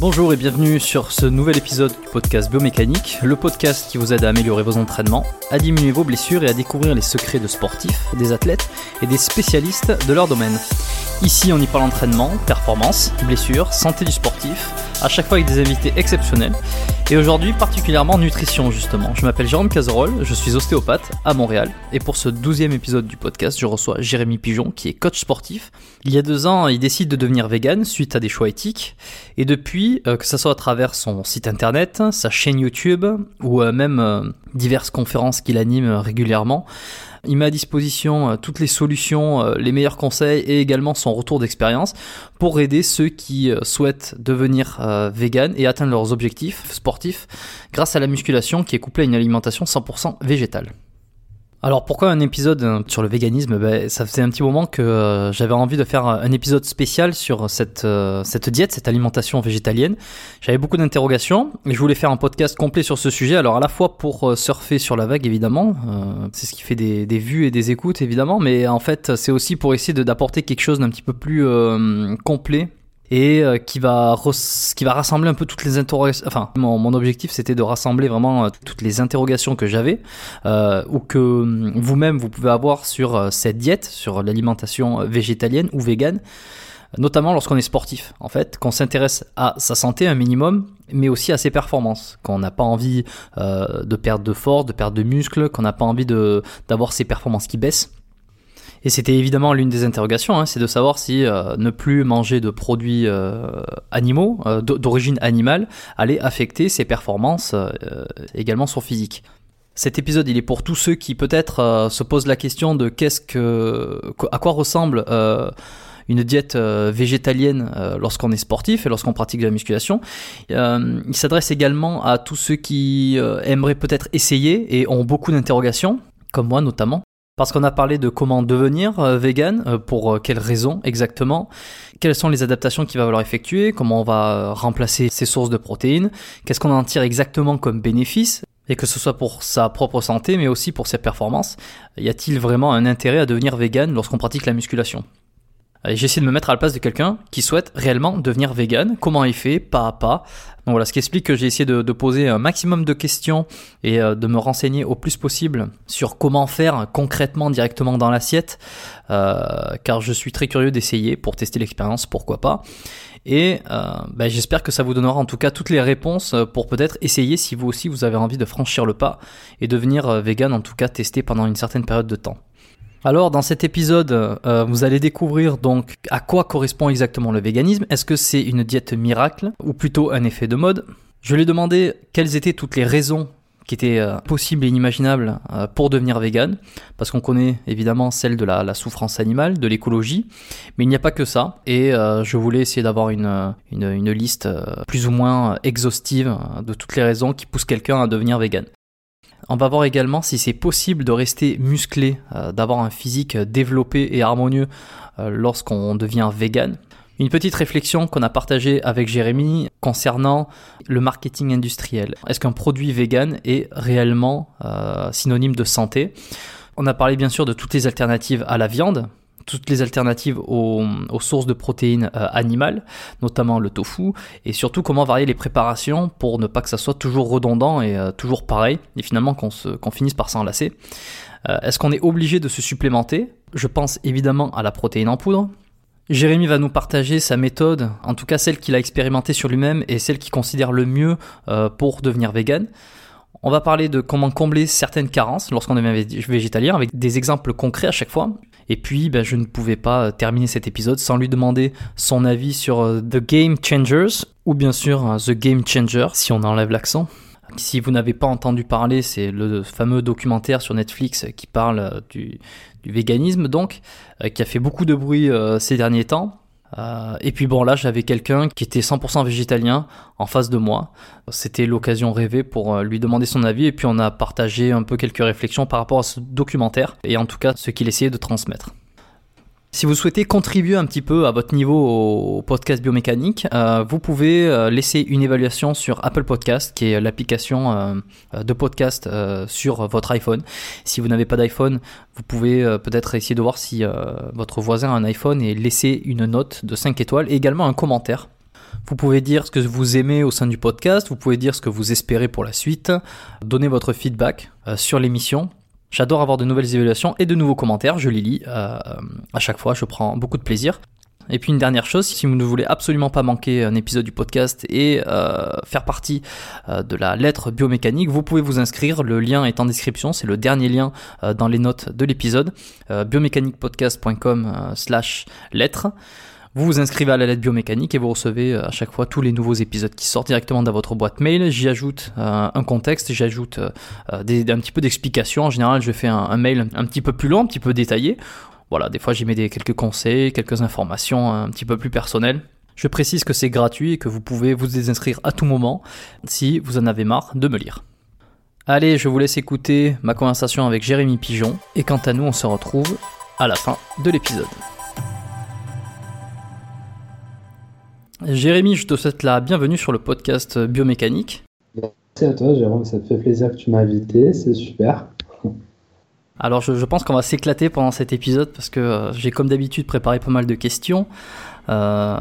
Bonjour et bienvenue sur ce nouvel épisode du podcast Biomécanique, le podcast qui vous aide à améliorer vos entraînements, à diminuer vos blessures et à découvrir les secrets de sportifs, des athlètes et des spécialistes de leur domaine. Ici, on y parle entraînement, performance, blessures, santé du sportif, à chaque fois avec des invités exceptionnels. Et aujourd'hui, particulièrement nutrition, justement. Je m'appelle Jérôme Cazerolle, je suis ostéopathe à Montréal. Et pour ce douzième épisode du podcast, je reçois Jérémy Pigeon, qui est coach sportif. Il y a deux ans, il décide de devenir vegan suite à des choix éthiques. Et depuis, euh, que ce soit à travers son site internet, sa chaîne YouTube, ou euh, même euh, diverses conférences qu'il anime régulièrement, il met à disposition euh, toutes les solutions, euh, les meilleurs conseils et également son retour d'expérience pour aider ceux qui euh, souhaitent devenir vegan et atteindre leurs objectifs sportifs grâce à la musculation qui est couplée à une alimentation 100% végétale. Alors pourquoi un épisode euh, sur le véganisme? Ben, Ça faisait un petit moment que euh, j'avais envie de faire un épisode spécial sur cette, euh, cette diète, cette alimentation végétalienne. J'avais beaucoup d'interrogations et je voulais faire un podcast complet sur ce sujet. Alors à la fois pour surfer sur la vague évidemment, c'est ce qui fait des, des, vues et des écoutes évidemment, mais en fait c'est aussi pour essayer d'apporter quelque chose d'un petit peu plus complet et euh, qui va qui va rassembler un peu toutes les interrogations. Enfin, mon, mon objectif c'était de rassembler vraiment euh, toutes les interrogations que j'avais euh, ou que hum, vous-même vous pouvez avoir sur euh, cette diète, sur l'alimentation végétalienne ou végane, notamment lorsqu'on est sportif. En fait, qu'on s'intéresse à sa santé un minimum, mais aussi à ses performances. Qu'on n'a pas envie euh, de perdre de force, de perdre de muscles, qu'on n'a pas envie d'avoir ses performances qui baissent. Et c'était évidemment l'une des interrogations, hein, c'est de savoir si euh, ne plus manger de produits euh, animaux, euh, d'origine animale, allait affecter ses performances, également son physique. Cet épisode, il est pour tous ceux qui peut-être se posent la question de qu'est-ce que, à quoi ressemble une diète végétalienne lorsqu'on est sportif et lorsqu'on pratique de la musculation. il s'adresse également à tous ceux qui aimeraient peut-être essayer et ont beaucoup d'interrogations, comme moi notamment. Parce qu'on a parlé de comment devenir euh, vegan, euh, pour euh, quelles raisons exactement, quelles sont les adaptations qu'il va falloir effectuer, comment on va remplacer ces sources de protéines, qu'est-ce qu'on en tire exactement comme bénéfice, et que ce soit pour sa propre santé mais aussi pour ses performances. Y a-t-il vraiment un intérêt à devenir vegan lorsqu'on pratique la musculation? J'essaie de me mettre à la place de quelqu'un qui souhaite réellement devenir vegan, comment il fait, pas à pas. Donc voilà, ce qui explique que j'ai essayé de, poser un maximum de questions et euh, de me renseigner au plus possible sur comment faire concrètement directement dans l'assiette, euh, car je suis très curieux d'essayer pour tester l'expérience, pourquoi pas. Et euh, ben, j'espère que ça vous donnera en tout cas toutes les réponses pour peut-être essayer si vous aussi vous avez envie de franchir le pas et devenir vegan, en tout cas tester pendant une certaine période de temps. Alors dans cet épisode, euh, vous allez découvrir donc à quoi correspond exactement le véganisme. Est-ce que c'est une diète miracle ou plutôt un effet de mode? Je lui ai demandé quelles étaient toutes les raisons qui étaient euh, possibles et inimaginables euh, pour devenir vegan, parce qu'on connaît évidemment celle de la, souffrance animale, de l'écologie, mais il n'y a pas que ça, et je voulais essayer d'avoir une, une, une, liste plus ou moins exhaustive de toutes les raisons qui poussent quelqu'un à devenir vegan. On va voir également si c'est possible de rester musclé, euh, d'avoir un physique développé et harmonieux euh, lorsqu'on devient vegan. Une petite réflexion qu'on a partagée avec Jérémy concernant le marketing industriel. Est-ce qu'un produit vegan est réellement euh, synonyme de santé? On a parlé bien sûr de toutes les alternatives à la viande, toutes les alternatives aux, sources de protéines euh, animales, notamment le tofu, et surtout comment varier les préparations pour ne pas que ça soit toujours redondant et euh, toujours pareil, et finalement qu'on finisse par s'enlacer. Euh, est-ce qu'on est obligé de se supplémenter? Je pense évidemment à la protéine en poudre. Jérémy va nous partager sa méthode, en tout cas celle qu'il a expérimentée sur lui-même et celle qu'il considère le mieux pour devenir vegan. On va parler de comment combler certaines carences lorsqu'on devient végétalien avec des exemples concrets à chaque fois. Et puis, ben, je ne pouvais pas terminer cet épisode sans lui demander son avis sur euh, The Game Changers, ou bien sûr euh, The Game Changer, si on enlève l'accent. Si vous n'avez pas entendu parler, c'est le fameux documentaire sur Netflix qui parle euh, du, véganisme, donc, qui a fait beaucoup de bruit ces derniers temps. Euh, et puis bon, là, j'avais quelqu'un qui était 100% végétalien en face de moi. C'était l'occasion rêvée pour euh, lui demander son avis et puis on a partagé un peu quelques réflexions par rapport à ce documentaire et en tout cas ce qu'il essayait de transmettre. Si vous souhaitez contribuer un petit peu à votre niveau au podcast biomécanique, euh, vous pouvez euh, laisser une évaluation sur Apple Podcast, qui est l'application euh, de podcast sur votre iPhone. Si vous n'avez pas d'iPhone, vous pouvez peut-être essayer de voir si votre voisin a un iPhone et laisser une note de 5 étoiles et également un commentaire. Vous pouvez dire ce que vous aimez au sein du podcast, vous pouvez dire ce que vous espérez pour la suite, donner votre feedback sur l'émission J'adore avoir de nouvelles évaluations et de nouveaux commentaires, je les lis euh, à chaque fois, je prends beaucoup de plaisir. Et puis une dernière chose, si vous ne voulez absolument pas manquer un épisode du podcast et euh, faire partie euh, de la lettre biomécanique, vous pouvez vous inscrire. Le lien est en description, c'est le dernier lien dans les notes de l'épisode. biomécaniquepodcast.com/slash lettre. Vous vous inscrivez à la lettre biomécanique et vous recevez euh, à chaque fois tous les nouveaux épisodes qui sortent directement dans votre boîte mail. J'y ajoute euh, un contexte, j'y ajoute euh, un petit peu d'explications. En général, je fais un, mail un petit peu plus long, un petit peu détaillé. Voilà, des fois j'y mets quelques conseils, quelques informations un petit peu plus personnelles. Je précise que c'est gratuit et que vous pouvez vous désinscrire à tout moment si vous en avez marre de me lire. Allez, je vous laisse écouter ma conversation avec Jérémy Pigeon et quant à nous, on se retrouve à la fin de l'épisode. Jérémy, je te souhaite la bienvenue sur le podcast Biomécanique. Merci à toi, Jérôme, ça te fait plaisir que tu m'as invité, c'est super. Alors, je, pense qu'on va s'éclater pendant cet épisode parce que euh, j'ai, comme d'habitude, préparé pas mal de questions euh,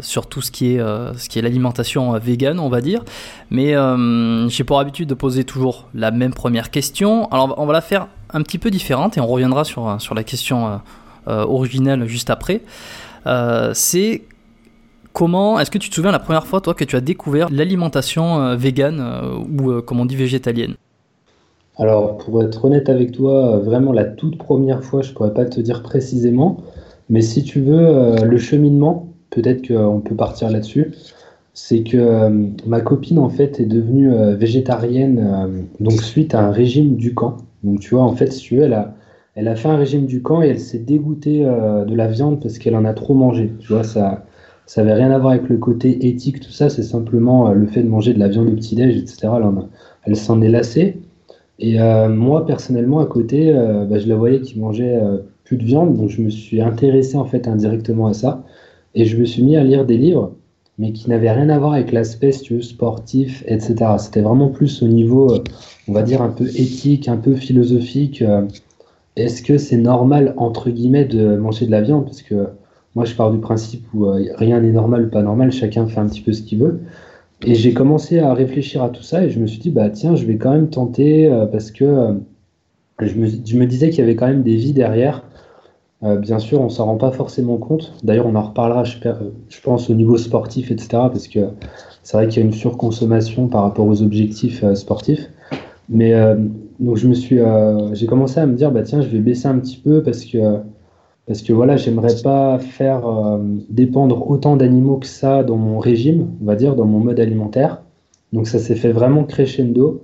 sur tout ce qui est, euh, ce qui est l'alimentation vegan, on va dire. Mais j'ai pour habitude de poser toujours la même première question. Alors, on va la faire un petit peu différente et on reviendra sur, sur la question originelle juste après. c'est Comment, est-ce que tu te souviens la première fois, toi, que tu as découvert l'alimentation euh, végane euh, ou, euh, comme on dit, végétalienne? Alors, pour être honnête avec toi, vraiment la toute première fois, je pourrais pas te dire précisément, mais si tu veux, le cheminement, peut-être qu'on peut partir là-dessus. C'est que ma copine, en fait, est devenue végétarienne, donc suite à un régime du camp. Donc, tu vois, en fait, si tu veux, elle a, elle a fait un régime du camp et elle s'est dégoûtée de la viande parce qu'elle en a trop mangé. Tu vois, ça ça n'avait rien à voir avec le côté éthique, tout ça, c'est simplement euh, le fait de manger de la viande au petit-déj, etc. Elle, s'en est lassée. Et euh, moi, personnellement, à côté, euh, bah, je la voyais qui mangeait plus de viande, donc je me suis intéressé en fait indirectement à ça. Et je me suis mis à lire des livres, mais qui n'avaient rien à voir avec l'aspect sportif, etc. C'était vraiment plus au niveau, on va dire, un peu éthique, un peu philosophique. Est-ce que c'est normal, entre guillemets, de manger de la viande? Parce que moi, je pars du principe où euh, rien n'est normal ou pas normal, chacun fait un petit peu ce qu'il veut. Et j'ai commencé à réfléchir à tout ça et je me suis dit, bah tiens, je vais quand même tenter euh, parce que euh, je, me, disais qu'il y avait quand même des vies derrière. bien sûr, on s'en rend pas forcément compte. D'ailleurs, on en reparlera, je, je, pense, au niveau sportif, etc. Parce que c'est vrai qu'il y a une surconsommation par rapport aux objectifs sportifs. Mais donc, je me suis, j'ai commencé à me dire, bah tiens, je vais baisser un petit peu parce que parce que voilà, j'aimerais pas faire euh, dépendre autant d'animaux que ça dans mon régime, on va dire, dans mon mode alimentaire. Donc ça s'est fait vraiment crescendo.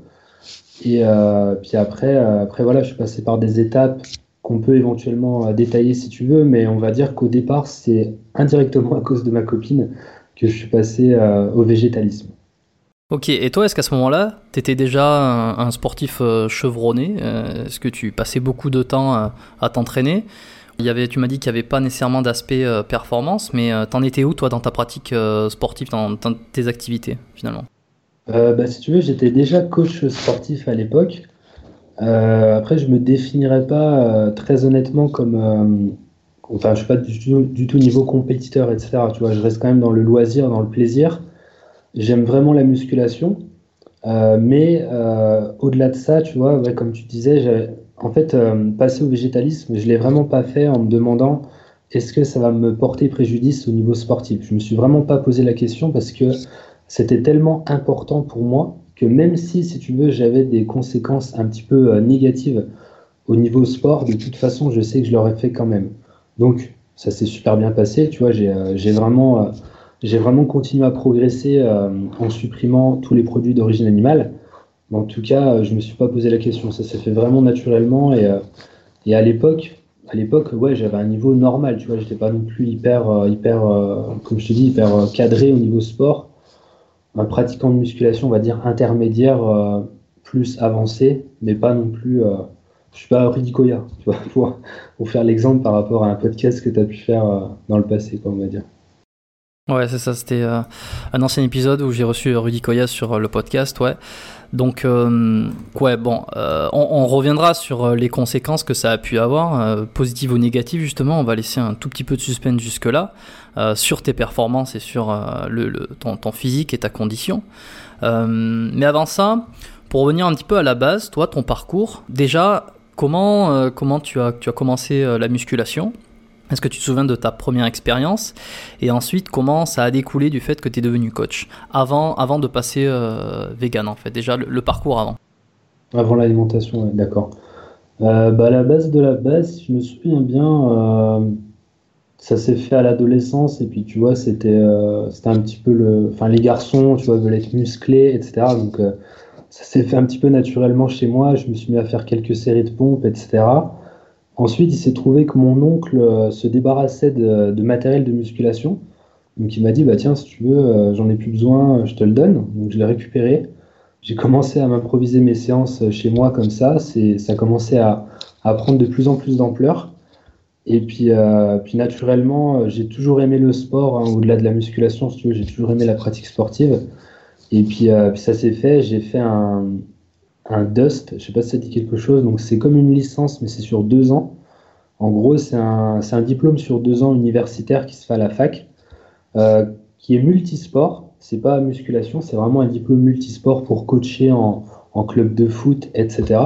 Et euh, puis après, euh, après, voilà, je suis passé par des étapes qu'on peut éventuellement détailler si tu veux, mais on va dire qu'au départ, c'est indirectement à cause de ma copine que je suis passé au végétalisme. Ok, et toi, est-ce qu'à ce, moment-là, tu étais déjà un, sportif chevronné? Est-ce que tu passais beaucoup de temps à t'entraîner? Il y avait, tu m'as dit qu'il n'y avait pas nécessairement d'aspect euh, performance, mais euh, t'en étais où toi dans ta pratique euh, sportive, dans, tes activités finalement? Bah, Si tu veux, j'étais déjà coach sportif à l'époque. après, je me définirais pas très honnêtement comme. enfin, je suis pas du du tout, niveau compétiteur, etc. Tu vois, je reste quand même dans le loisir, dans le plaisir. J'aime vraiment la musculation. mais au-delà de ça, tu vois, comme tu disais, en fait, euh, passer au végétalisme, je ne l'ai vraiment pas fait en me demandant est-ce que ça va me porter préjudice au niveau sportif? Je ne me suis vraiment pas posé la question parce que c'était tellement important pour moi que même si, si tu veux, j'avais des conséquences un petit peu euh, négatives au niveau sport, de toute façon, je sais que je l'aurais fait quand même. Donc, ça s'est super bien passé. Tu vois, j'ai euh, vraiment, vraiment continué à progresser en supprimant tous les produits d'origine animale en tout cas, je ne me suis pas posé la question. Ça s'est fait vraiment naturellement. Et, euh, et à l'époque, à l'époque, ouais, j'avais un niveau normal, tu vois, j'étais pas non plus hyper, hyper, comme je te dis, hyper cadré au niveau sport. Un pratiquant de musculation, on va dire intermédiaire, plus avancé, mais pas non plus je suis pas Koya, tu vois, pour, faire l'exemple par rapport à un podcast que tu as pu faire euh, dans le passé, quoi, on va dire. Ouais, c'est ça, c'était euh, un ancien épisode où j'ai reçu Rudy Koya sur euh, le podcast, ouais. Donc, ouais, bon, on, reviendra sur les conséquences que ça a pu avoir, positives ou négatives, justement. On va laisser un tout petit peu de suspense jusque-là, sur tes performances et sur le, ton, ton, physique et ta condition. mais avant ça, pour revenir un petit peu à la base, toi, ton parcours, déjà, Comment, euh, comment tu, as, tu as commencé euh, la musculation? Est-ce que tu te souviens de ta première expérience Et ensuite, comment ça a découlé du fait que tu es devenu coach avant, avant de passer euh, vegan, en fait Déjà, le, parcours avant? Avant l'alimentation, d'accord. bah, à la base de la base, je me souviens bien, ça s'est fait à l'adolescence. Et puis, tu vois, c'était c'était un petit peu le. Enfin, les garçons, tu vois, veulent être musclés, etc. Donc ça s'est fait un petit peu naturellement chez moi. Je me suis mis à faire quelques séries de pompes, etc. Ensuite, il s'est trouvé que mon oncle euh, se débarrassait de, matériel de musculation. Donc il m'a dit, bah tiens, si tu veux, euh, j'en ai plus besoin, je te le donne. Donc je l'ai récupéré. J'ai commencé à m'improviser mes séances chez moi comme ça. Ça a commencé à, prendre de plus en plus d'ampleur. Et puis, euh, naturellement, j'ai toujours aimé le sport, hein, au-delà de la musculation, si tu veux, j'ai toujours aimé la pratique sportive. Et puis, euh, ça s'est fait, j'ai fait un, un Dust, je sais pas si ça dit quelque chose, donc c'est comme une licence, mais c'est sur deux ans. En gros, c'est un, un, diplôme sur deux ans universitaire qui se fait à la fac, euh, qui est multisport. C'est pas musculation, c'est vraiment un diplôme multisport pour coacher en, en club de foot, etc.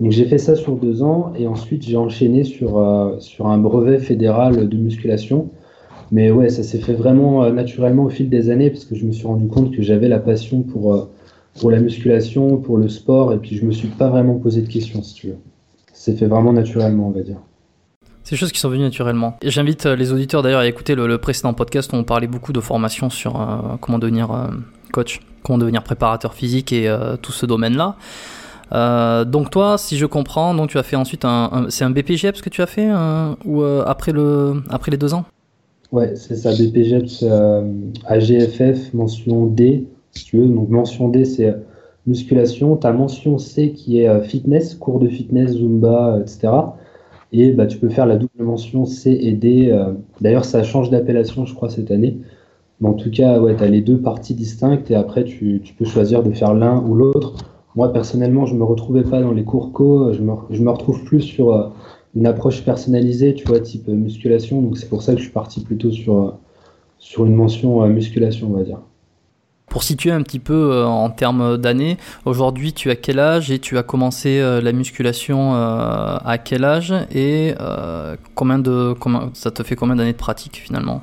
Donc j'ai fait ça sur deux ans et ensuite j'ai enchaîné sur, euh, sur un brevet fédéral de musculation mais ouais, ça s'est fait vraiment euh, naturellement au fil des années parce que je me suis rendu compte que j'avais la passion pour, euh, pour la musculation, pour le sport, et puis je me suis pas vraiment posé de questions, si tu veux. C'est fait vraiment naturellement, on va dire. C'est des choses qui sont venues naturellement. J'invite euh, les auditeurs d'ailleurs à écouter le, précédent podcast où on parlait beaucoup de formation sur comment devenir coach, comment devenir préparateur physique et tout ce domaine-là. donc toi, si je comprends, donc tu as fait ensuite un, c'est un BPGEPS que tu as fait ou après le après les deux ans? Ouais, c'est ça, BPGEPS euh, AGFF, mention D, Donc, mention D, c'est musculation. Tu as mention C qui est euh, fitness, cours de fitness, Zumba, etc. Et bah, tu peux faire la double mention C et D. Euh. D'ailleurs, ça change d'appellation, je crois, cette année. Mais en tout cas, ouais, tu as les deux parties distinctes et après, tu, peux choisir de faire l'un ou l'autre. Moi, personnellement, je ne me retrouvais pas dans les cours co. Je me, retrouve plus sur euh, une approche personnalisée, tu vois, type musculation. Donc c'est pour ça que je suis parti plutôt sur, sur une mention euh, musculation, on va dire. Pour situer un petit peu euh, en termes d'années, aujourd'hui tu as quel âge et tu as commencé euh, la musculation à quel âge et combien de, combien, ça te fait combien d'années de pratique finalement?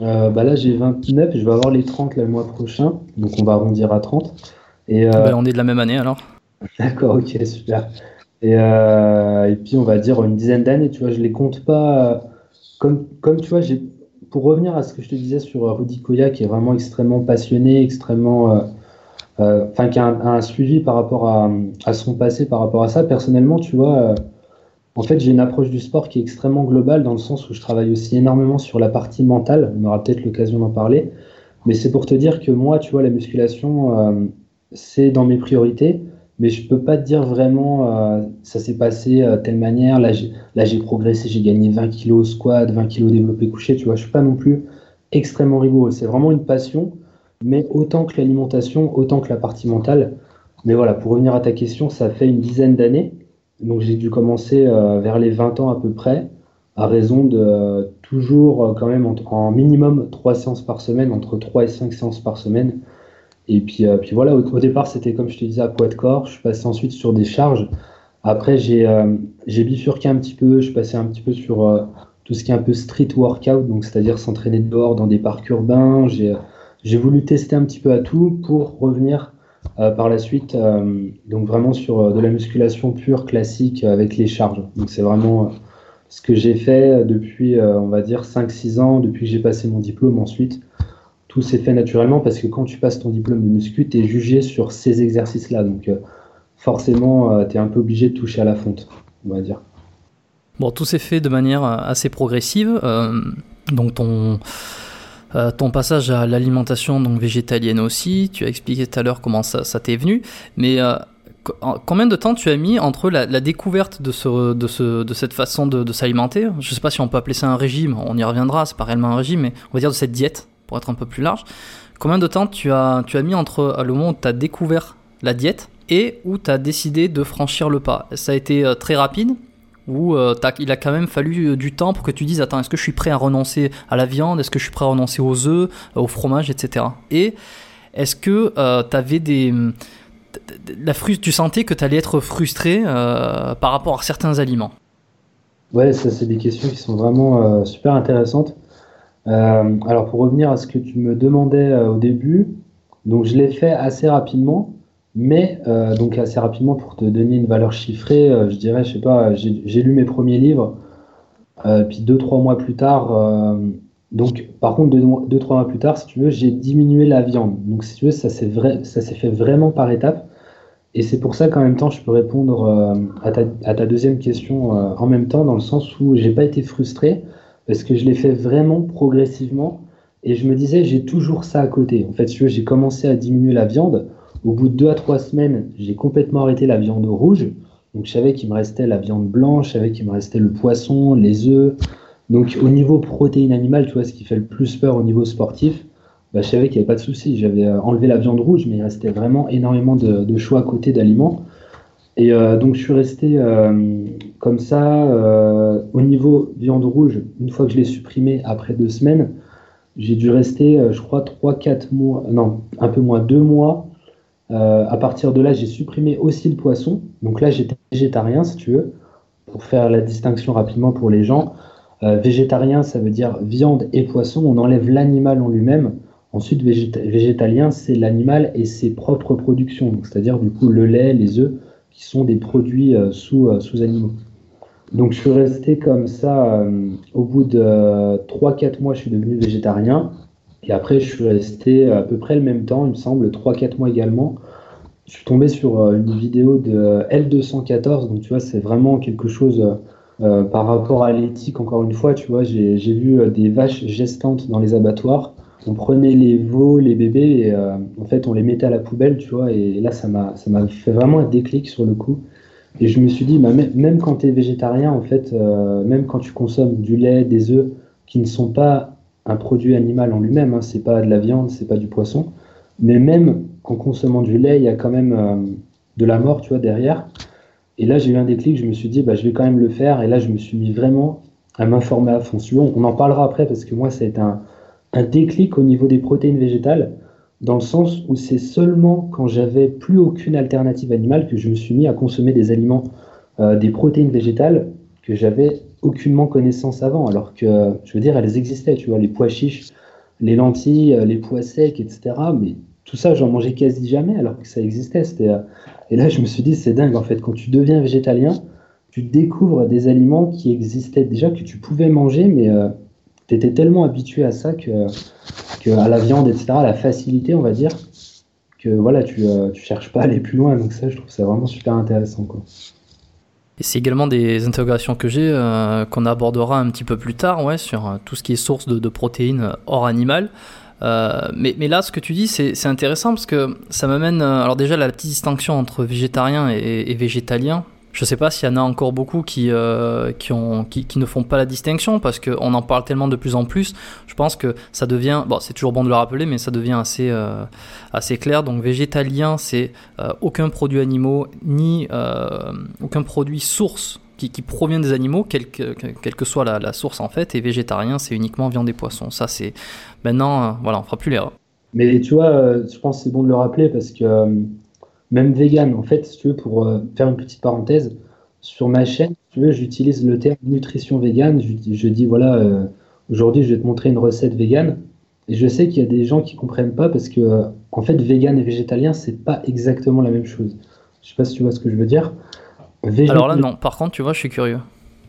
Bah Là j'ai 29 et je vais avoir les 30 le mois prochain, donc on va arrondir à 30. Et, ben, on est de la même année alors D'accord, ok, super. Euh, et, puis, on va dire une dizaine d'années, tu vois, je les compte pas. Euh, comme, comme tu vois, j'ai, pour revenir à ce que je te disais sur euh, Rudy Koya, qui est vraiment extrêmement passionné, extrêmement. Enfin, qui a un, suivi par rapport à, son passé, par rapport à ça. Personnellement, tu vois, en fait, j'ai une approche du sport qui est extrêmement globale, dans le sens où je travaille aussi énormément sur la partie mentale. On aura peut-être l'occasion d'en parler. Mais c'est pour te dire que moi, tu vois, la musculation, c'est dans mes priorités mais je peux pas te dire vraiment euh, ça s'est passé de euh, telle manière. Là, j'ai progressé, j'ai gagné 20 kilos squat, 20 kilos développé couché. Tu vois, je suis pas non plus extrêmement rigoureux. C'est vraiment une passion, mais autant que l'alimentation, autant que la partie mentale. Mais voilà, pour revenir à ta question, ça fait une dizaine d'années. Donc j'ai dû commencer euh, vers les 20 ans à peu près, à raison de toujours quand même en, en, minimum 3 séances par semaine, entre 3 et 5 séances par semaine. Et puis, euh, puis voilà, au, départ, c'était comme je te disais à poids de corps. Je passé ensuite sur des charges. Après, j'ai euh, bifurqué un petit peu. Je passé un petit peu sur euh, tout ce qui est un peu street workout, donc c'est-à-dire s'entraîner dehors dans des parcs urbains. J'ai voulu tester un petit peu à tout pour revenir par la suite, donc vraiment sur de la musculation pure classique avec les charges. Donc c'est vraiment ce que j'ai fait depuis, on va dire, 5-6 ans, depuis que j'ai passé mon diplôme ensuite tout s'est fait naturellement parce que quand tu passes ton diplôme de muscu, tu es jugé sur ces exercices-là. Donc euh, forcément, euh, tu es un peu obligé de toucher à la fonte, on va dire. Bon, tout s'est fait de manière assez progressive. donc ton euh, ton passage à l'alimentation donc végétalienne aussi, tu as expliqué tout à l'heure comment ça, t'est venu, mais euh, combien de temps tu as mis entre la, découverte de, ce, de, ce, de cette façon de, s'alimenter? Je ne sais pas si on peut appeler ça un régime, on y reviendra, c'est pas réellement un régime, mais on va dire de cette diète, pour être un peu plus large. Combien de temps tu as, tu as mis entre le moment où tu as découvert la diète et où tu as décidé de franchir le pas? Ça a été euh, très rapide où euh, il a quand même fallu euh, du temps pour que tu dises attends est-ce que je suis prêt à renoncer à la viande? Est-ce que je suis prêt à renoncer aux œufs euh, au fromage etc et est-ce que tu avais des la tu sentais que tu allais être frustré par rapport à certains aliments? Ouais ça c'est des questions qui sont vraiment super intéressantes alors pour revenir à ce que tu me demandais au début donc je l'ai fait assez rapidement mais euh, donc assez rapidement pour te donner une valeur chiffrée, euh, je dirais, je sais pas, j'ai lu mes premiers livres, euh, puis deux trois mois plus tard, donc par contre deux, deux, trois mois plus tard, si tu veux, j'ai diminué la viande. Donc si tu veux, ça s'est vrai, ça s'est fait vraiment par étapes. Et c'est pour ça qu'en même temps, je peux répondre à ta, à, ta, deuxième question en même temps, dans le sens où j'ai pas été frustré parce que je l'ai fait vraiment progressivement. Et je me disais, j'ai toujours ça à côté. En fait, si j'ai commencé à diminuer la viande. Au bout de deux à trois semaines, j'ai complètement arrêté la viande rouge. Donc je savais qu'il me restait la viande blanche, je savais qu'il me restait le poisson, les œufs. Donc au niveau protéines animales, tu vois, ce qui fait le plus peur au niveau sportif, bah, je savais qu'il n'y avait pas de souci. J'avais euh, enlevé la viande rouge, mais il restait vraiment énormément de, choix à côté d'aliments. Et euh, donc je suis resté euh, comme ça. au niveau viande rouge, une fois que je l'ai supprimé après deux semaines, j'ai dû rester, je crois, 3-4 mois, non, un peu moins, deux mois euh, à partir de là, j'ai supprimé aussi le poisson. Donc là, j'étais végétarien, si tu veux, pour faire la distinction rapidement pour les gens. Euh, végétarien, ça veut dire viande et poisson. On enlève l'animal en lui-même. Ensuite, végétalien, c'est l'animal et ses propres productions. C'est-à-dire, du coup, le lait, les œufs, qui sont des produits euh, sous, sous animaux. Donc, je suis resté comme ça. au bout de 3-4 mois, je suis devenu végétarien. Et après, je suis resté à peu près le même temps, il me semble, 3-4 mois également. Je suis tombé sur euh, une vidéo de L214, donc tu vois, c'est vraiment quelque chose euh, par rapport à l'éthique, encore une fois, tu vois, j'ai vu euh, des vaches gestantes dans les abattoirs. On prenait les veaux, les bébés, et en fait, on les mettait à la poubelle, tu vois, et là, ça m'a fait vraiment un déclic sur le coup. Et je me suis dit, bah, même quand tu es végétarien, en fait, même quand tu consommes du lait, des œufs qui ne sont pas un produit animal en lui-même, hein, c'est pas de la viande, c'est pas du poisson, mais même en consommant du lait, il y a quand même euh, de la mort, tu vois, derrière. Et là, j'ai eu un déclic, je me suis dit, bah, je vais quand même le faire, et là, je me suis mis vraiment à m'informer à fond. On en parlera après, parce que moi, ça a été un, déclic au niveau des protéines végétales, dans le sens où c'est seulement quand j'avais plus aucune alternative animale que je me suis mis à consommer des aliments, euh, des protéines végétales que j'avais aucunement connaissance avant, alors que, je veux dire, elles existaient, tu vois, les pois chiches, les lentilles, euh, les pois secs, etc. Mais tout ça, j'en mangeais quasi jamais, alors que ça existait. Euh, Et là, je me suis dit, c'est dingue, en fait, quand tu deviens végétalien, tu découvres des aliments qui existaient déjà, que tu pouvais manger, mais tu étais tellement habitué à ça, que, à la viande, etc., à la facilité, on va dire, que voilà, tu ne cherches pas à aller plus loin. Donc ça, je trouve ça vraiment super intéressant. Quoi. Et c'est également des interrogations que j'ai, euh, qu'on abordera un petit peu plus tard, ouais, sur euh, tout ce qui est source de, protéines hors animal. Euh, mais, là, ce que tu dis, c'est intéressant parce que ça m'amène. Alors, déjà, la petite distinction entre végétarien et végétalien, je ne sais pas s'il y en a encore beaucoup qui, euh, qui, ont, qui, ne font pas la distinction parce qu'on en parle tellement de plus en plus. Je pense que ça devient, bon, c'est toujours bon de le rappeler, mais ça devient assez, euh, assez clair. Donc végétalien, c'est euh, aucun produit animaux ni aucun produit source qui, qui, provient des animaux, quelle que, quelle que soit la, la, source en fait. Et végétarien, c'est uniquement viande et poissons. Ça, c'est maintenant, voilà, on fera plus l'erreur. Mais tu vois, je pense que c'est bon de le rappeler parce que même vegan, en fait, si tu veux, pour euh, faire une petite parenthèse, sur ma chaîne, si tu veux, j'utilise le terme nutrition vegan. Je, dis, voilà, euh, aujourd'hui, je vais te montrer une recette vegan. Et je sais qu'il y a des gens qui comprennent pas parce que, euh, en fait, vegan et végétalien, c'est pas exactement la même chose. Je sais pas si tu vois ce que je veux dire. Alors là, non. Par contre, tu vois, je suis curieux.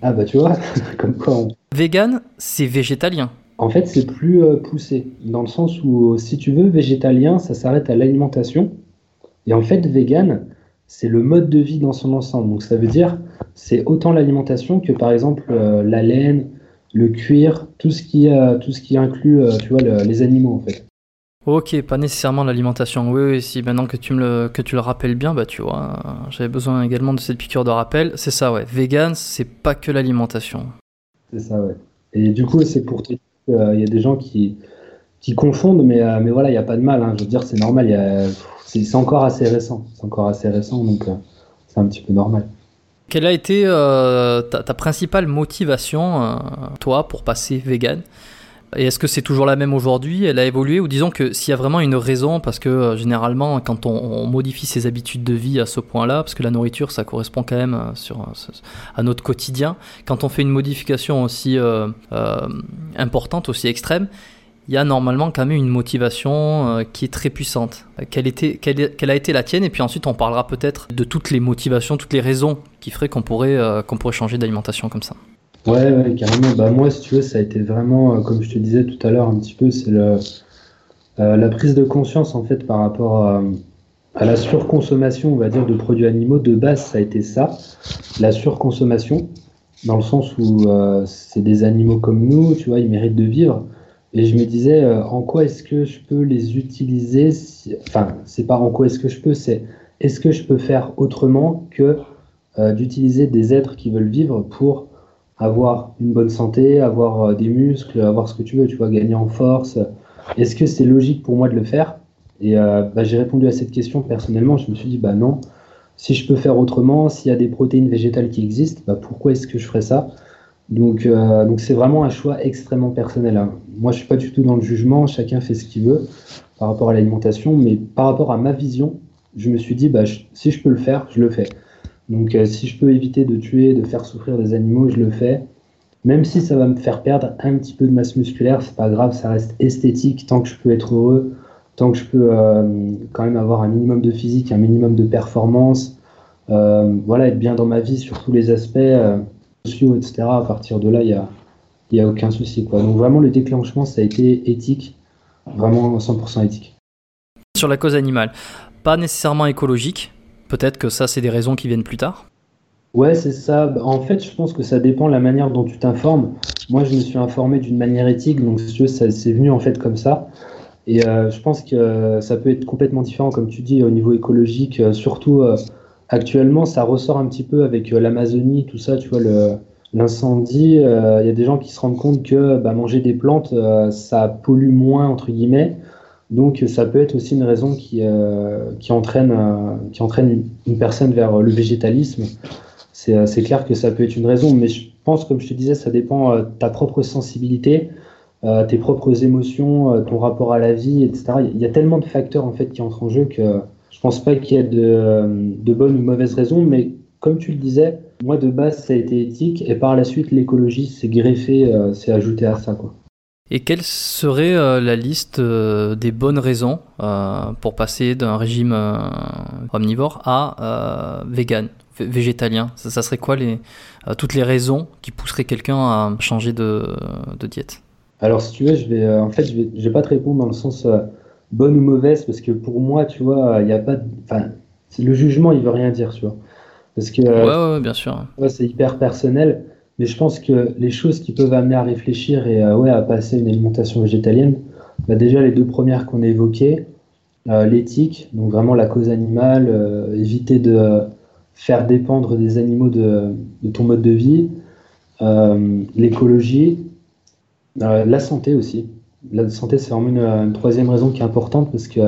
Ah bah tu vois, comme quoi. Vegan, c'est végétalien. En fait, c'est plus poussé, dans le sens où, si tu veux, végétalien, ça s'arrête à l'alimentation. Et en fait, vegan, c'est le mode de vie dans son ensemble. Donc ça veut dire, c'est autant l'alimentation que par exemple la laine, le cuir, tout ce qui, tout ce qui inclut tu vois, les animaux en fait. Ok, pas nécessairement l'alimentation. Oui, oui, si maintenant que tu me le, que tu le rappelles bien, bah tu vois, j'avais besoin également de cette piqûre de rappel. C'est ça, ouais. Vegan, c'est pas que l'alimentation. C'est ça, ouais. Et du coup, c'est pour te dire qu'il y a des gens qui, qui confondent, mais, euh, mais voilà, il n'y a pas de mal. Hein. Je veux dire, c'est normal. C'est encore assez récent. C'est encore assez récent, donc euh, c'est un petit peu normal. Quelle a été euh, ta, principale motivation, toi, pour passer vegan? Et est-ce que c'est toujours la même aujourd'hui? Elle a évolué Ou disons que s'il y a vraiment une raison, parce que euh, généralement, quand on, modifie ses habitudes de vie à ce point-là, parce que la nourriture, ça correspond quand même euh, sur, euh, à notre quotidien, quand on fait une modification aussi importante, aussi extrême, il y a normalement quand même une motivation qui est très puissante. Quelle, a été la tienne? Et puis ensuite, on parlera peut-être de toutes les motivations, toutes les raisons qui feraient qu'on pourrait, pourrait changer d'alimentation comme ça. Ouais, ouais, carrément. Bah, moi, si tu veux, ça a été vraiment, euh, comme je te disais tout à l'heure, un petit peu, c'est euh, la prise de conscience, en fait, par rapport à, la surconsommation, on va dire, de produits animaux. De base, ça a été ça, la surconsommation, dans le sens où euh, c'est des animaux comme nous, tu vois, ils méritent de vivre. Et je me disais, en quoi est-ce que je peux les utiliser Enfin, c'est pas en quoi est-ce que je peux, c'est est-ce que je peux faire autrement que d'utiliser des êtres qui veulent vivre pour avoir une bonne santé, avoir euh, des muscles, avoir ce que tu veux, tu vois, gagner en force. Est-ce que c'est logique pour moi de le faire? Et euh, bah, j'ai répondu à cette question personnellement. Je me suis dit, bah non. Si je peux faire autrement, s'il y a des protéines végétales qui existent, bah pourquoi est-ce que je ferais ça? Donc, euh, donc c'est vraiment un choix extrêmement personnel. Hein. Moi, je suis pas du tout dans le jugement. Chacun fait ce qu'il veut par rapport à l'alimentation, mais par rapport à ma vision, je me suis dit, bah, si je peux le faire, je le fais. Donc euh, si je peux éviter de tuer, de faire souffrir des animaux, je le fais. Même si ça va me faire perdre un petit peu de masse musculaire, c'est pas grave, ça reste esthétique tant que je peux être heureux, tant que je peux euh, quand même avoir un minimum de physique, un minimum de performance, voilà, être bien dans ma vie sur tous les aspects sociaux, etc. À partir de là, il n'y a, y a aucun souci. Quoi. Donc vraiment, le déclenchement, ça a été éthique, vraiment 100% éthique. Sur la cause animale, pas nécessairement écologique, Peut-être que ça, c'est des raisons qui viennent plus tard Ouais, c'est ça. En fait, je pense que ça dépend de la manière dont tu t'informes. Moi, je me suis informé d'une manière éthique, donc ça c'est venu en fait comme ça. Et euh, je pense que ça peut être complètement différent, comme tu dis, au niveau écologique. Euh, surtout euh, actuellement, ça ressort un petit peu avec l'Amazonie, tout ça, tu vois, l'incendie. Il y a des gens qui se rendent compte que bah, manger des plantes, ça pollue moins, entre guillemets. Donc ça peut être aussi une raison qui, euh, entraîne, euh, une, personne vers le végétalisme. Euh, c'est clair que ça peut être une raison, mais je pense, comme je te disais, ça dépend de ta propre sensibilité, tes propres émotions, ton rapport à la vie, etc. Il y a tellement de facteurs en fait qui entrent en jeu que je pense pas qu'il y ait de, de bonnes ou mauvaises raisons, mais comme tu le disais, moi de base ça a été éthique et par la suite l'écologie s'est greffée, s'est ajouté à ça quoi. Et quelle serait euh, la liste euh, des bonnes raisons euh, pour passer d'un régime omnivore à vegan, végétalien? Ça, serait quoi les, toutes les raisons qui pousseraient quelqu'un à changer de, diète? Alors si tu veux, je vais, en fait, je vais, vais pas te répondre dans le sens bonne ou mauvaise parce que pour moi, tu vois, il n'y a pas, enfin, le jugement, il veut rien dire, tu vois, parce que ouais, ouais, bien sûr. c'est hyper personnel. Mais je pense que les choses qui peuvent amener à réfléchir et euh, ouais, à passer une alimentation végétalienne, bah déjà les deux premières qu'on a évoquées, euh, l'éthique, donc vraiment la cause animale, euh, éviter de faire dépendre des animaux de, de ton mode de vie, l'écologie, la santé aussi. La santé, c'est vraiment une, troisième raison qui est importante parce que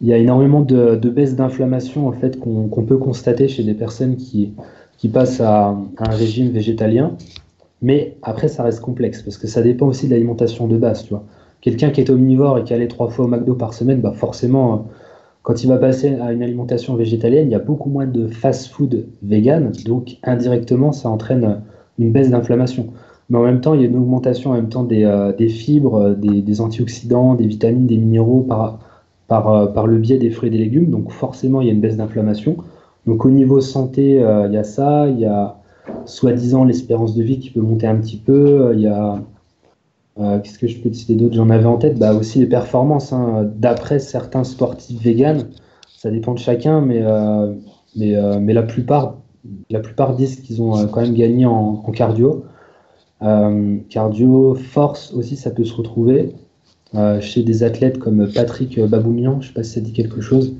il y a énormément de, de baisse d'inflammation en fait qu'on peut constater chez des personnes qui qui passe à, un régime végétalien. Mais après, ça reste complexe parce que ça dépend aussi de l'alimentation de base. Tu vois. Quelqu'un qui est omnivore et qui allait trois fois au McDo par semaine, bah forcément, quand il va passer à une alimentation végétalienne, il y a beaucoup moins de fast-food vegan. Donc, indirectement, ça entraîne une baisse d'inflammation. Mais en même temps, il y a une augmentation en même temps des, euh, fibres, des, des, antioxydants, des vitamines, des minéraux par, par, euh, par le biais des fruits et des légumes. Donc, forcément, il y a une baisse d'inflammation. Donc au niveau santé, euh, il y a ça, il y a soi-disant l'espérance de vie qui peut monter un petit peu, euh, il y a euh, qu'est-ce que je peux citer d'autre? J'en avais en tête, bah aussi les performances. Hein. D'après certains sportifs véganes, ça dépend de chacun, mais mais, mais la, plupart, la plupart disent qu'ils ont quand même gagné en, cardio. Cardio, force aussi, ça peut se retrouver chez des athlètes comme Patrick Baboumian, je ne sais pas si ça dit quelque chose.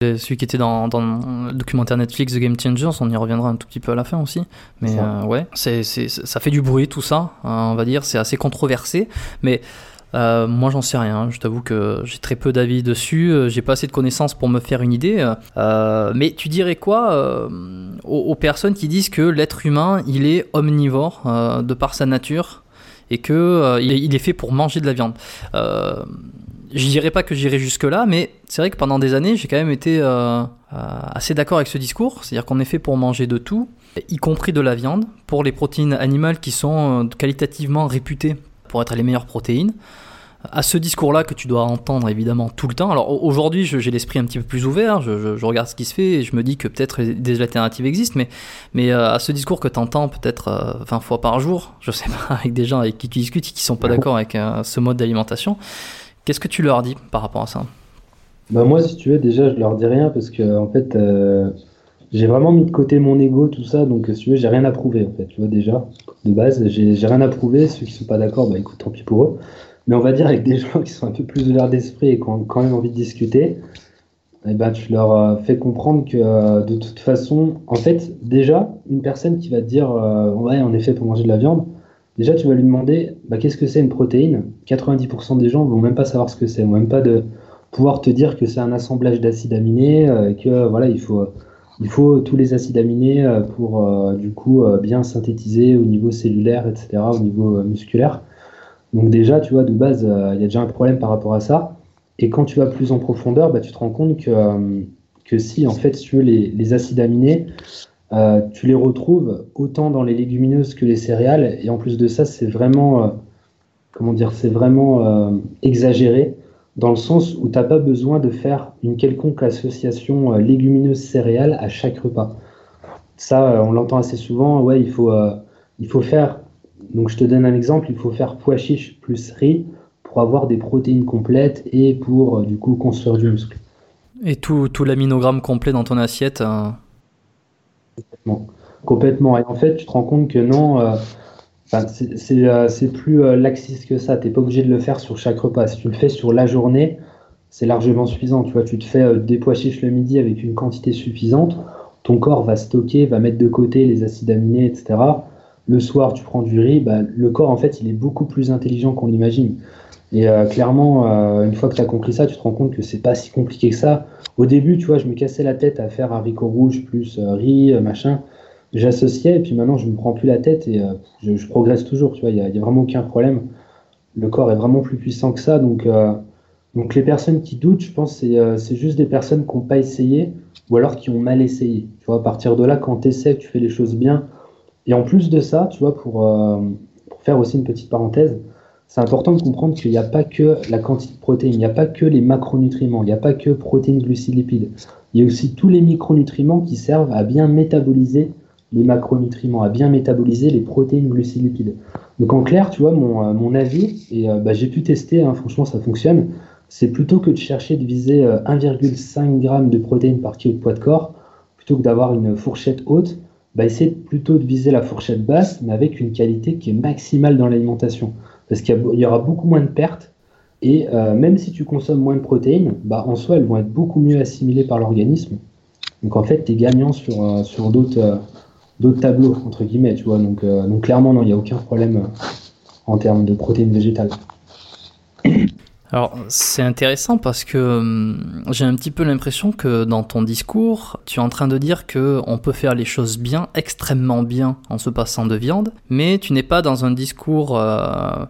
Celui qui était dans, le documentaire Netflix The Game Changers, on y reviendra un tout petit peu à la fin aussi. Mais euh, ouais, ça fait du bruit tout ça, hein, on va dire, c'est assez controversé. Mais euh, moi j'en sais rien, je t'avoue que j'ai très peu d'avis dessus, euh, j'ai pas assez de connaissances pour me faire une idée. mais tu dirais quoi aux, personnes qui disent que l'être humain il est omnivore de par sa nature et que il, est, fait pour manger de la viande? Je dirais pas que j'irai jusque-là, mais c'est vrai que pendant des années, j'ai quand même été euh, euh, assez d'accord avec ce discours. C'est-à-dire qu'on est fait pour manger de tout, y compris de la viande, pour les protéines animales qui sont euh, qualitativement réputées pour être les meilleures protéines. À ce discours-là que tu dois entendre évidemment tout le temps. Alors aujourd'hui, j'ai l'esprit un petit peu plus ouvert, je, regarde ce qui se fait et je me dis que peut-être des alternatives existent, mais, mais à ce discours que tu entends peut-être 20 fois par jour, je sais pas, avec des gens avec qui tu discutes et qui sont pas d'accord avec ce mode d'alimentation, Qu'est-ce que tu leur dis par rapport à ça? Bah Moi, si tu veux, déjà, je leur dis rien parce que, en fait, euh, j'ai vraiment mis de côté mon ego, tout ça. Donc, si tu veux, j'ai rien à prouver, en fait. Tu vois, déjà, de base, j'ai rien à prouver. Ceux qui sont pas d'accord, bah écoute, tant pis pour eux. Mais on va dire avec des gens qui sont un peu plus ouverts d'esprit et qui ont quand même envie de discuter, eh ben, tu leur euh, fais comprendre que euh, de toute façon, en fait, déjà, une personne qui va te dire Ouais, en effet, pour manger de la viande, Déjà, tu vas lui demander bah, qu'est-ce que c'est une protéine? 90% des gens vont même pas savoir ce que c'est, vont même pas de pouvoir te dire que c'est un assemblage d'acides aminés, euh, que voilà, il faut, il faut tous les acides aminés euh, pour euh, du coup bien synthétiser au niveau cellulaire, etc., au niveau musculaire. Donc déjà, tu vois, de base, il y a déjà un problème par rapport à ça. Et quand tu vas plus en profondeur, bah, tu te rends compte que, si en fait, tu veux, les, acides aminés, euh, tu les retrouves autant dans les légumineuses que les céréales. Et en plus de ça, c'est vraiment, euh, comment dire, c'est vraiment euh, exagéré dans le sens où tu n'as pas besoin de faire une quelconque association légumineuse-céréales à chaque repas. Ça, on l'entend assez souvent. Ouais, il faut, il faut faire. Donc, je te donne un exemple. Il faut faire pois chiche plus riz pour avoir des protéines complètes et pour du coup construire du muscle. Et tout, tout l'aminogramme complet dans ton assiette Complètement. Et en fait, tu te rends compte que non, euh, euh, c'est plus euh, laxiste que ça. Tu n'es pas obligé de le faire sur chaque repas. Si tu le fais sur la journée, c'est largement suffisant. Tu vois, tu te fais des pois chiches le midi avec une quantité suffisante. Ton corps va stocker, va mettre de côté les acides aminés, etc. Le soir, tu prends du riz. Bah, le corps, en fait, il est beaucoup plus intelligent qu'on l'imagine. Et clairement, une fois que tu as compris ça, tu te rends compte que c'est pas si compliqué que ça. Au début, tu vois, je me cassais la tête à faire haricot rouge plus euh, riz, euh, machin. J'associais et puis maintenant, je me prends plus la tête et euh, je, progresse toujours. Tu vois, il n'y a, vraiment aucun problème. Le corps est vraiment plus puissant que ça. Donc, donc les personnes qui doutent, je pense, c'est juste des personnes qui n'ont pas essayé ou alors qui ont mal essayé. Tu vois, à partir de là, quand tu essaies, tu fais les choses bien. Et en plus de ça, tu vois, pour, pour faire aussi une petite parenthèse, c'est important de comprendre qu'il n'y a pas que la quantité de protéines, il n'y a pas que les macronutriments, il n'y a pas que protéines, glucides, lipides. Il y a aussi tous les micronutriments qui servent à bien métaboliser les macronutriments, à bien métaboliser les protéines, glucides. Donc en clair, tu vois, mon, euh, avis, et euh, bah, j'ai pu tester, hein, franchement ça fonctionne, c'est plutôt que de chercher de viser 1,5 euh, g de protéines par kilo de poids de corps, plutôt que d'avoir une fourchette haute, bah, plutôt de viser la fourchette basse, mais avec une qualité qui est maximale dans l'alimentation parce qu'il y, aura beaucoup moins de pertes. Et même si tu consommes moins de protéines, bah, en soi, elles vont être beaucoup mieux assimilées par l'organisme. Donc en fait, tu es gagnant sur, d'autres d'autres tableaux, entre guillemets, tu vois. Donc, donc clairement, non, il n'y a aucun problème en termes de protéines végétales. Alors c'est intéressant parce que hum, j'ai un petit peu l'impression que dans ton discours, tu es en train de dire que on peut faire les choses bien, extrêmement bien en se passant de viande, mais tu n'es pas dans un discours euh,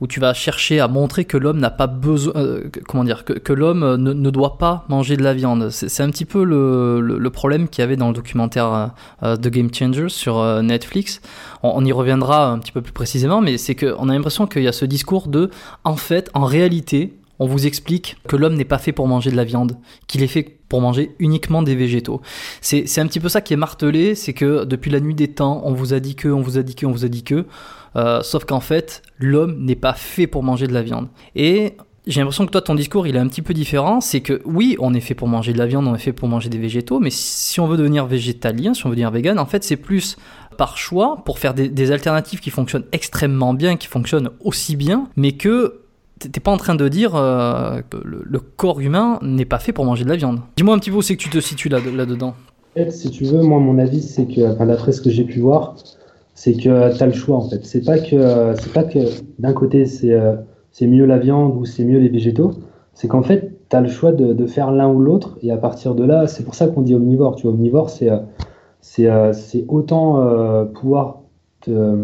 où tu vas chercher à montrer que l'homme n'a pas besoin, euh, comment dire, que, l'homme ne, ne, doit pas manger de la viande. C'est un petit peu le, problème qu'il y avait dans le documentaire euh, The Game Changers sur euh, Netflix. On, y reviendra un petit peu plus précisément, mais c'est qu'on a l'impression qu'il y a ce discours de, en fait, en réalité, on vous explique que l'homme n'est pas fait pour manger de la viande, qu'il est fait pour manger uniquement des végétaux. C'est un petit peu ça qui est martelé, c'est que depuis la nuit des temps, on vous a dit que, on vous a dit que, on vous a dit que, euh, sauf qu'en fait, l'homme n'est pas fait pour manger de la viande. Et j'ai l'impression que toi, ton discours, il est un petit peu différent. C'est que oui, on est fait pour manger de la viande, on est fait pour manger des végétaux, mais si on veut devenir végétalien, si on veut devenir vegan, en fait, c'est plus par choix pour faire des, alternatives qui fonctionnent extrêmement bien, qui fonctionnent aussi bien, mais que t'es pas en train de dire euh, que le, corps humain n'est pas fait pour manger de la viande. Dis-moi un petit peu où c'est que tu te situes là, là-dedans. Fait, si tu veux, moi, mon avis, c'est que, enfin, ce que j'ai pu voir, c'est que tu as le choix, en fait. C'est pas que, c'est pas que d'un côté, c'est, euh, c'est mieux la viande ou c'est mieux les végétaux. C'est qu'en fait, tu as le choix de, de faire l'un ou l'autre. Et à partir de là, c'est pour ça qu'on dit omnivore. Tu vois, omnivore, c'est, euh, c'est, autant pouvoir te,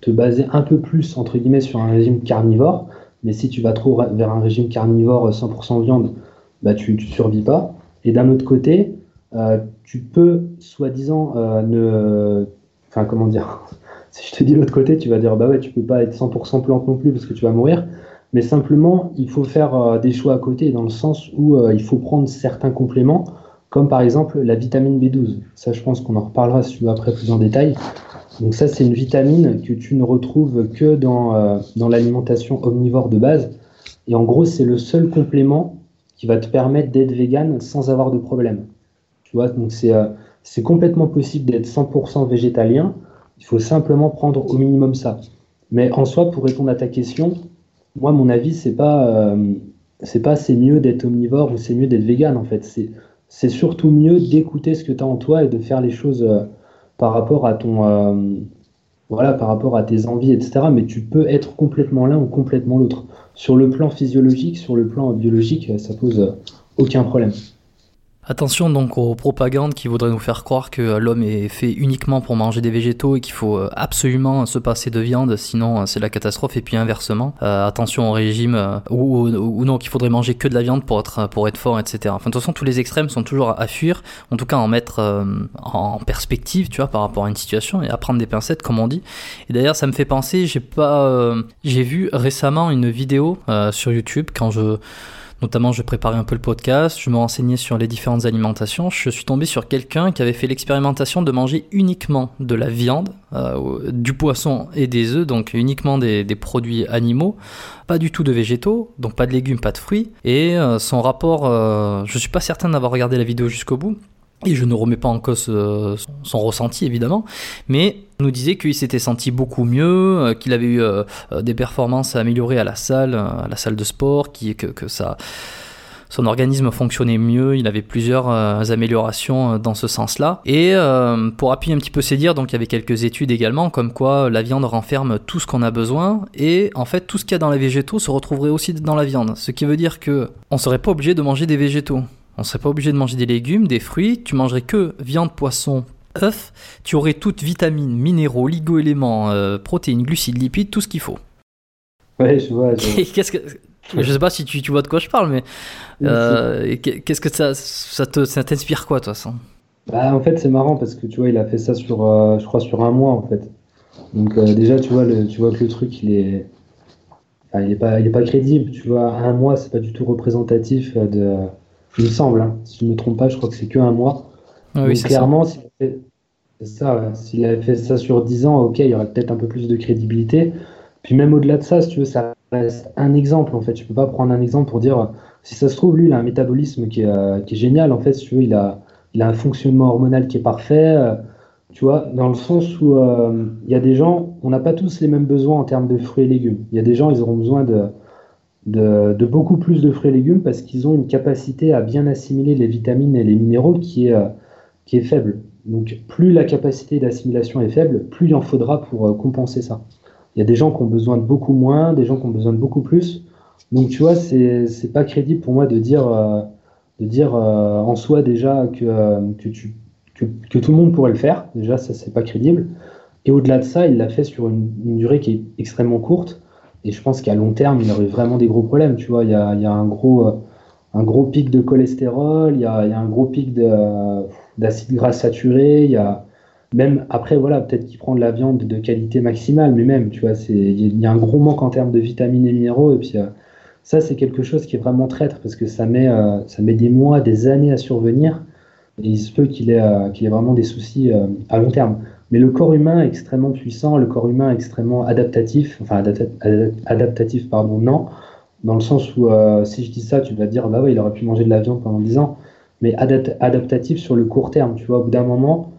te baser un peu plus, entre guillemets, sur un régime carnivore. Mais si tu vas trop vers un régime carnivore 100% viande, bah, tu ne survis pas. Et d'un autre côté, euh, tu peux, soi-disant, euh, ne. Enfin, comment dire Si je te dis l'autre côté, tu vas dire bah ouais, tu peux pas être 100% plante non plus parce que tu vas mourir. Mais simplement, il faut faire euh, des choix à côté, dans le sens où il faut prendre certains compléments, comme par exemple la vitamine B12. Ça, je pense qu'on en reparlera après plus en détail. Donc ça, c'est une vitamine que tu ne retrouves que dans, dans l'alimentation omnivore de base. Et en gros, c'est le seul complément qui va te permettre d'être vegan sans avoir de problème. Tu vois, donc euh, c'est complètement possible d'être 100% végétalien. Il faut simplement prendre au minimum ça. Mais en soi, pour répondre à ta question, moi, mon avis, c'est pas euh, c'est pas c'est mieux d'être omnivore ou c'est mieux d'être vegan en fait. C'est c'est surtout mieux d'écouter ce que tu as en toi et de faire les choses euh, par rapport à ton voilà par rapport à tes envies etc. Mais tu peux être complètement l'un ou complètement l'autre. Sur le plan physiologique, sur le plan biologique, ça pose aucun problème. Attention donc aux propagandes qui voudraient nous faire croire que l'homme est fait uniquement pour manger des végétaux et qu'il faut euh, absolument se passer de viande, sinon euh, c'est la catastrophe. Et puis inversement, euh, attention au régime ou, non qu'il faudrait manger que de la viande pour être pour être fort, etc. Enfin de toute façon tous les extrêmes sont toujours à fuir, en tout cas en mettre en perspective, tu vois, par rapport à une situation et à prendre des pincettes comme on dit. Et d'ailleurs ça me fait penser, j'ai pas, j'ai vu récemment une vidéo sur YouTube quand je Notamment, je préparais un peu le podcast, je me renseignais sur les différentes alimentations. Je suis tombé sur quelqu'un qui avait fait l'expérimentation de manger uniquement de la viande, euh, du poisson et des œufs, donc uniquement des, produits animaux, pas du tout de végétaux, donc pas de légumes, pas de fruits. Et euh, son rapport, euh, je suis pas certain d'avoir regardé la vidéo jusqu'au bout, et je ne remets pas en cause euh, son, ressenti évidemment, mais nous disait qu'il s'était senti beaucoup mieux, euh, qu'il avait eu euh, des performances améliorées à la salle, à la salle de sport, que, son organisme fonctionnait mieux, il avait plusieurs améliorations dans ce sens-là. Et pour appuyer un petit peu ses dires, donc il y avait quelques études également, comme quoi la viande renferme tout ce qu'on a besoin, et en fait tout ce qu'il y a dans les végétaux se retrouverait aussi dans la viande. Ce qui veut dire que on serait pas obligé de manger des végétaux. On serait pas obligé de manger des légumes, des fruits, tu mangerais que viande, poisson, œufs, tu aurais toutes vitamines, minéraux, ligo-éléments, euh, protéines, glucides, lipides, tout ce qu'il faut. Ouais, je vois. Je... qu'est-ce que... Je sais pas si tu, vois de quoi je parle, mais euh, qu'est-ce que ça, ça, te, ça t'inspire quoi, toi, ça? Bah, En fait, c'est marrant parce que tu vois, il a fait ça sur, euh, je crois, sur un mois, en fait. Donc, déjà, tu vois, le, tu vois que le truc, il est, il n'est pas, il est pas crédible. Tu vois, un mois, c'est pas du tout représentatif de, il me semble. Hein. Si je ne me trompe pas, je crois que c'est que un mois. Ah oui, clairement, avait, ça, s'il avait fait ça sur 10 ans, ok, il y aurait peut-être un peu plus de crédibilité. Puis même au-delà de ça, si tu veux, ça reste un exemple en fait. Je peux pas prendre un exemple pour dire si ça se trouve, lui, il a un métabolisme qui est, euh, génial. En fait, si tu veux, il a, il a un fonctionnement hormonal qui est parfait. Euh, tu vois, dans le sens où euh, il y a des gens, on n'a pas tous les mêmes besoins en termes de fruits et légumes. Il y a des gens, ils auront besoin de, de, beaucoup plus de fruits et légumes parce qu'ils ont une capacité à bien assimiler les vitamines et les minéraux qui qui est faible. Donc plus la capacité d'assimilation est faible, plus il en faudra pour euh, compenser ça. Il y a des gens qui ont besoin de beaucoup moins, des gens qui ont besoin de beaucoup plus. Donc tu vois, c'est pas crédible pour moi de dire, euh, de dire en soi déjà que, que, tu, que, tout le monde pourrait le faire. Déjà, ça c'est pas crédible. Et au-delà de ça, il l'a fait sur une, une durée qui est extrêmement courte. Et je pense qu'à long terme, il aurait vraiment des gros problèmes. Tu vois, il y a, il y a un, gros, euh, un gros pic de cholestérol, il y a, il y a un gros pic d'acide gras saturé, il y a même après, voilà, peut-être qu'il prend de la viande de qualité maximale, mais même, tu vois, il y a un gros manque en termes de vitamines et minéraux. Et puis, euh, ça, c'est quelque chose qui est vraiment traître parce que ça met, euh, ça met des mois, des années à survenir. Et il se peut qu'il ait, qu'il ait vraiment des soucis à long terme. Mais le corps humain est extrêmement puissant, le corps humain est extrêmement adaptatif, enfin adaptatif, pardon, non. dans le sens où si je dis ça, tu vas dire, bah ouais, il aurait pu manger de la viande pendant 10 ans, mais adaptatif sur le court terme, tu vois, au bout d'un moment,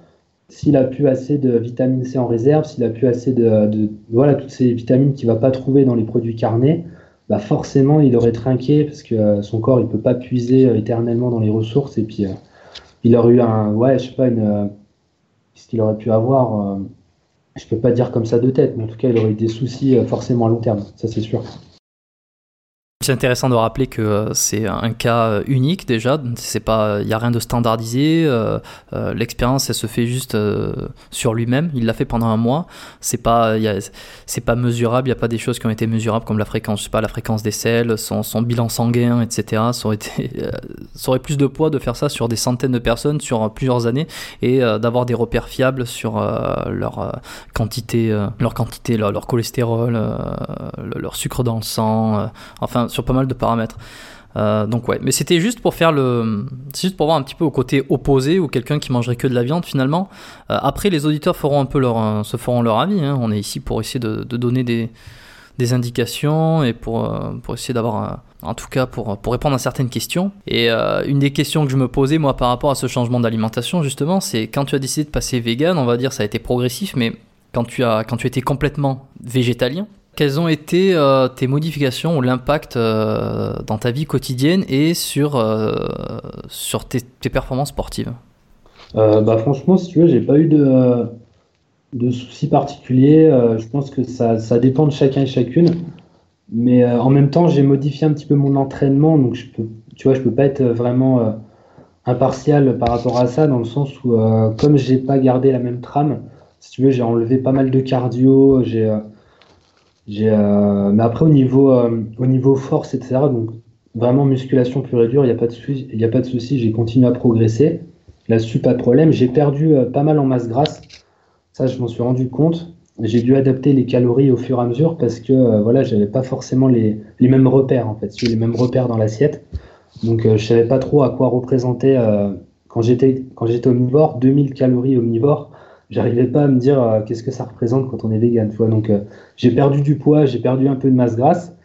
s'il a plus assez de vitamine C en réserve, s'il a plus assez de, voilà toutes ces vitamines qu'il va pas trouver dans les produits carnés, bah forcément il aurait trinqué parce que euh, son corps il peut pas puiser euh, éternellement dans les ressources et puis euh, il aurait eu un ouais je sais pas une ce qu'il aurait pu avoir je peux pas dire comme ça de tête mais en tout cas il aurait eu des soucis forcément à long terme ça c'est sûr. C'est intéressant de rappeler que euh, c'est un cas euh, unique déjà. C'est pas, il y a rien de standardisé. Euh, l'expérience, elle se fait juste sur lui-même. Il l'a fait pendant un mois. C'est pas, c'est pas mesurable. Il y a pas des choses qui ont été mesurables comme la fréquence, pas, la fréquence des selles, son, bilan sanguin, etc. Ça aurait été, ça aurait plus de poids de faire ça sur des centaines de personnes sur plusieurs années et d'avoir des repères fiables sur leur quantité, leur quantité, leur, leur cholestérol, leur sucre dans le sang. enfin sur pas mal de paramètres. Euh, donc ouais, mais c'était juste pour faire le, juste pour voir un petit peu au côté opposé ou quelqu'un qui mangerait que de la viande finalement. Euh, après, les auditeurs feront un peu leur, euh, se feront leur avis. Hein. On est ici pour essayer de, donner des, des, indications et pour, pour essayer d'avoir, en tout cas pour, pour répondre à certaines questions. Et une des questions que je me posais moi par rapport à ce changement d'alimentation justement, c'est quand tu as décidé de passer vegan, on va dire ça a été progressif, mais quand tu as, quand tu étais complètement végétalien, quelles ont été euh, tes modifications ou l'impact euh, dans ta vie quotidienne et sur, euh, sur tes, performances sportives? Bah, Franchement, si tu veux, j'ai pas eu de, de soucis particuliers. je pense que ça, ça, dépend de chacun et chacune. Mais en même temps, j'ai modifié un petit peu mon entraînement. Donc, je peux, tu vois, je peux pas être vraiment impartial par rapport à ça, dans le sens où, comme j'ai pas gardé la même trame, si tu veux, j'ai enlevé pas mal de cardio, euh, mais après, au niveau, euh, au niveau force, etc., donc vraiment musculation pure et dure, il n'y a pas de souci, j'ai continué à progresser. Là-dessus, pas de problème. J'ai perdu euh, pas mal en masse grasse. Ça, je m'en suis rendu compte. J'ai dû adapter les calories au fur et à mesure parce que voilà, j'avais pas forcément les, mêmes repères en fait, les mêmes repères dans l'assiette. Donc, je savais pas trop à quoi représenter quand j'étais quand j'étais omnivore. 2000 calories omnivore, j'arrivais pas à me dire euh, qu'est-ce que ça représente quand on est vegan. Tu vois donc euh, j'ai perdu du poids, j'ai perdu un peu de masse grasse,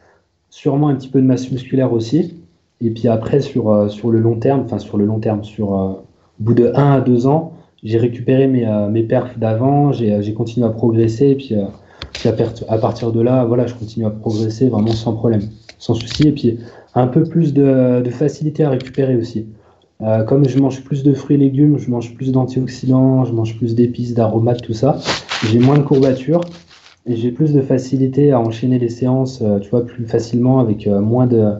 sûrement un petit peu de masse musculaire aussi. Et puis après sur, euh, sur le long terme, enfin sur le long terme, sur au bout de 1 à 2 ans, j'ai récupéré mes, mes perfs d'avant, j'ai continué à progresser et puis, puis à, à, partir de là, voilà, je continue à progresser vraiment sans problème, sans souci et puis un peu plus de, de facilité à récupérer aussi. Euh, comme je mange plus de fruits et légumes, je mange plus d'antioxydants, je mange plus d'épices, d'aromates, tout ça, j'ai moins de courbatures et j'ai plus de facilité à enchaîner les séances, euh, tu vois, plus facilement avec euh, moins, de,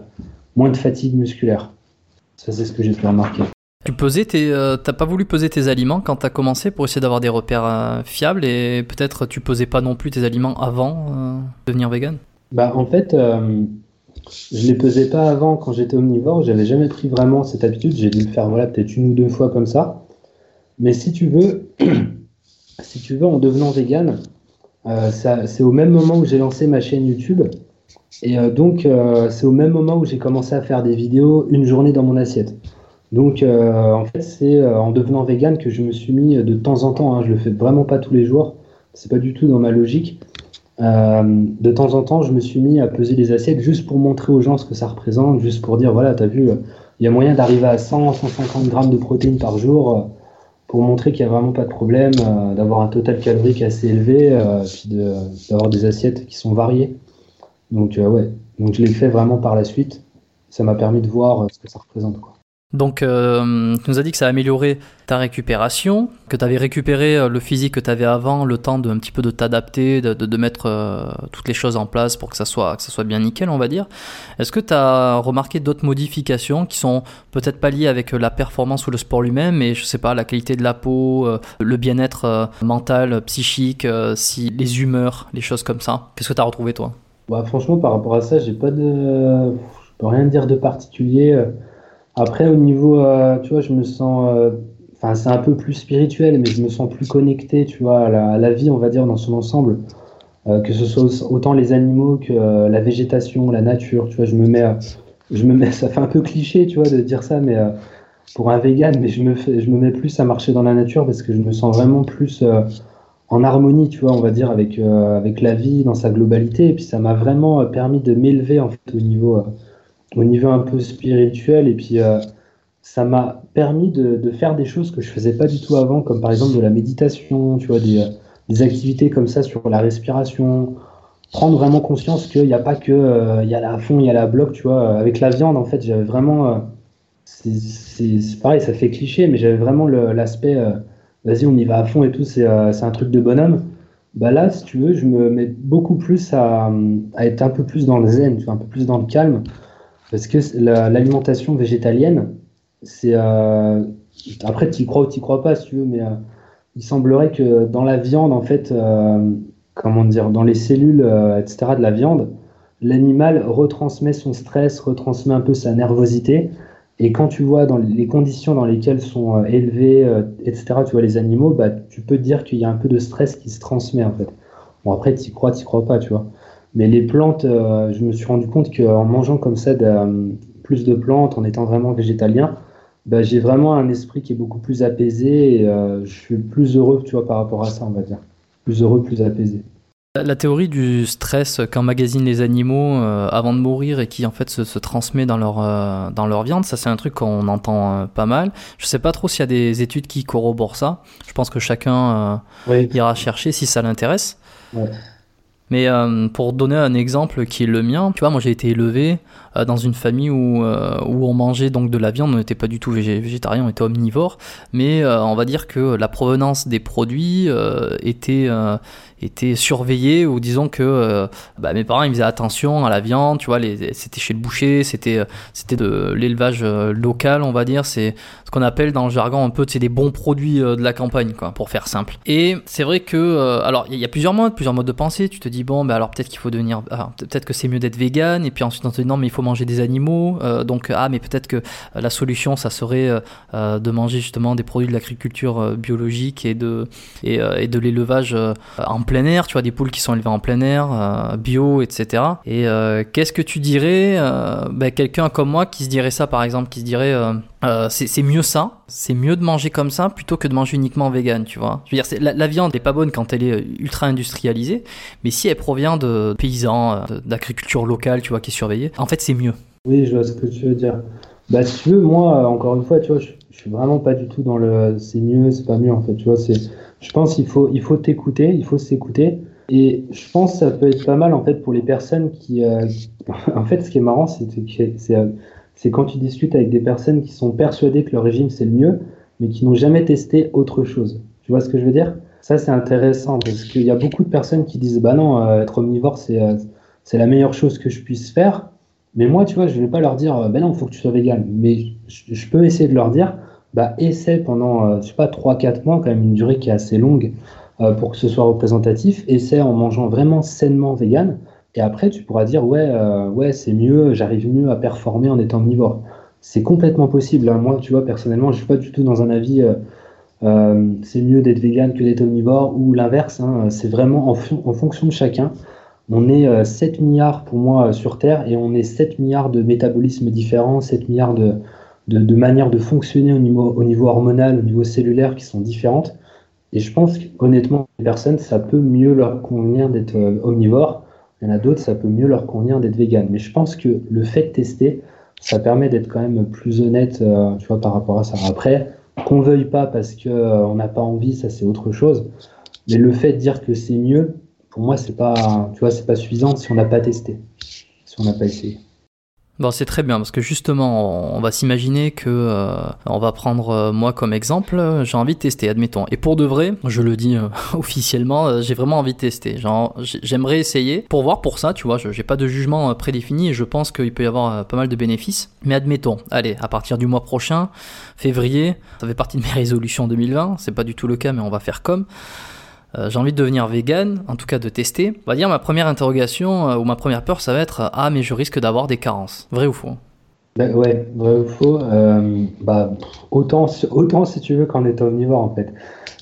moins de fatigue musculaire. Ça, c'est ce que j'ai pu remarquer. Tu pesais tes, t'as pas voulu peser tes aliments quand tu as commencé pour essayer d'avoir des repères fiables et peut-être tu pesais pas non plus tes aliments avant de devenir vegan? Bah en fait, je les pesais pas avant quand j'étais omnivore, j'avais jamais pris vraiment cette habitude, j'ai dû le faire voilà, peut-être une ou deux fois comme ça. Mais si tu veux, si tu veux en devenant vegan, euh, c'est au même moment où j'ai lancé ma chaîne YouTube. Et euh, donc, euh, c'est au même moment où j'ai commencé à faire des vidéos une journée dans mon assiette. Donc, en fait, c'est en devenant vegan que je me suis mis de temps en temps, hein, je le fais vraiment pas tous les jours, c'est pas du tout dans ma logique, euh, de temps en temps, je me suis mis à peser les assiettes juste pour montrer aux gens ce que ça représente, juste pour dire voilà, t'as vu, il y a moyen d'arriver à 100, 150 grammes de protéines par jour euh, pour montrer qu'il n'y a vraiment pas de problème, euh, d'avoir un total calorique assez élevé, puis d'avoir des assiettes qui sont variées. Donc, ouais, donc je l'ai fait vraiment par la suite. Ça m'a permis de voir ce que ça représente. Quoi. Donc, euh, tu nous as dit que ça a amélioré ta récupération, que tu avais récupéré euh, le physique que tu avais avant, le temps de un petit peu de t'adapter, de, de, mettre euh, toutes les choses en place pour que ça soit, que ça soit bien nickel, on va dire. Est-ce que tu as remarqué d'autres modifications qui sont peut-être pas liées avec la performance ou le sport lui-même, mais je sais pas, la qualité de la peau, le bien-être mental, psychique, si les humeurs, les choses comme ça? Qu'est-ce que tu as retrouvé toi? Bah, Franchement, par rapport à ça, j'ai pas de. Je peux rien dire de particulier. Après, au niveau, euh, tu vois, je me sens. Euh, enfin, c'est un peu plus spirituel, mais je me sens plus connecté, tu vois, à la, vie, on va dire, dans son ensemble. Euh, que ce soit autant les animaux que la végétation, la nature, tu vois, je me mets. je me mets, ça fait un peu cliché, tu vois, de dire ça, mais pour un vegan, mais je me, je me mets plus à marcher dans la nature parce que je me sens vraiment plus en harmonie, tu vois, on va dire, avec, avec la vie dans sa globalité. Et puis ça m'a vraiment permis de m'élever en fait au niveau, au niveau un peu spirituel. Et puis ça m'a permis de, faire des choses que je faisais pas du tout avant, comme par exemple de la méditation, tu vois, des, des activités comme ça sur la respiration, prendre vraiment conscience qu'il n'y a pas que euh, il y a la fond, il y a la bloc, tu vois. Avec la viande, en fait, j'avais vraiment. Euh, c'est pareil, ça fait cliché, mais j'avais vraiment l'aspect euh, vas-y, on y va à fond et tout, c'est un truc de bonhomme. Bah là, si tu veux, je me mets beaucoup plus à, à, être un peu plus dans le zen, tu vois, un peu plus dans le calme, parce que l'alimentation végétalienne, c'est. après, tu y crois ou tu y crois pas, si tu veux, mais il semblerait que dans la viande, en fait, euh, comment dire, dans les cellules, euh, etc., de la viande, l'animal retransmet son stress, retransmet un peu sa nervosité. Et quand tu vois dans les conditions dans lesquelles sont euh, élevés, etc., tu vois les animaux, bah, tu peux te dire qu'il y a un peu de stress qui se transmet en fait. Bon après, tu y crois, tu crois pas, tu vois. Mais les plantes, je me suis rendu compte qu'en mangeant comme ça plus de plantes, en étant vraiment végétalien, bah, j'ai vraiment un esprit qui est beaucoup plus apaisé et euh, je suis plus heureux, tu vois, par rapport à ça, on va dire. Plus heureux, plus apaisé. La théorie du stress qu'emmagasinent les animaux euh, avant de mourir et qui en fait se, transmet dans leur, euh, dans leur viande, ça c'est un truc qu'on entend pas mal. Je sais pas trop s'il y a des études qui corroborent ça. Je pense que chacun ira chercher si ça l'intéresse. Mais pour donner un exemple qui est le mien, tu vois, moi j'ai été élevé euh, dans une famille où, euh, où on mangeait donc de la viande, on n'était pas du tout végétarien, on était omnivore, mais euh, on va dire que la provenance des produits était, était surveillée, ou disons que bah, mes parents ils faisaient attention à la viande, tu vois, c'était chez le boucher, c'était c'était de l'élevage local, on va dire, c'est ce qu'on appelle dans le jargon un peu, c'est des bons produits de la campagne, quoi, pour faire simple. Et c'est vrai que, alors il y, a plusieurs modes, plusieurs modes de pensée, tu te dis, bon, bah, alors peut-être qu'il faut devenir, ah, peut-être que c'est mieux d'être vegan, et puis ensuite on te dit, non, mais il faut manger des animaux. Euh, donc, ah, mais peut-être que euh, la solution, ça serait euh, de manger justement des produits de l'agriculture biologique et de, et, et de l'élevage en plein air, tu vois, des poules qui sont élevées en plein air, bio, etc. Et qu'est-ce que tu dirais, ben, quelqu'un comme moi qui se dirait ça, par exemple, qui se dirait euh, c'est mieux ça, c'est mieux de manger comme ça plutôt que de manger uniquement vegan, tu vois. Je veux dire, la, viande n'est pas bonne quand elle est euh, ultra industrialisée, mais si elle provient de paysans, euh, d'agriculture locale, tu vois, qui est surveillée, en fait, c'est mieux. Oui, je vois ce que tu veux dire. Bah, si tu veux, moi, encore une fois, tu vois, je, suis vraiment pas du tout dans le c'est mieux, c'est pas mieux, en fait, tu vois. C'est, je pense qu'il faut, il faut t'écouter, il faut s'écouter. Et je pense que ça peut être pas mal, en fait, pour les personnes qui. en fait, ce qui est marrant, c'est c'est c'est quand tu discutes avec des personnes qui sont persuadées que le régime c'est le mieux, mais qui n'ont jamais testé autre chose. Tu vois ce que je veux dire? Ça c'est intéressant parce qu'il y a beaucoup de personnes qui disent bah non, euh, être omnivore c'est euh, c'est la meilleure chose que je puisse faire. Mais moi, tu vois, je ne vais pas leur dire bah non, il faut que tu sois vegan. Mais je, peux essayer de leur dire bah essaie pendant, euh, je sais pas, 3-4 mois, quand même une durée qui est assez longue pour que ce soit représentatif. Essaie en mangeant vraiment sainement vegan. Et après, tu pourras dire, ouais, euh, ouais c'est mieux, j'arrive mieux à performer en étant omnivore. C'est complètement possible. Hein. Moi, tu vois, personnellement, je suis pas du tout dans un avis, euh, euh, c'est mieux d'être vegan que d'être omnivore, ou l'inverse. Hein. C'est vraiment en, en, fonction de chacun. On est 7 milliards pour moi sur Terre, et on est 7 milliards de métabolismes différents, 7 milliards de, de, de manières de fonctionner au niveau, au niveau hormonal, au niveau cellulaire qui sont différentes. Et je pense qu'honnêtement, les personnes, ça peut mieux leur convenir d'être omnivore il y en a d'autres, ça peut mieux leur convenir d'être vegan. Mais je pense que le fait de tester, ça permet d'être quand même plus honnête, euh, tu vois, par rapport à ça. Après, qu'on veuille pas parce qu'on euh, n'a pas envie, ça c'est autre chose. Mais le fait de dire que c'est mieux, pour moi, c'est pas, tu vois, c'est pas suffisant si on n'a pas testé, si on n'a pas essayé. Bon, c'est très bien parce que justement, on va s'imaginer que euh, on va prendre euh, moi comme exemple. J'ai envie de tester, admettons. Et pour de vrai, je le dis euh, officiellement, j'ai vraiment envie de tester. Genre, j'aimerais essayer pour voir pour ça. Tu vois, je j'ai pas de jugement prédéfini et je pense qu'il peut y avoir pas mal de bénéfices. Mais admettons, allez, à partir du mois prochain, février, ça fait partie de mes résolutions 2020. C'est pas du tout le cas, mais on va faire comme. Euh, j'ai envie de devenir vegan, en tout cas de tester. On va dire ma première interrogation euh, ou ma première peur, ça va être ah mais je risque d'avoir des carences. Vrai ou faux? Ben, Ouais, vrai ou faux. Euh, bah, autant, autant si tu veux qu'en état omnivore en fait.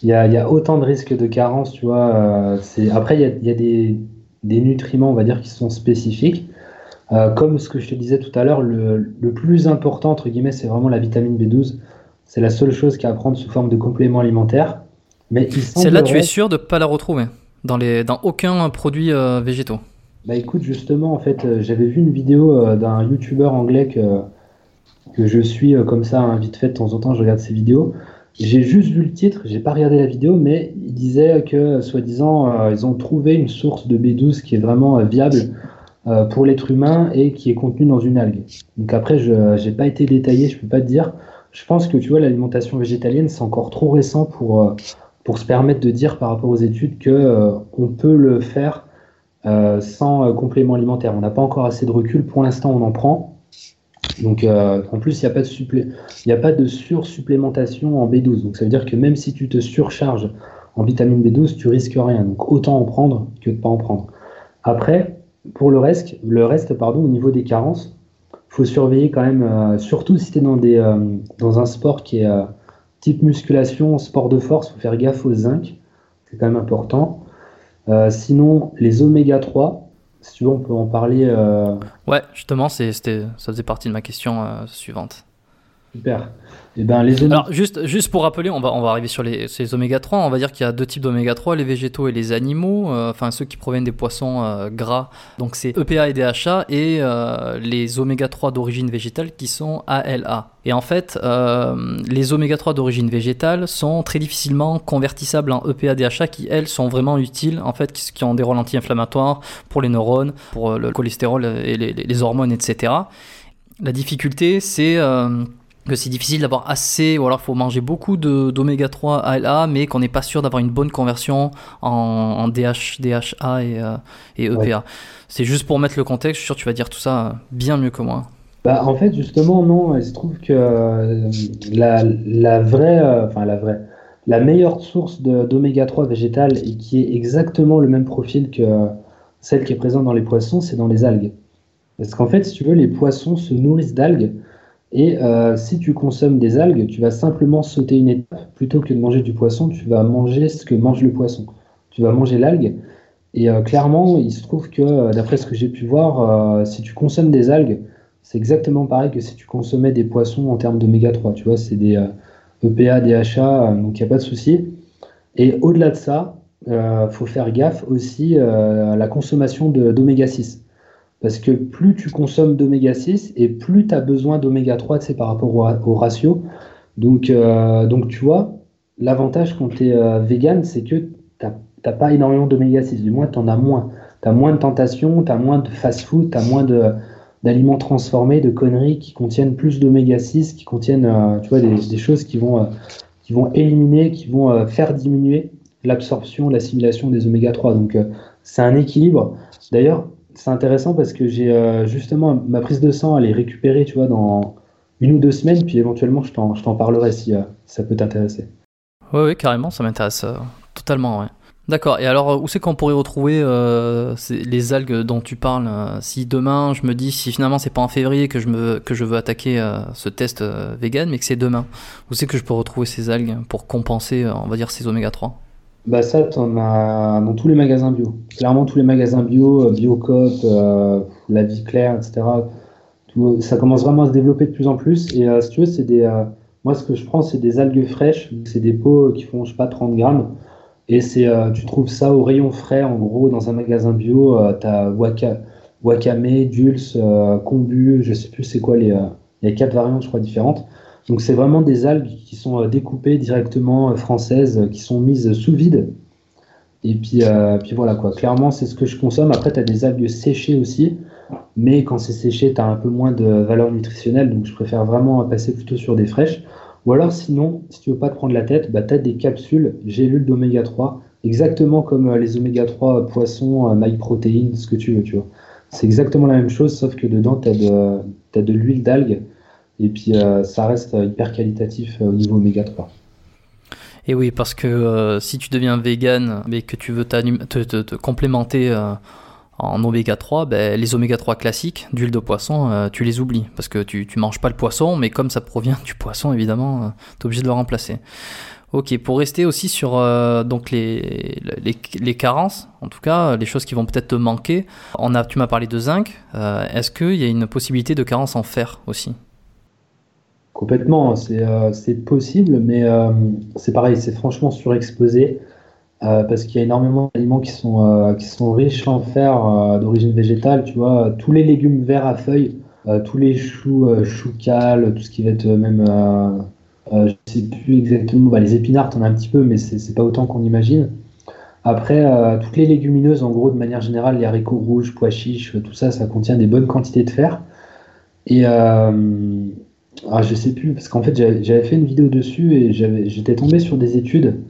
Il y a, y a, autant de risques de carence, tu vois. c'est... Après, il y a, y a des, des, nutriments, on va dire, qui sont spécifiques. comme ce que je te disais tout à l'heure, le, le plus important, entre guillemets, c'est vraiment la vitamine B12. C'est la seule chose qui à prendre sous forme de complément alimentaire. Mais Celle-là, tu es sûr de ne pas la retrouver dans, les, dans aucun produit végétaux? Bah écoute, justement, en fait, j'avais vu une vidéo d'un youtubeur anglais que, que je suis comme ça, hein, vite fait, de temps en temps, je regarde ses vidéos. J'ai juste vu le titre, j'ai pas regardé la vidéo, mais il disait que, soi-disant, euh, ils ont trouvé une source de B12 qui est vraiment euh, viable euh, pour l'être humain et qui est contenue dans une algue. Donc après, je n'ai pas été détaillé, je peux pas te dire. Je pense que tu vois, l'alimentation végétalienne, c'est encore trop récent pour, pour se permettre de dire par rapport aux études que on peut le faire sans complément alimentaire. On n'a pas encore assez de recul. Pour l'instant, on en prend. Donc, euh, en plus, il n'y a pas de supplé... sursupplémentation en B12. Donc, ça veut dire que même si tu te surcharges en vitamine B12, tu risques rien. Donc, autant en prendre que de pas en prendre. Après, pour le reste, le reste, pardon, au niveau des carences, il faut surveiller quand même, euh, surtout si tu es euh, dans un sport qui est type musculation, sport de force, faut faire gaffe au zinc. C'est quand même important. sinon, les oméga 3, si tu veux, on peut en parler. Euh... Ouais, justement, c'était, ça faisait partie de ma question euh, suivante. Super. Et eh ben, Alors, juste, juste pour rappeler, on va, on va arriver sur les, ces oméga 3. On va dire qu'il y a deux types d'oméga 3, les végétaux et les animaux, euh, enfin ceux qui proviennent des poissons euh, gras. Donc c'est EPA et DHA et euh, les oméga 3 d'origine végétale qui sont ALA. Et en fait, les oméga 3 d'origine végétale sont très difficilement convertissables en EPA, DHA qui elles sont vraiment utiles en fait, qui, ont des rôles anti-inflammatoires pour les neurones, pour le cholestérol et les hormones, etc. La difficulté, c'est que c'est difficile d'avoir assez, ou alors il faut manger beaucoup d'oméga 3 ALA, mais qu'on n'est pas sûr d'avoir une bonne conversion en, DH, DHA et, euh, et EPA. C'est juste pour mettre le contexte, je suis sûr que tu vas dire tout ça bien mieux que moi. Bah, en fait, justement, non, il se trouve que euh, la, la, vraie, euh, enfin la vraie, la meilleure source d'oméga 3 végétale et qui est exactement le même profil que celle qui est présente dans les poissons, c'est dans les algues. Parce qu'en fait, si tu veux, les poissons se nourrissent d'algues et euh, si tu consommes des algues, tu vas simplement sauter une étape. Plutôt que de manger du poisson, tu vas manger ce que mange le poisson. Tu vas manger l'algue. Et euh, clairement, il se trouve que, euh, d'après ce que j'ai pu voir, si tu consommes des algues, c'est exactement pareil que si tu consommais des poissons en termes d'oméga 3. Tu vois, c'est des EPA, DHA, donc il n'y a pas de souci. Et au-delà de ça, il faut faire gaffe aussi à la consommation d'oméga 6. Parce que plus tu consommes d'oméga 6 et plus tu as besoin d'oméga 3 c'est par rapport au, ratio. Donc, euh, donc tu vois, l'avantage quand tu es euh, vegan, c'est que tu n'as pas énormément d'oméga 6. Du moins, tu en as moins. Tu as moins de tentations, tu as moins de fast-food, tu as moins d'aliments transformés, de conneries qui contiennent plus d'oméga 6, qui contiennent euh, tu vois, des, choses qui vont, qui vont éliminer, qui vont faire diminuer l'absorption, l'assimilation des oméga 3. Donc c'est un équilibre. D'ailleurs, c'est intéressant parce que j'ai euh, justement ma prise de sang, elle est récupérée, tu vois, dans une ou deux semaines, puis éventuellement je t'en parlerai si, euh, ça peut t'intéresser. Oui, oui, carrément, ça m'intéresse euh, totalement, ouais. D'accord, et alors où c'est qu'on pourrait retrouver les algues dont tu parles Si demain je me dis, si finalement c'est pas en février que je, me, que je veux attaquer ce test vegan, mais que c'est demain, où c'est que je peux retrouver ces algues pour compenser, on va dire, ces oméga 3 bah ça, t'en as dans tous les magasins bio. Clairement, tous les magasins bio, euh, Biocop, euh, La Vie Claire, etc. Tout, ça commence vraiment à se développer de plus en plus. Et euh, si tu veux, c'est des, euh, moi, ce que je prends, c'est des algues fraîches. C'est des pots qui font, je sais pas, 30 grammes. Et c'est, tu trouves ça au rayon frais, en gros, dans un magasin bio. tu as waka, Wakame, Dulce, Kombu, je sais plus c'est quoi les. Il y a quatre variantes, je crois, différentes. Donc c'est vraiment des algues qui sont euh, découpées directement euh, françaises, euh, qui sont mises sous vide. Et puis, voilà quoi, clairement c'est ce que je consomme. Après tu as des algues séchées aussi, mais quand c'est séché tu as un peu moins de valeur nutritionnelle, donc je préfère vraiment passer plutôt sur des fraîches. Ou alors sinon, si tu veux pas te prendre la tête, bah, tu as des capsules gélules d'oméga 3, exactement comme les oméga 3 poissons, maïs protéines, ce que tu veux, tu vois. C'est exactement la même chose, sauf que dedans tu de, as de l'huile d'algue et puis, euh, ça reste hyper qualitatif euh, au niveau oméga 3. Et oui, parce que euh, si tu deviens vegan, mais que tu veux te, complémenter en oméga 3, ben, les oméga 3 classiques d'huile de poisson, tu les oublies. Parce que tu ne manges pas le poisson, mais comme ça provient du poisson, évidemment, tu es obligé de le remplacer. Ok, pour rester aussi sur donc les, les, les, carences, en tout cas, les choses qui vont peut-être te manquer, tu m'as parlé de zinc. Est-ce qu'il y a une possibilité de carence en fer aussi? Complètement, c'est possible, mais c'est pareil, c'est franchement surexposé. parce qu'il y a énormément d'aliments qui sont, riches en fer d'origine végétale, tu vois, tous les légumes verts à feuilles, tous les choux, choux cales, tout ce qui va être même euh, je sais plus exactement, bah, les épinards, t'en as un petit peu, mais c'est pas autant qu'on imagine. Après, euh, toutes les légumineuses, en gros, de manière générale, les haricots rouges, pois chiches, tout ça, ça contient des bonnes quantités de fer. Et euh, ah, je sais plus, parce qu'en fait, j'avais fait une vidéo dessus et j'étais tombé sur des études.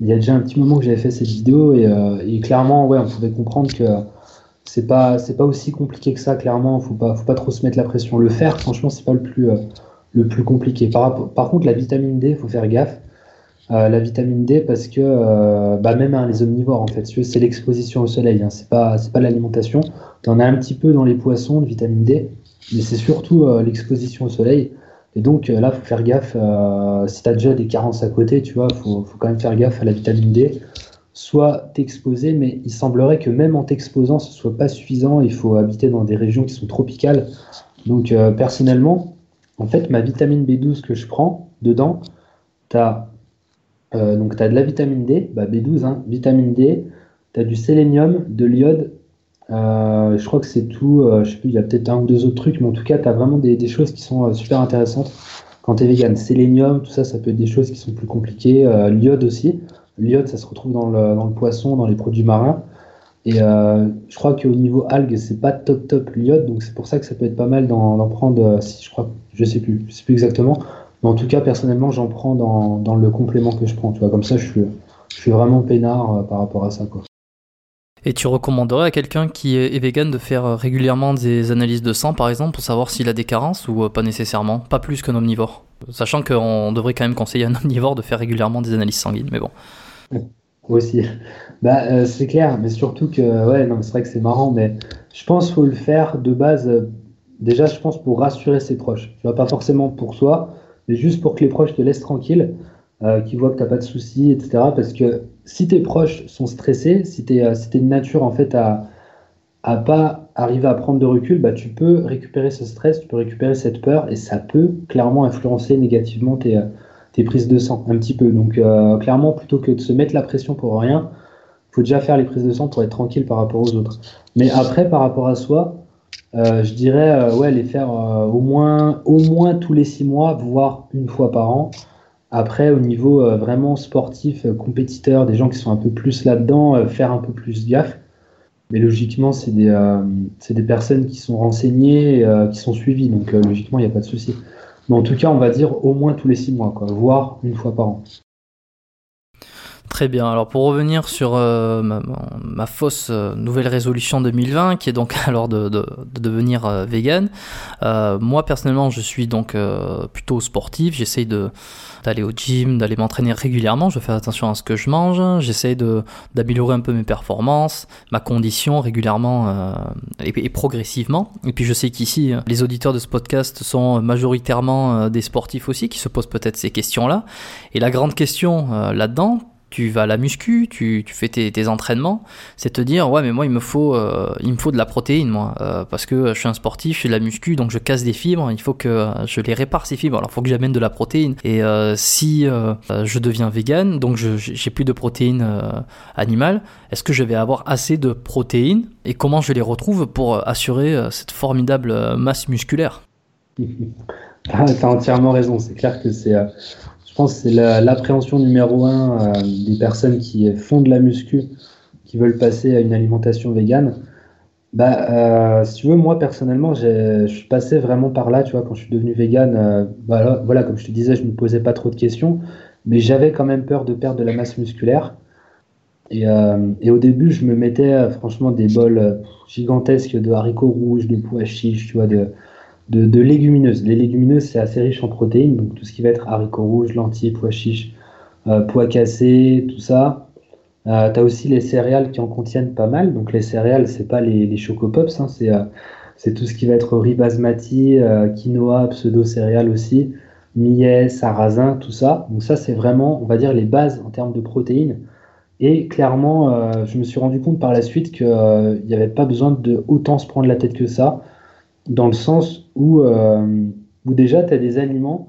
Il y a déjà un petit moment que j'avais fait cette vidéo et, euh, clairement, ouais, on pouvait comprendre que c'est pas, pas aussi compliqué que ça, clairement. Faut pas, faut pas trop se mettre la pression. Le fer, franchement, c'est pas le plus, le plus compliqué. Par, par contre, la vitamine D, faut faire gaffe. Euh, la vitamine D parce que euh, bah même hein, les omnivores en fait c'est l'exposition au soleil hein, c'est pas c'est pas l'alimentation tu en as un petit peu dans les poissons de vitamine D mais c'est surtout euh, l'exposition au soleil et donc là faut faire gaffe si tu as déjà des carences à côté tu vois faut, faut quand même faire gaffe à la vitamine D. Soit t'exposer mais il semblerait que même en t'exposant ce soit pas suffisant. Il faut habiter dans des régions qui sont tropicales. Donc personnellement en fait, ma vitamine B12 que je prends, dedans, tu as, euh, de la vitamine D, bah B12, hein, vitamine D, tu as du sélénium, de l'iode, euh, je crois que c'est tout, euh, je sais plus, il y a peut-être un ou deux autres trucs, mais en tout cas, tu as vraiment des, choses qui sont super intéressantes quand tu es vegan. Sélénium, tout ça, ça peut être des choses qui sont plus compliquées. l'iode aussi. L'iode, ça se retrouve dans le, dans le, poisson, dans les produits marins. Et euh, je crois qu'au niveau algues, c'est pas top top l'iode, donc c'est pour ça que ça peut être pas mal d'en prendre, euh, si je crois, je sais plus, je sais plus exactement. Mais en tout cas, personnellement, j'en prends dans, dans, le complément que je prends. Tu vois, comme ça, je suis, je suis vraiment peinard euh, par rapport à ça, quoi. Et tu recommanderais à quelqu'un qui est vegan de faire régulièrement des analyses de sang, par exemple, pour savoir s'il a des carences ou pas nécessairement Pas plus qu'un omnivore? Sachant qu'on devrait quand même conseiller à un omnivore de faire régulièrement des analyses sanguines, mais bon. Aussi. Bah, euh, c'est clair, mais surtout que, ouais, non, c'est vrai que c'est marrant, mais je pense qu'il faut le faire de base, euh, déjà, je pense pour rassurer ses proches. Tu vois, pas forcément pour soi, mais juste pour que les proches te laissent tranquille, euh, qu'ils voient que tu n'as pas de soucis, etc. Parce que si tes proches sont stressés, si tu es, de nature, en fait, à, à pas arriver à prendre de recul, bah, tu peux récupérer ce stress, tu peux récupérer cette peur, et ça peut clairement influencer négativement tes tes prises de sang un petit peu. Donc euh, clairement, plutôt que de se mettre la pression pour rien, faut déjà faire les prises de sang pour être tranquille par rapport aux autres. Mais après, par rapport à soi, euh, je dirais euh, ouais les faire au moins au moins tous les six mois, voire une fois par an. Après, au niveau vraiment sportif, compétiteur, des gens qui sont un peu plus là-dedans, faire un peu plus gaffe. Mais logiquement, c'est des, des personnes qui sont renseignées, qui sont suivies. Donc logiquement, il n'y a pas de souci. Mais en tout cas, on va dire au moins tous les six mois, voire une fois par an. Très bien. Alors pour revenir sur euh, ma, fausse euh, nouvelle résolution 2020, qui est donc alors de, devenir euh, vegan. moi personnellement, je suis donc plutôt sportif. J'essaye d'aller au gym, d'aller m'entraîner régulièrement. Je fais attention à ce que je mange. J'essaye d'améliorer un peu mes performances, ma condition régulièrement et, progressivement. Et puis je sais qu'ici, les auditeurs de ce podcast sont majoritairement des sportifs aussi, qui se posent peut-être ces questions-là. Et la grande question là-dedans, tu vas à la muscu, tu, fais tes, entraînements, c'est te dire ouais mais moi il me faut euh, il me faut de la protéine moi euh, parce que je suis un sportif, je fais de la muscu donc je casse des fibres, il faut que je les répare ces fibres. Alors il faut que j'amène de la protéine et euh, si je deviens vegan donc j'ai plus de protéines animales, est-ce que je vais avoir assez de protéines et comment je les retrouve pour assurer cette formidable masse musculaire? T'as entièrement raison, c'est clair que c'est je pense que c'est l'appréhension numéro un euh, des personnes qui font de la muscu, qui veulent passer à une alimentation végane. Bah, euh, si tu veux, moi personnellement, je suis passé vraiment par là, tu vois, quand je suis devenu végane. Euh, voilà, comme je te disais, je me posais pas trop de questions, mais j'avais quand même peur de perdre de la masse musculaire. Et, et au début, je me mettais franchement des bols gigantesques de haricots rouges, de pois chiches, tu vois, de, de, légumineuses. Les légumineuses, c'est assez riche en protéines, donc tout ce qui va être haricots rouges, lentilles, pois chiches, euh, pois cassés, tout ça. Euh, tu as aussi les céréales qui en contiennent pas mal. Donc les céréales, c'est pas les, les chocopops, hein, euh, c'est tout ce qui va être riz basmati, quinoa, pseudo-céréales aussi, millet, sarrasin, tout ça. Donc ça, c'est vraiment, on va dire, les bases en termes de protéines. Et clairement, je me suis rendu compte par la suite qu'il n'y avait pas besoin de autant se prendre la tête que ça dans le sens où, euh, déjà tu as des aliments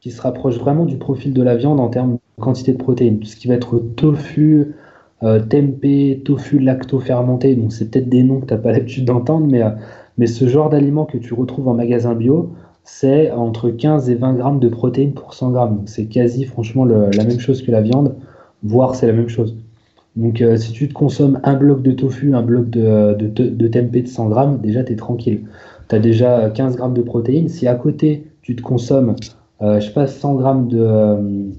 qui se rapproche vraiment du profil de la viande en termes de quantité de protéines. Tout ce qui va être tofu, euh, tempeh, tofu lacto-fermenté, donc c'est peut-être des noms que tu n'as pas l'habitude d'entendre, mais, euh, mais ce genre d'aliment que tu retrouves en magasin bio, c'est entre 15 et 20 grammes de protéines pour 100 grammes. C'est quasi franchement la même chose que la viande, voire c'est la même chose. Donc si tu te consommes un bloc de tofu, un bloc de, de, de tempeh de 100 grammes, déjà tu es tranquille. Tu as déjà 15 grammes de protéines. Si à côté tu te consommes, euh, je sais pas, 100 grammes de,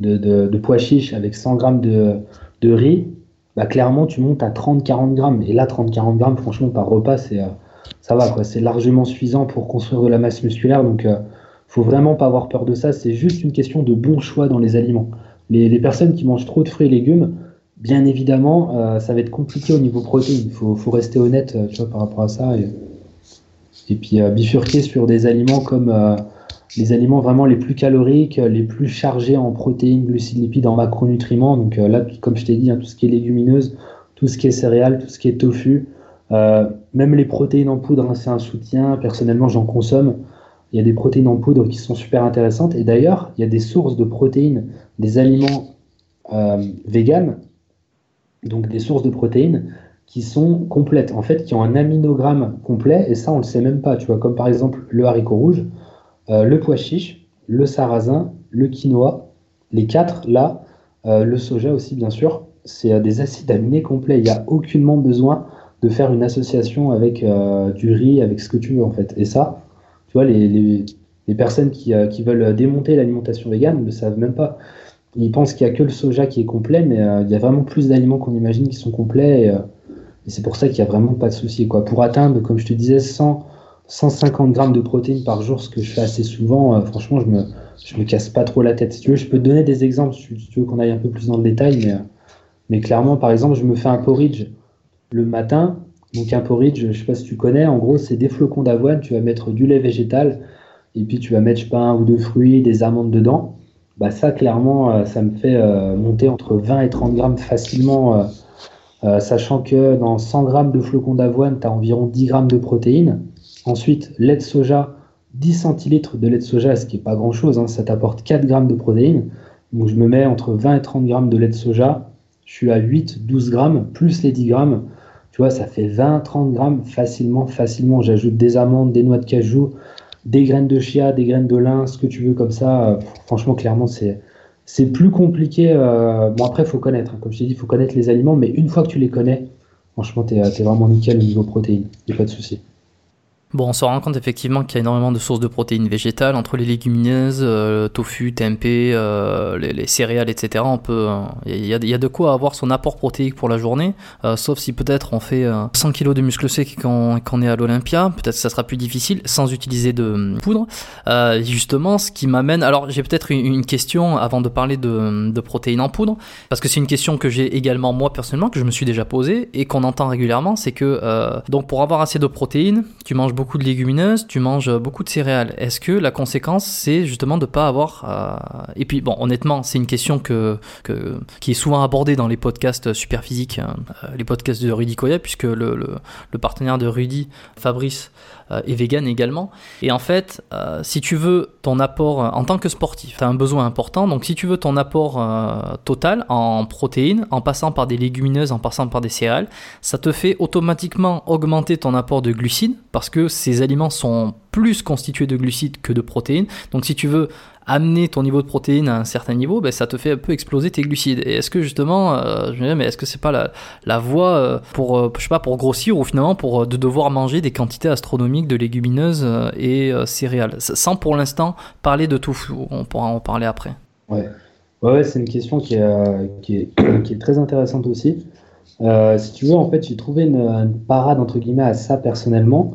de, pois chiches avec 100 grammes de, riz, bah clairement tu montes à 30-40 grammes. Et là 30-40 grammes, franchement par repas, c'est euh, ça va quoi. C'est largement suffisant pour construire de la masse musculaire. Donc faut vraiment pas avoir peur de ça. C'est juste une question de bon choix dans les aliments. Les, personnes qui mangent trop de fruits et légumes, Bien évidemment, euh, ça va être compliqué au niveau protéines. Il faut, rester honnête euh, tu par rapport à ça. Puis euh, bifurquer sur des aliments comme les aliments vraiment les plus caloriques, les plus chargés en protéines, glucides, lipides, en macronutriments. Donc là, comme je t'ai dit, hein, tout ce qui est légumineuse, tout ce qui est céréales, tout ce qui est tofu, même les protéines en poudre, hein, c'est un soutien. Personnellement, j'en consomme. Il y a des protéines en poudre qui sont super intéressantes. Et d'ailleurs, il y a des sources de protéines, des aliments euh, donc des sources de protéines qui sont complètes, en fait, qui ont un aminogramme complet, et ça, on ne le sait même pas, tu vois, comme par exemple le haricot rouge, euh, le pois chiche, le sarrasin, le quinoa, les quatre, là, euh, le soja aussi, bien sûr, c'est euh, des acides aminés complets, il n'y a aucunement besoin de faire une association avec du riz, avec ce que tu veux, en fait. Et ça, tu vois, les, les, personnes qui, qui veulent démonter l'alimentation végane ne le savent même pas ils pensent qu'il n'y a que le soja qui est complet, mais il y a vraiment plus d'aliments qu'on imagine qui sont complets. Et, c'est pour ça qu'il n'y a vraiment pas de souci. Quoi. Pour atteindre, comme je te disais, 100, 150 grammes de protéines par jour, ce que je fais assez souvent, euh, franchement, je me, me casse pas trop la tête. Si tu veux, je peux te donner des exemples, si tu veux qu'on aille un peu plus dans le détail. Mais, mais clairement, par exemple, je me fais un porridge le matin. Donc un porridge, je ne sais pas si tu connais, en gros, c'est des flocons d'avoine, tu vas mettre du lait végétal, et puis tu vas mettre, pas, un ou deux fruits, des amandes dedans bah ça clairement, euh, ça me fait euh, monter entre 20 et 30 grammes facilement, euh, sachant que dans 100 grammes de flocons d'avoine, tu as environ 10 grammes de protéines. Ensuite, lait de soja, 10 centilitres de lait de soja, ce qui n'est pas grand-chose, hein, ça t'apporte 4 grammes de protéines. Donc je me mets entre 20 et 30 grammes de lait de soja, je suis à 8, 12 grammes, plus les 10 grammes, tu vois, ça fait 20, 30 grammes facilement, facilement. J'ajoute des amandes, des noix de cajou, des graines de chia, des graines de lin, ce que tu veux comme ça. Euh, franchement, clairement, c'est c'est plus compliqué. Euh, bon, après, faut connaître. Hein. Comme je t'ai dit, faut connaître les aliments, mais une fois que tu les connais, franchement, tu es, es, vraiment nickel au niveau protéines. Il n'y a pas de souci. Bon, on se rend compte effectivement qu'il y a énormément de sources de protéines végétales entre les légumineuses, euh, tofu, tempeh, euh, les, céréales, etc. On peut, il euh, y, a, de quoi avoir son apport protéique pour la journée, sauf si peut-être on fait 100 kg de muscles secs quand on est à l'Olympia, peut-être que ça sera plus difficile sans utiliser de poudre. justement, ce qui m'amène, alors j'ai peut-être une, question avant de parler de, de protéines en poudre, parce que c'est une question que j'ai également moi personnellement que je me suis déjà posée et qu'on entend régulièrement, c'est que donc pour avoir assez de protéines, tu manges beaucoup beaucoup de légumineuses, tu manges beaucoup de céréales. Est-ce que la conséquence, c'est justement de pas avoir... Euh, et puis, bon, honnêtement, c'est une question que, qui est souvent abordée dans les podcasts super physiques, hein, euh, les podcasts de Rudy Koya, puisque le, partenaire de Rudy, Fabrice, euh, et vegan également. Et en fait, euh, si tu veux ton apport euh, en tant que sportif, tu as un besoin important. Donc si tu veux ton apport total en protéines, en passant par des légumineuses, en passant par des céréales, ça te fait automatiquement augmenter ton apport de glucides parce que ces aliments sont plus constitués de glucides que de protéines. Donc si tu veux amener ton niveau de protéines à un certain niveau, ben, ça te fait un peu exploser tes glucides. Et est-ce que justement, euh, je me disais, mais est-ce que c'est pas la, voie euh, pour, euh, je sais pas, pour grossir ou finalement pour de devoir manger des quantités astronomiques de légumineuses et céréales, sans pour l'instant parler de tout. On pourra en parler après. Ouais, ouais, c'est une question qui est, qui est, qui est, très intéressante aussi. si tu veux, en fait, j'ai trouvé une, une, parade entre guillemets à ça personnellement.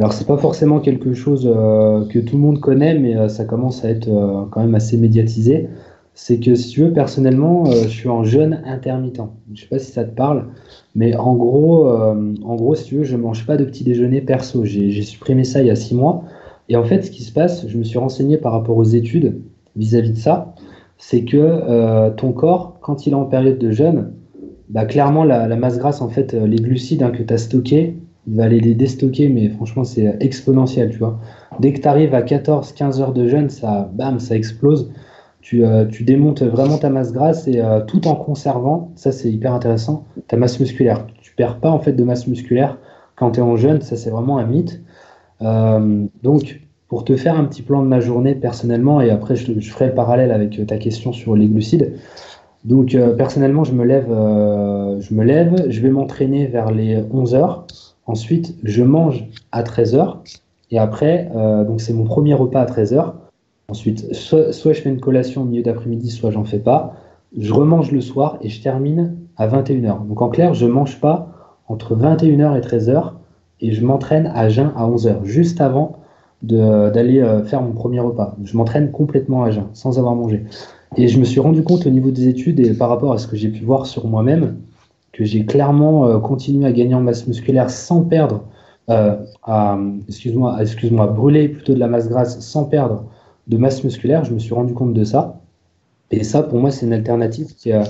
Alors c'est pas forcément quelque chose euh, que tout le monde connaît, mais euh, ça commence à être euh, quand même assez médiatisé. C'est que si tu veux, personnellement, je suis en jeûne intermittent. Je sais pas si ça te parle, mais en gros, en gros, si tu veux, je mange pas de petit déjeuner perso. J'ai supprimé ça il y a six mois. Et en fait, ce qui se passe, je me suis renseigné par rapport aux études vis-à-vis de ça, c'est que ton corps, quand il est en période de jeûne, bah, clairement, la, masse grasse, en fait, les glucides hein, que tu as stockés, il va aller les déstocker, mais franchement, c'est exponentiel, tu vois. Dès que tu arrives à 14-15 heures de jeûne, ça, bam, ça explose. Tu, tu démontes vraiment ta masse grasse et tout en conservant, ça c'est hyper intéressant, ta masse musculaire. Tu perds pas en fait de masse musculaire quand tu es en jeûne, ça c'est vraiment un mythe. donc pour te faire un petit plan de ma journée personnellement, et après je, ferai le parallèle avec euh, ta question sur les glucides. Donc euh, personnellement, je me lève, euh, je me lève, je vais m'entraîner vers les 11 heures. Ensuite, je mange à 13 heures. Et après, donc c'est mon premier repas à 13 heures. Ensuite, soit, je fais une collation au milieu d'après-midi, soit j'en fais pas. Je remange le soir et je termine à 21h. Donc en clair, je mange pas entre 21h et 13h et je m'entraîne à jeun à 11h, juste avant d'aller euh, faire mon premier repas. Je m'entraîne complètement à jeun, sans avoir mangé. Et je me suis rendu compte au niveau des études et par rapport à ce que j'ai pu voir sur moi-même, que j'ai clairement euh, continué à gagner en masse musculaire sans perdre, euh, à, excuse-moi, excuse-moi, brûler plutôt de la masse grasse sans perdre de masse musculaire. Je me suis rendu compte de ça. Et ça, pour moi, c'est une alternative qui, est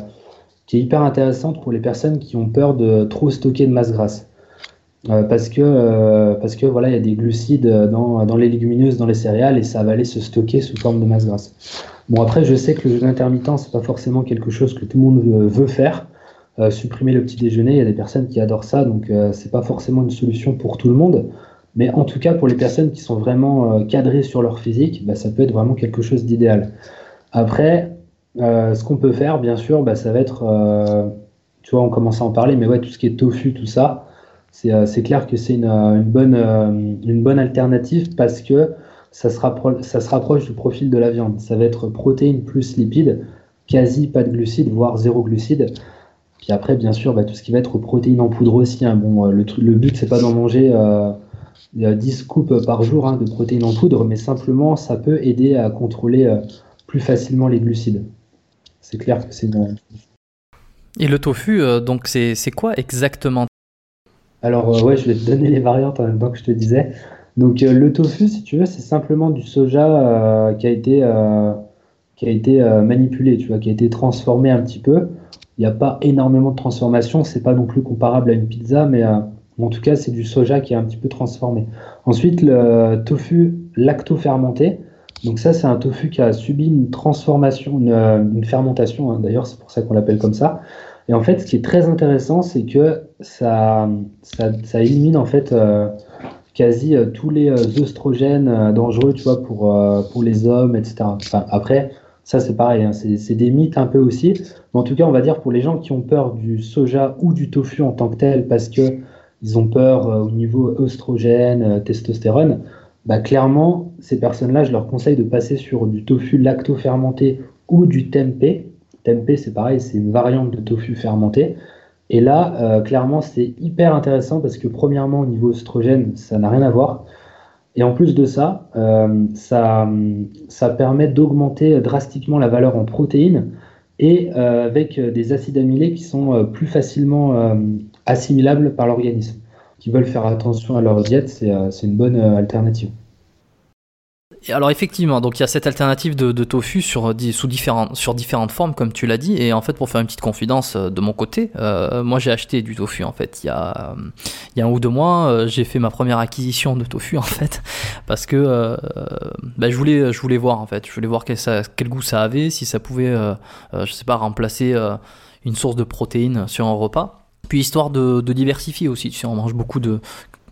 hyper intéressante pour les personnes qui ont peur de trop stocker de masse grasse. Euh, parce que euh, parce que voilà il y a des glucides dans, dans, les légumineuses, dans les céréales et ça va aller se stocker sous forme de masse grasse. Bon après je sais que le jeûne intermittent c'est pas forcément quelque chose que tout le monde veut faire. Euh, supprimer le petit déjeuner, il y a des personnes qui adorent ça donc c'est pas forcément une solution pour tout le monde. Mais en tout cas pour les personnes qui sont vraiment cadrées sur leur physique, bah, ça peut être vraiment quelque chose d'idéal. Après ce qu'on peut faire bien sûr bah, ça va être tu vois on commence à en parler mais ouais tout ce qui est tofu tout ça euh, c'est clair que c'est une, euh, bonne, euh, alternative parce que ça se, ça se rapproche du profil de la viande. Ça va être protéines plus lipides, quasi pas de glucides, voire zéro glucides. Puis après, bien sûr, bah, tout ce qui va être protéines en poudre aussi. Hein. Bon, le, le but, c'est pas d'en manger euh, 10 scoops par jour hein, de protéines en poudre, mais simplement, ça peut aider à contrôler plus facilement les glucides. C'est clair que c'est une... Et le tofu, donc c'est quoi exactement? Alors, euh, ouais, je vais te donner les variantes en même temps que je te disais. Donc, euh, le tofu, si tu veux, c'est simplement du soja euh, qui a été, qui a été manipulé, tu vois, qui a été transformé un petit peu. N'y a pas énormément de transformation, c'est pas non plus comparable à une pizza, mais en tout cas, c'est du soja qui est un petit peu transformé. Ensuite, le tofu lacto-fermenté. Donc ça, c'est un tofu qui a subi une transformation, une, fermentation. Hein. D'ailleurs, c'est pour ça qu'on l'appelle comme ça. Et en fait, ce qui est très intéressant, c'est que ça, élimine en fait euh, quasi euh, tous les euh, dangereux, tu vois, pour, les hommes, etc. Après, ça c'est pareil, hein, c'est des mythes un peu aussi. Mais en tout cas, on va dire pour les gens qui ont peur du soja ou du tofu en tant que tel, parce que ils ont peur au niveau œstrogène, testostérone, bah, clairement, ces personnes-là, je leur conseille de passer sur du tofu lacto-fermenté ou du tempeh Tempeh, c'est pareil, c'est une variante de tofu fermenté. Et là, euh, clairement, c'est hyper intéressant parce que premièrement, au niveau oestrogène, ça n'a rien à voir. Et en plus de ça, euh, ça, ça, permet d'augmenter drastiquement la valeur en protéines et euh, avec des acides amylés qui sont plus facilement assimilables par l'organisme. Qui veulent faire attention à leur diète, c'est une bonne alternative alors effectivement, donc il y a cette alternative de, tofu sur, sous différentes, sur différentes formes, comme tu l'as dit. Et en fait, pour faire une petite confidence euh, de mon côté, euh, moi j'ai acheté du tofu en fait. Il y a, il y a un ou deux mois, euh, j'ai fait ma première acquisition de tofu en fait, parce que bah, je voulais, je voulais voir en fait, je voulais voir quel, goût ça avait, si ça pouvait, je sais pas, remplacer une source de protéines sur un repas. Puis histoire de, de, diversifier aussi, tu sais, on mange beaucoup de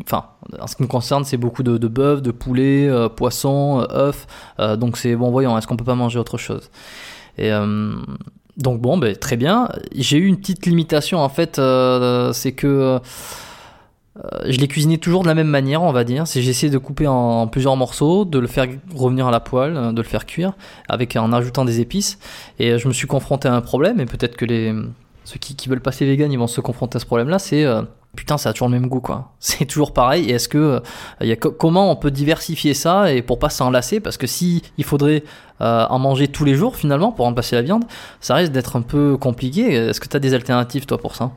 enfin, en ce qui me concerne, c'est beaucoup de, de bœuf, de poulet, euh, poisson, euh, œufs. Euh, donc c'est bon, voyons, est-ce qu'on peut pas manger autre chose? Et donc bon, ben, très bien. J'ai eu une petite limitation en fait, c'est que je l'ai cuisiné toujours de la même manière, on va dire. C'est j'essaie de couper en, plusieurs morceaux, de le faire revenir à la poêle, de le faire cuire, avec en ajoutant des épices. Et je me suis confronté à un problème, et peut-être que les ceux qui, qui veulent passer vegan, ils vont se confronter à ce problème-là. C'est putain, ça a toujours le même goût, quoi. C'est toujours pareil. Et est-ce que, euh, y a, comment on peut diversifier ça et pour pas s'en lasser Parce que si il faudrait euh, en manger tous les jours, finalement, pour remplacer la viande, ça risque d'être un peu compliqué. Est-ce que tu as des alternatives, toi, pour ça?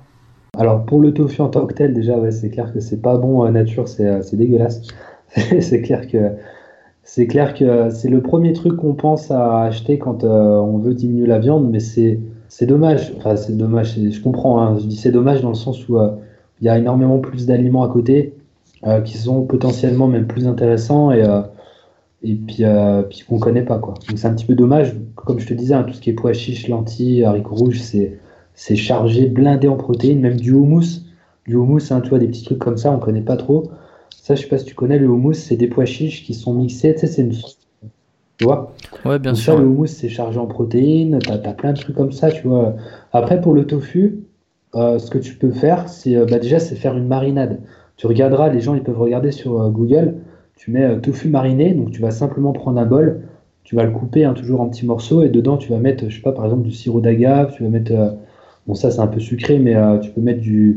Alors, pour le tofu en tant que tel, déjà, ouais, c'est clair que c'est pas bon à nature, c'est euh, dégueulasse. c'est clair que. C'est clair que c'est le premier truc qu'on pense à acheter quand on veut diminuer la viande, mais c'est dommage. Enfin, c'est dommage. Je comprends. Hein. Je dis c'est dommage dans le sens où il y a énormément plus d'aliments à côté euh, qui sont potentiellement même plus intéressants et, euh, et puis, euh, puis qu'on connaît pas quoi. Donc c'est un petit peu dommage. Comme je te disais, hein, tout ce qui est pois chiches, lentilles, haricots rouges, c'est c'est chargé, blindé en protéines, même du houmous. Du houmous, hein, tu vois, des petits trucs comme ça, on connaît pas trop. Ça, je sais pas si tu connais le houmous, c'est des pois chiches qui sont mixés. Tu sais, c'est une tu vois Ouais, bien Donc sûr. Ça, le houmous, c'est chargé en protéines. Tu as, plein de trucs comme ça, tu vois. Après, pour le tofu, euh, ce que tu peux faire, c'est euh, bah, déjà, c'est faire une marinade. Tu regarderas, les gens, ils peuvent regarder sur euh, Google. Tu mets tofu mariné, donc tu vas simplement prendre un bol, tu vas le couper hein, toujours en petits morceaux, et dedans, tu vas mettre, je sais pas, par exemple, du sirop d'agave, tu vas mettre, bon, ça, c'est un peu sucré, mais tu peux mettre de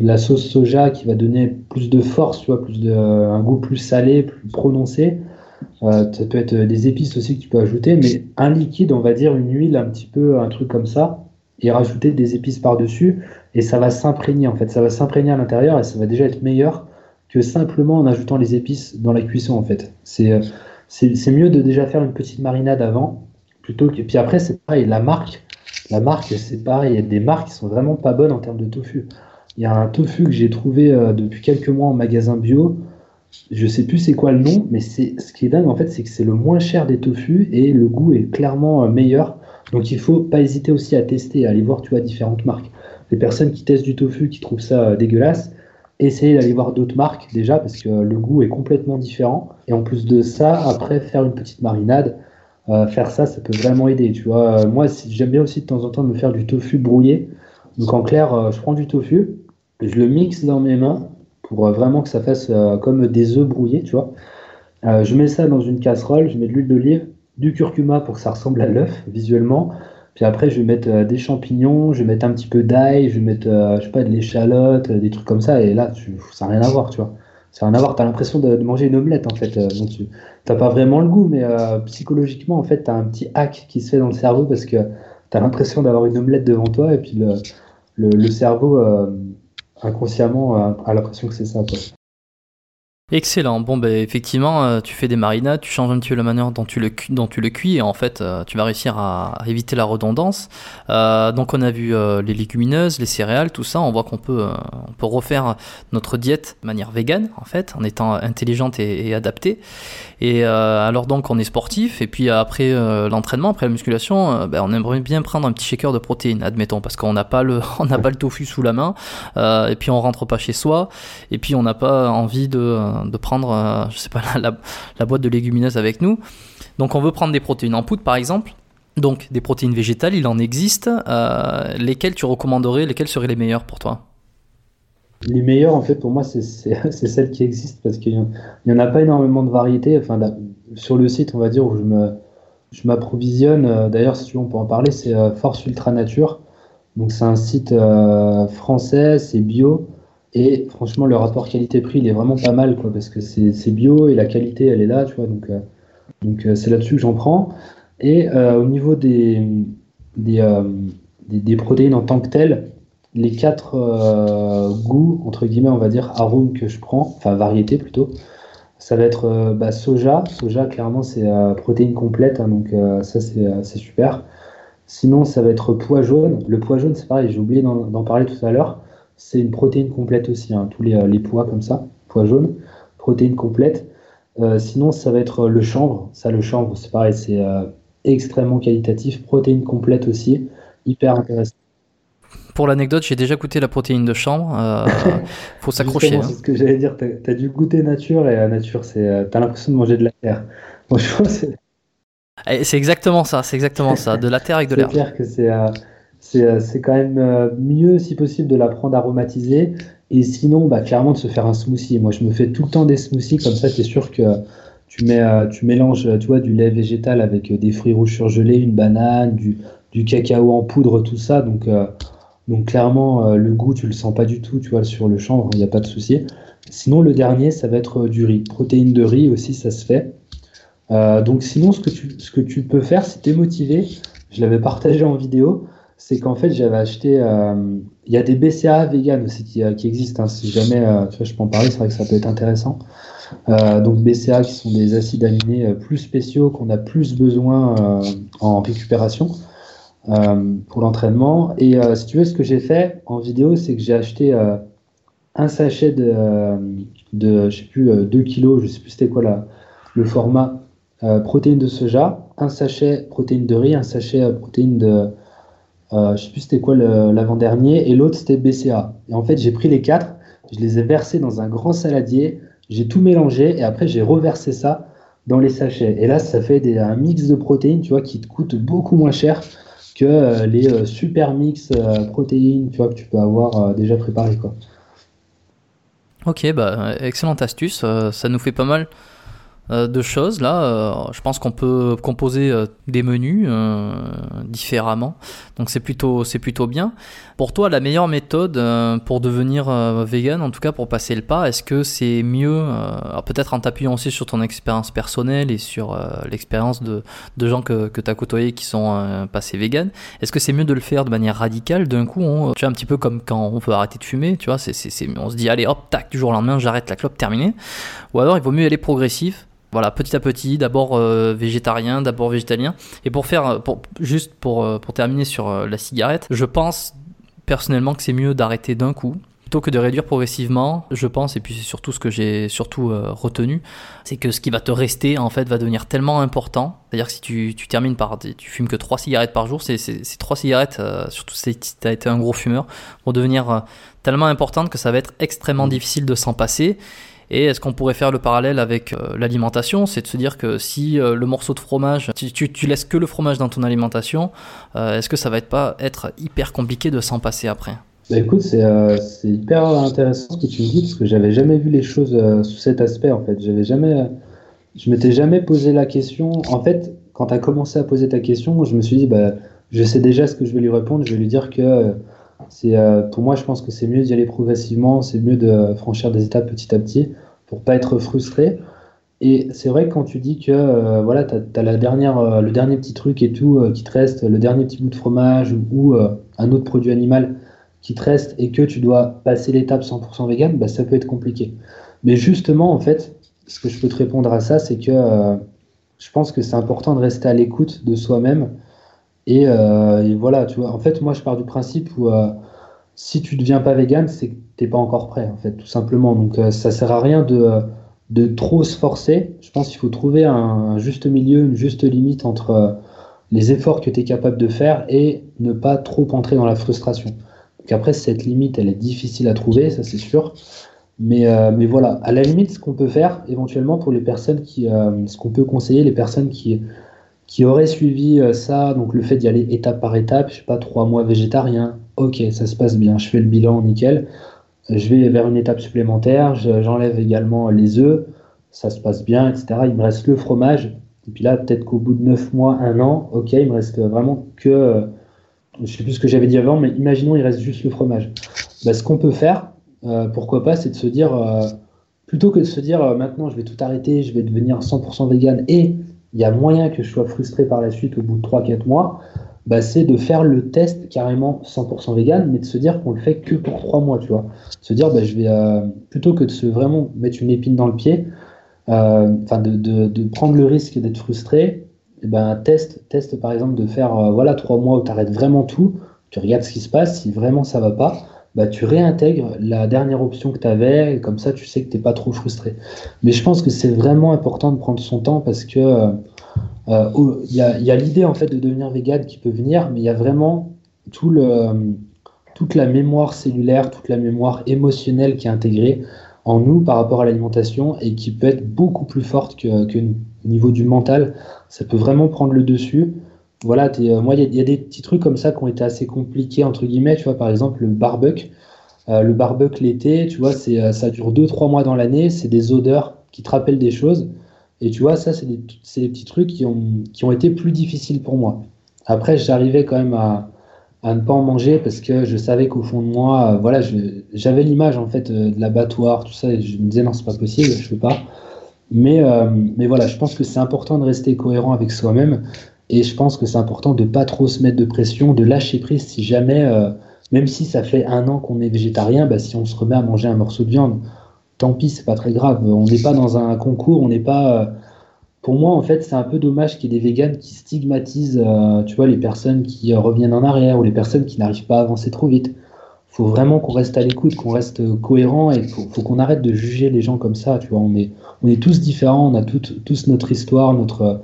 la sauce soja qui va donner plus de force, tu vois, plus de, un goût plus salé, plus prononcé. Ça peut être des épices aussi que tu peux ajouter, mais un liquide, on va dire une huile, un petit peu, un truc comme ça, et rajouter des épices par-dessus, et ça va s'imprégner en fait, ça va s'imprégner à l'intérieur et ça va déjà être meilleur que simplement en ajoutant les épices dans la cuisson en fait. C'est euh, c'est mieux de déjà faire une petite marinade avant, plutôt que. Puis après, c'est pareil, la marque, la marque, c'est pareil, il y a des marques qui sont vraiment pas bonnes en termes de tofu. Il y a un tofu que j'ai trouvé euh, depuis quelques mois en magasin bio. Je sais plus c'est quoi le nom, mais c'est ce qui est dingue en fait, c'est que c'est le moins cher des tofu et le goût est clairement euh, meilleur. Donc il faut pas hésiter aussi à tester, à aller voir tu vois différentes marques. Les personnes qui testent du tofu, qui trouvent ça euh, dégueulasse, essayez d'aller voir d'autres marques déjà parce que le goût est complètement différent. Et en plus de ça, après faire une petite marinade, euh, faire ça, ça peut vraiment aider. Tu vois, Euh, moi j'aime bien aussi de temps en temps me faire du tofu brouillé. Donc en clair, euh, je prends du tofu, je le mixe dans mes mains pour euh, vraiment que ça fasse euh, comme des œufs brouillés, tu vois. Euh, je mets ça dans une casserole, je mets de l'huile d'olive, du curcuma pour que ça ressemble à l'œuf visuellement. Puis après, je vais mettre euh, des champignons, je vais mettre un petit peu d'ail, je vais mettre, euh, je sais pas, de l'échalote, euh, des trucs comme ça. Et là, tu, ça n'a rien à voir, tu vois. Ça n'a rien à voir. Tu as l'impression de, manger une omelette, en fait. Donc, tu n'as pas vraiment le goût, mais psychologiquement, en fait, tu as un petit hack qui se fait dans le cerveau parce que tu as l'impression d'avoir une omelette devant toi et puis le, le, cerveau, inconsciemment, a, a l'impression que c'est ça, quoi. Excellent. Bon, ben effectivement, euh, tu fais des marinades, tu changes un petit peu la manière dont tu le, dont tu le cuis, et en fait, euh, tu vas réussir à, éviter la redondance. Euh, donc, on a vu les légumineuses, les céréales, tout ça. On voit qu'on peut, peut refaire notre diète de manière végane, en fait, en étant intelligente et, adaptée. Et alors, donc, on est sportif, et puis après l'entraînement, après la musculation, ben, on aimerait bien prendre un petit shaker de protéines, admettons, parce qu'on n'a pas le, pas le tofu sous la main, et puis on rentre pas chez soi, et puis on n'a pas envie de, de prendre, euh, je sais pas, la, boîte de légumineuses avec nous. Donc on veut prendre des protéines en poudre par exemple. Donc des protéines végétales, il en existe. Euh, lesquelles tu recommanderais, lesquelles seraient les meilleures pour toi? Les meilleures, en fait, pour moi, c'est celles qui existent parce qu'il n'y en a pas énormément de variétés. Enfin, sur le site, on va dire, où je je m'approvisionne, euh, d'ailleurs, si on peut en parler, c'est Force Ultra Nature. Donc, c'est un site français, c'est bio. Et franchement, le rapport qualité-prix, il est vraiment pas mal, quoi, parce que c'est bio et la qualité, elle est là, tu vois. Donc, euh, donc euh, c'est là-dessus que j'en prends. Et euh, au niveau des, des, des, protéines en tant que telles, les quatre goûts, entre guillemets, on va dire, arômes que je prends, enfin variétés plutôt, ça va être bah, soja. Soja, clairement, c'est protéine complète, hein, donc ça, c'est super. Sinon, ça va être pois jaune. Le pois jaune, c'est pareil, j'ai oublié d'en parler tout à l'heure. C'est une protéine complète aussi, hein, tous les, euh, les pois comme ça, pois jaune, protéine complète. Euh, sinon, ça va être le chanvre. Ça, le chanvre, c'est pareil, c'est euh, extrêmement qualitatif, protéine complète aussi, hyper intéressant. Pour l'anecdote, j'ai déjà goûté la protéine de chambre. Euh, faut s'accrocher. Hein. C'est ce que j'allais dire. T'as as dû goûter nature et nature, c'est, euh, t'as l'impression de manger de la terre. Eh, C'est exactement ça, c'est exactement ça. De la terre avec de c'est l'herbe. clair que c'est, euh, c'est, euh, c'est quand même euh, mieux, si possible, de la prendre aromatisée. Et sinon, bah, clairement, de se faire un smoothie. Moi, je me fais tout le temps des smoothies, comme ça, tu es sûr que tu, mets, euh, tu mélanges tu vois, du lait végétal avec des fruits rouges surgelés, une banane, du, du cacao en poudre, tout ça. Donc, donc clairement, le goût, tu le sens pas du tout, tu vois, sur le chanvre, il n'y a pas de souci. Sinon, le dernier, ça va être du riz. Protéines de riz aussi, ça se fait. Donc sinon, ce que tu, ce que tu peux faire, si tu es motivé, je l'avais partagé en vidéo, c'est qu'en fait, j'avais acheté... euh, Il y a des BCA vegan aussi qui, euh, qui existent. hein. si jamais euh, tu vois, je peux en parler, c'est vrai que ça peut être intéressant. Donc BCA qui sont des acides aminés plus spéciaux qu'on a plus besoin en récupération pour l'entraînement. Et si tu veux, ce que j'ai fait en vidéo, c'est que j'ai acheté un sachet de, je sais plus, euh, 2 kilos, je sais plus c'était quoi la, le format protéines de soja, un sachet protéines de riz, un sachet protéines de, je sais plus c'était quoi l'avant-dernier, et l'autre c'était BCA. Et en fait, j'ai pris les quatre, je les ai versés dans un grand saladier, j'ai tout mélangé, et après j'ai reversé ça dans les sachets. Et là, ça fait un mix de protéines, tu vois, qui te coûte beaucoup moins cher que euh, les euh, super mix euh, protéines, tu vois, que tu peux avoir déjà préparé, quoi. Ok, bah, excellente astuce. ça nous fait pas mal euh, de choses là. Euh, je pense qu'on peut composer euh, des menus différemment. Donc c'est plutôt c'est plutôt bien. Pour toi, la meilleure méthode pour devenir vegan, en tout cas pour passer le pas, est-ce que c'est mieux, peut-être en t'appuyant aussi sur ton expérience personnelle et sur l'expérience de, de, gens que, que tu as côtoyés qui sont passés vegan, est-ce que c'est mieux de le faire de manière radicale d'un coup on, Tu vois, un petit peu comme quand on veut arrêter de fumer, tu vois, c'est, on se dit allez hop, tac, du jour au lendemain, j'arrête la clope, terminé. Ou alors il vaut mieux aller progressif voilà, petit à petit, d'abord euh, végétarien, d'abord végétalien. Et pour faire, pour, juste pour, euh, pour terminer sur euh, la cigarette, je pense personnellement que c'est mieux d'arrêter d'un coup plutôt que de réduire progressivement, je pense, et puis c'est surtout ce que j'ai surtout retenu, c'est que ce qui va te rester, en fait, va devenir tellement important. C'est-à-dire que si tu, tu, termines par, tu fumes que 3 cigarettes par jour, ces 3 cigarettes, surtout si tu as été un gros fumeur, vont devenir tellement importantes que ça va être extrêmement mmh. difficile de s'en passer. Et est-ce qu'on pourrait faire le parallèle avec euh, l'alimentation? C'est de se dire que si euh, le morceau de fromage, tu, tu, laisses que le fromage dans ton alimentation, euh, est-ce que ça va être pas être hyper compliqué de s'en passer après? Bah écoute, c'est hyper intéressant ce que tu me dis parce que j'avais jamais vu les choses sous cet aspect en fait. J'avais jamais, je m'étais jamais posé la question. En fait, quand tu as commencé à poser ta question, je me suis dit, bah, je sais déjà ce que je vais lui répondre. Je vais lui dire que c'est, euh, pour moi, je pense que c'est mieux d'y aller progressivement, c'est mieux de franchir des étapes petit à petit pour pas être frustré. Et c'est vrai que quand tu dis que euh, voilà, tu as, la dernière, euh, le dernier petit truc et tout qui te reste, le dernier petit bout de fromage ou, un autre produit animal qui te reste et que tu dois passer l'étape 100% vegan, bah, ça peut être compliqué. Mais justement, en fait, ce que je peux te répondre à ça, c'est que je pense que c'est important de rester à l'écoute de soi-même euh, et, voilà, tu vois, en fait, moi, je pars du principe où euh, si tu ne deviens pas vegan, c'est que tu n'es pas encore prêt, en fait, tout simplement. Donc, euh, ça sert à rien de, de trop se forcer. Je pense qu'il faut trouver un, juste milieu, une juste limite entre les efforts que tu es capable de faire et ne pas trop entrer dans la frustration. Donc, après, cette limite, elle est difficile à trouver, ça c'est sûr. Mais, mais voilà, à la limite, ce qu'on peut faire éventuellement pour les personnes qui. ce qu'on peut conseiller, les personnes qui qui aurait suivi euh, ça, donc le fait d'y aller étape par étape, je sais pas, trois mois végétarien, ok, ça se passe bien, je fais le bilan nickel, je vais vers une étape supplémentaire, j'enlève également les œufs, ça se passe bien, etc. Il me reste le fromage, et puis là, peut-être qu'au bout de neuf mois, un an, ok, il me reste vraiment que, euh, je sais plus ce que j'avais dit avant, mais imaginons il reste juste le fromage. Bah, ce qu'on peut faire, euh, pourquoi pas, c'est de se dire, plutôt que de se dire maintenant je vais tout arrêter, je vais devenir 100% vegan et il y a moyen que je sois frustré par la suite au bout de 3-4 mois, bah, c'est de faire le test carrément 100% vegan, mais de se dire qu'on le fait que pour 3 mois, tu vois. Se dire, bah, je vais, euh, plutôt que de se vraiment mettre une épine dans le pied, euh, de, prendre le risque d'être frustré, et eh ben, par exemple de faire euh, voilà, 3 mois où tu arrêtes vraiment tout, tu regardes ce qui se passe, si vraiment ça va pas, bah, tu réintègres la dernière option que tu avais, comme ça tu sais que tu n'es pas trop frustré. Mais je pense que c'est vraiment important de prendre son temps parce que euh, euh, il y a, l'idée en fait de devenir vegan qui peut venir, mais il y a vraiment tout le, toute la mémoire cellulaire, toute la mémoire émotionnelle qui est intégrée en nous par rapport à l'alimentation et qui peut être beaucoup plus forte que, que au niveau du mental. Ça peut vraiment prendre le dessus voilà, euh, moi, il y, a des petits trucs comme ça qui ont été assez compliqués, entre guillemets, tu vois, par exemple, le barbecue. Euh, le barbecue l'été, tu vois, c'est, euh, ça dure 2-3 mois dans l'année, c'est des odeurs qui te rappellent des choses. Et tu vois, ça, c'est des, des, petits trucs qui ont, qui ont été plus difficiles pour moi. Après, j'arrivais quand même à, à, ne pas en manger parce que je savais qu'au fond de moi, voilà, j'avais l'image en fait de l'abattoir, tout ça, et je me disais non, c'est pas possible, je ne pas. Mais, mais voilà, je pense que c'est important de rester cohérent avec soi-même. Et je pense que c'est important de pas trop se mettre de pression, de lâcher prise si jamais, euh, même si ça fait un an qu'on est végétarien, bah, si on se remet à manger un morceau de viande, tant pis, c'est pas très grave. On n'est pas dans un concours, on n'est pas. Euh, pour moi, en fait, c'est un peu dommage qu'il y ait des véganes qui stigmatisent, euh, tu vois, les personnes qui reviennent en arrière ou les personnes qui n'arrivent pas à avancer trop vite. faut vraiment qu'on reste à l'écoute, qu'on reste cohérent et faut, qu'on arrête de juger les gens comme ça. Tu vois, on est, on est tous différents, on a tous notre histoire, notre,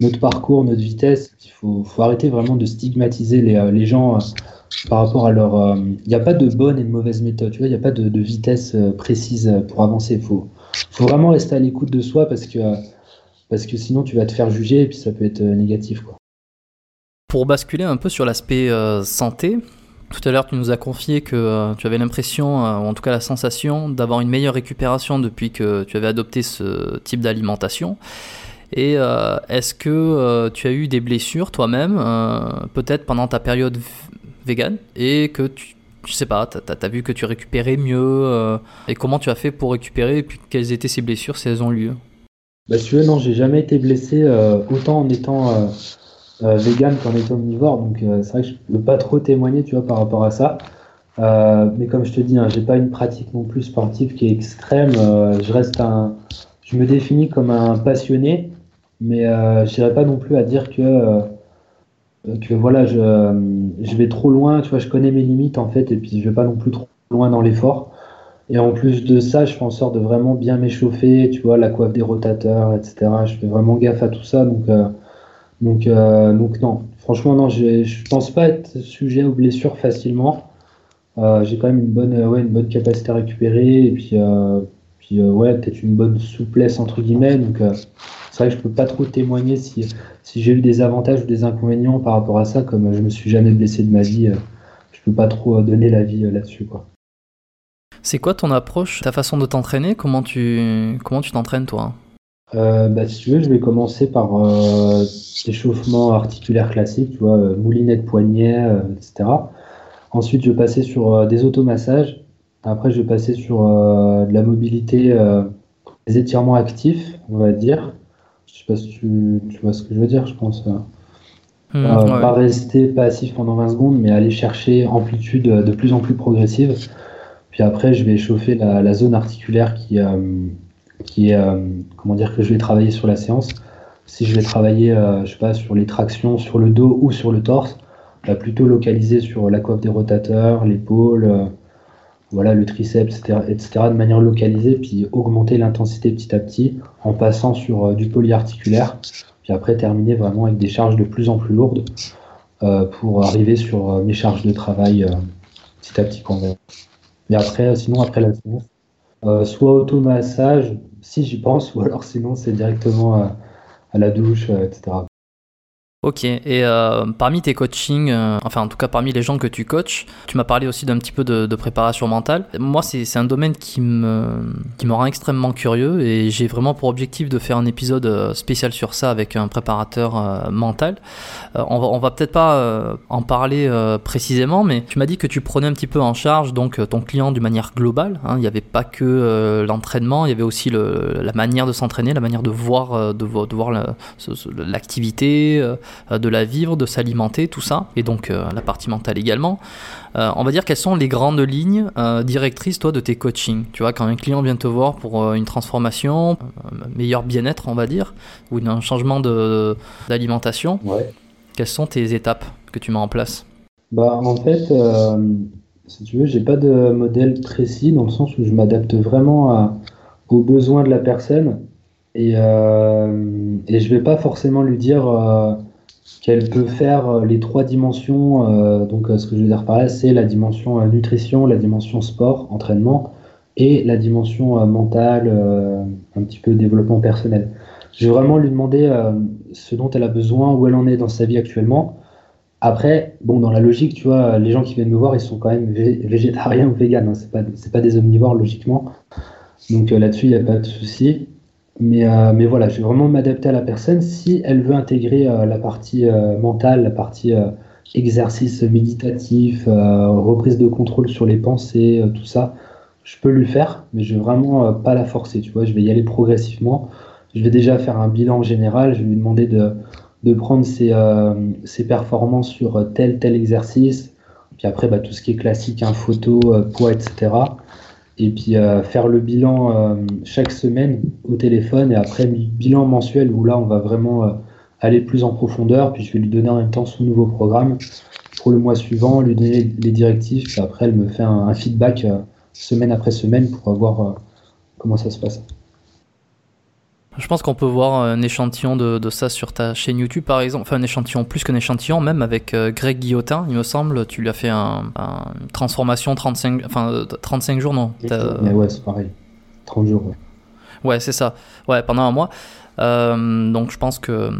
notre parcours, notre vitesse. Il faut, arrêter vraiment de stigmatiser les, les gens euh, par rapport à leur. euh, Il n'y a pas de bonne et de mauvaise méthode. Il n'y a pas de, vitesse euh, précise pour avancer. Il faut, vraiment rester à l'écoute de soi parce que, euh, parce que sinon tu vas te faire juger et puis ça peut être euh, négatif. Pour basculer un peu sur l'aspect euh, santé, tout à l'heure tu nous as confié que euh, tu avais l'impression, euh, ou en tout cas la sensation, d'avoir une meilleure récupération depuis que tu avais adopté ce type d'alimentation. Et euh, est-ce que euh, tu as eu des blessures toi-même, euh, peut-être pendant ta période vegan, et que tu, je sais pas, t'as as, vu que tu récupérais mieux, et comment tu as fait pour récupérer, et puis quelles étaient ces blessures si elles ont lieu? Bah, si tu veux, non, j'ai jamais été blessé euh, autant en étant euh, vegan qu'en étant omnivore. Donc, c'est vrai que je peux pas trop témoigner, tu vois, par rapport à ça. Mais comme je te dis, hein, j'ai pas une pratique non plus sportive qui est extrême. Je reste un, je me définis comme un passionné, mais euh, je n'irai pas non plus à dire que euh, que voilà, je, je vais trop loin. Tu vois, je connais mes limites en fait, et puis je vais pas non plus trop loin dans l'effort. Et en plus de ça, je fais en sorte de vraiment bien m'échauffer, tu vois, la coiffe des rotateurs, etc. Je fais vraiment gaffe à tout ça, donc, euh, donc, donc non. Franchement, non, je, je pense pas être sujet aux blessures facilement. J'ai quand même une bonne, ouais, une bonne capacité à récupérer, et puis, puis ouais, peut-être une bonne souplesse entre guillemets. Donc, c'est vrai que je peux pas trop témoigner si, si j'ai eu des avantages ou des inconvénients par rapport à ça, comme je me suis jamais blessé de ma vie. euh, je peux pas trop euh, donner l'avis euh, là-dessus, quoi. C'est quoi ton approche, ta façon de t'entraîner? Comment tu comment tu t'entraînes toi? Euh, bah, si tu veux, je vais commencer par euh, l'échauffement articulaire classique, tu vois, moulinette poignet, euh, etc. Ensuite, je vais passer sur des automassages. Après, je vais passer sur de la mobilité, des étirements actifs, on va dire. Je sais pas si tu, tu vois ce que je veux dire, je pense. euh. Hmm, Euh, ouais. Pas rester passif pendant 20 secondes, mais aller chercher amplitude euh, de plus en plus progressive. Puis après, je vais chauffer la, la zone articulaire qui, euh, qui est, euh, comment dire, que je vais travailler sur la séance. Si je vais travailler, je sais pas, sur les tractions, sur le dos ou sur le torse, bah, plutôt localiser sur la coiffe des rotateurs, l'épaule, voilà, le triceps, etc., etc., de manière localisée, puis augmenter l'intensité petit à petit en passant sur euh, du polyarticulaire puis après terminer vraiment avec des charges de plus en plus lourdes euh, pour arriver sur euh, mes charges de travail petit à petit quand même. Mais après, sinon après la séance, soit automassage si j'y pense, ou alors sinon c'est directement à la douche, etc. Ok, et euh, parmi tes coachings, euh, enfin en tout cas parmi les gens que tu coaches, tu m'as parlé aussi d'un petit peu de, préparation mentale. Moi, c'est un domaine qui me, qui rend extrêmement curieux et j'ai vraiment pour objectif de faire un épisode euh, spécial sur ça avec un préparateur mental. On va, on va peut-être pas en parler précisément, mais tu m'as dit que tu prenais un petit peu en charge donc ton client d'une manière globale. hein. Il n'y avait pas que l'entraînement, il y avait aussi la manière de s'entraîner, la manière de voir, de, vo- de voir l'activité. Euh, de la vivre, de s'alimenter, tout ça, et donc euh, la partie mentale également. Euh, on va dire quelles sont les grandes lignes directrices, toi, de tes coachings? Tu vois, quand un client vient te voir pour une transformation, un meilleur bien-être, on va dire, ou un changement d'alimentation, Ouais. quelles sont tes étapes que tu mets en place? Bah, en fait, euh, si tu veux, j'ai pas de modèle précis dans le sens où je m'adapte vraiment à- aux besoins de la personne et, euh, et je vais pas forcément lui dire euh, qu'elle peut faire euh, les trois dimensions. euh, donc, euh, ce que je veux dire par là, c'est la dimension nutrition, la dimension sport, entraînement et la dimension mentale, un petit peu développement personnel. Je vais vraiment lui demander ce dont elle a besoin, où elle en est dans sa vie actuellement. Après, bon, dans la logique, tu vois, les gens qui viennent me voir, ils sont quand même vé- végétariens ou véganes. Hein, c'est pas, pas des omnivores, logiquement. Donc là-dessus, il n'y a pas de souci. Mais, euh, mais voilà, je vais vraiment m'adapter à la personne. Si elle veut intégrer euh, la partie euh, mentale, la partie euh, exercice méditatif, euh, reprise de contrôle sur les pensées, euh, tout ça, je peux lui faire, mais je vais vraiment pas la forcer, tu vois. Je vais y aller progressivement. Je vais déjà faire un bilan général. Je vais lui demander de, de prendre ses, ses performances sur tel, tel exercice. Puis après, bah, tout ce qui est classique, hein, photo, poids, etc. Et puis euh, faire le bilan euh, chaque semaine au téléphone et après bilan mensuel où là on va vraiment euh, aller plus en profondeur. Puis je vais lui donner en même temps son nouveau programme pour le mois suivant, lui donner les directives, puis après elle me fait un, feedback semaine après semaine pour voir comment ça se passe. Je pense qu'on peut voir un échantillon de, ça sur ta chaîne YouTube par exemple, enfin un échantillon plus qu'un échantillon, même avec euh, Greg Guillotin, il me semble, tu lui as fait une transformation 35, enfin, 35 jours, non? Mais ouais, c'est pareil, 30 jours. Ouais, ouais c'est ça, ouais, pendant un mois. Euh, donc je pense que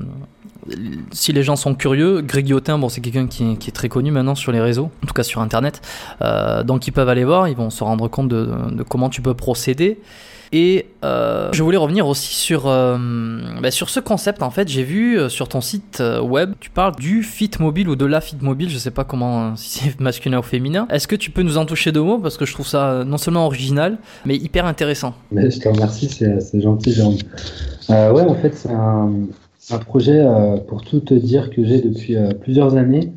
si les gens sont curieux, Greg Guillotin, bon, c'est quelqu'un qui, est très connu maintenant sur les réseaux, en tout cas sur Internet. Euh, donc ils peuvent aller voir, ils vont se rendre compte de, de comment tu peux procéder. Et euh, je voulais revenir aussi sur, euh, bah, sur ce concept. En fait, j'ai vu euh, sur ton site web, tu parles du fit mobile ou de la fit mobile. Je sais pas comment, si c'est masculin ou féminin. Est-ce que tu peux nous en toucher deux mots? Parce que je trouve ça non seulement original, mais hyper intéressant. Je te remercie, c'est gentil, Jérôme. ouais, en fait, c'est un, un, projet pour tout te dire que j'ai depuis plusieurs années.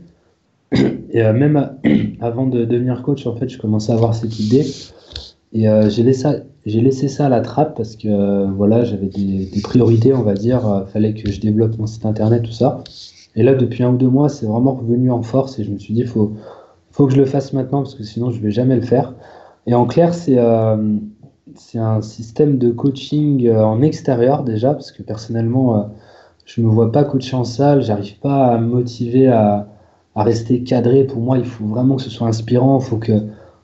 Et même avant de devenir coach, en fait, je commençais à avoir cette idée. Et j'ai laissé, laissé ça à la trappe parce que euh, voilà, j'avais des, priorités, on va dire. Euh, fallait que je développe mon site internet, tout ça. Et là, depuis un ou deux mois, c'est vraiment revenu en force et je me suis dit, faut, faut que je le fasse maintenant parce que sinon, je vais jamais le faire. Et en clair, c'est euh, un système de coaching en extérieur déjà parce que personnellement, je me vois pas coacher en salle, j'arrive pas à me motiver à, à rester cadré. Pour moi, il faut vraiment que ce soit inspirant, il faut que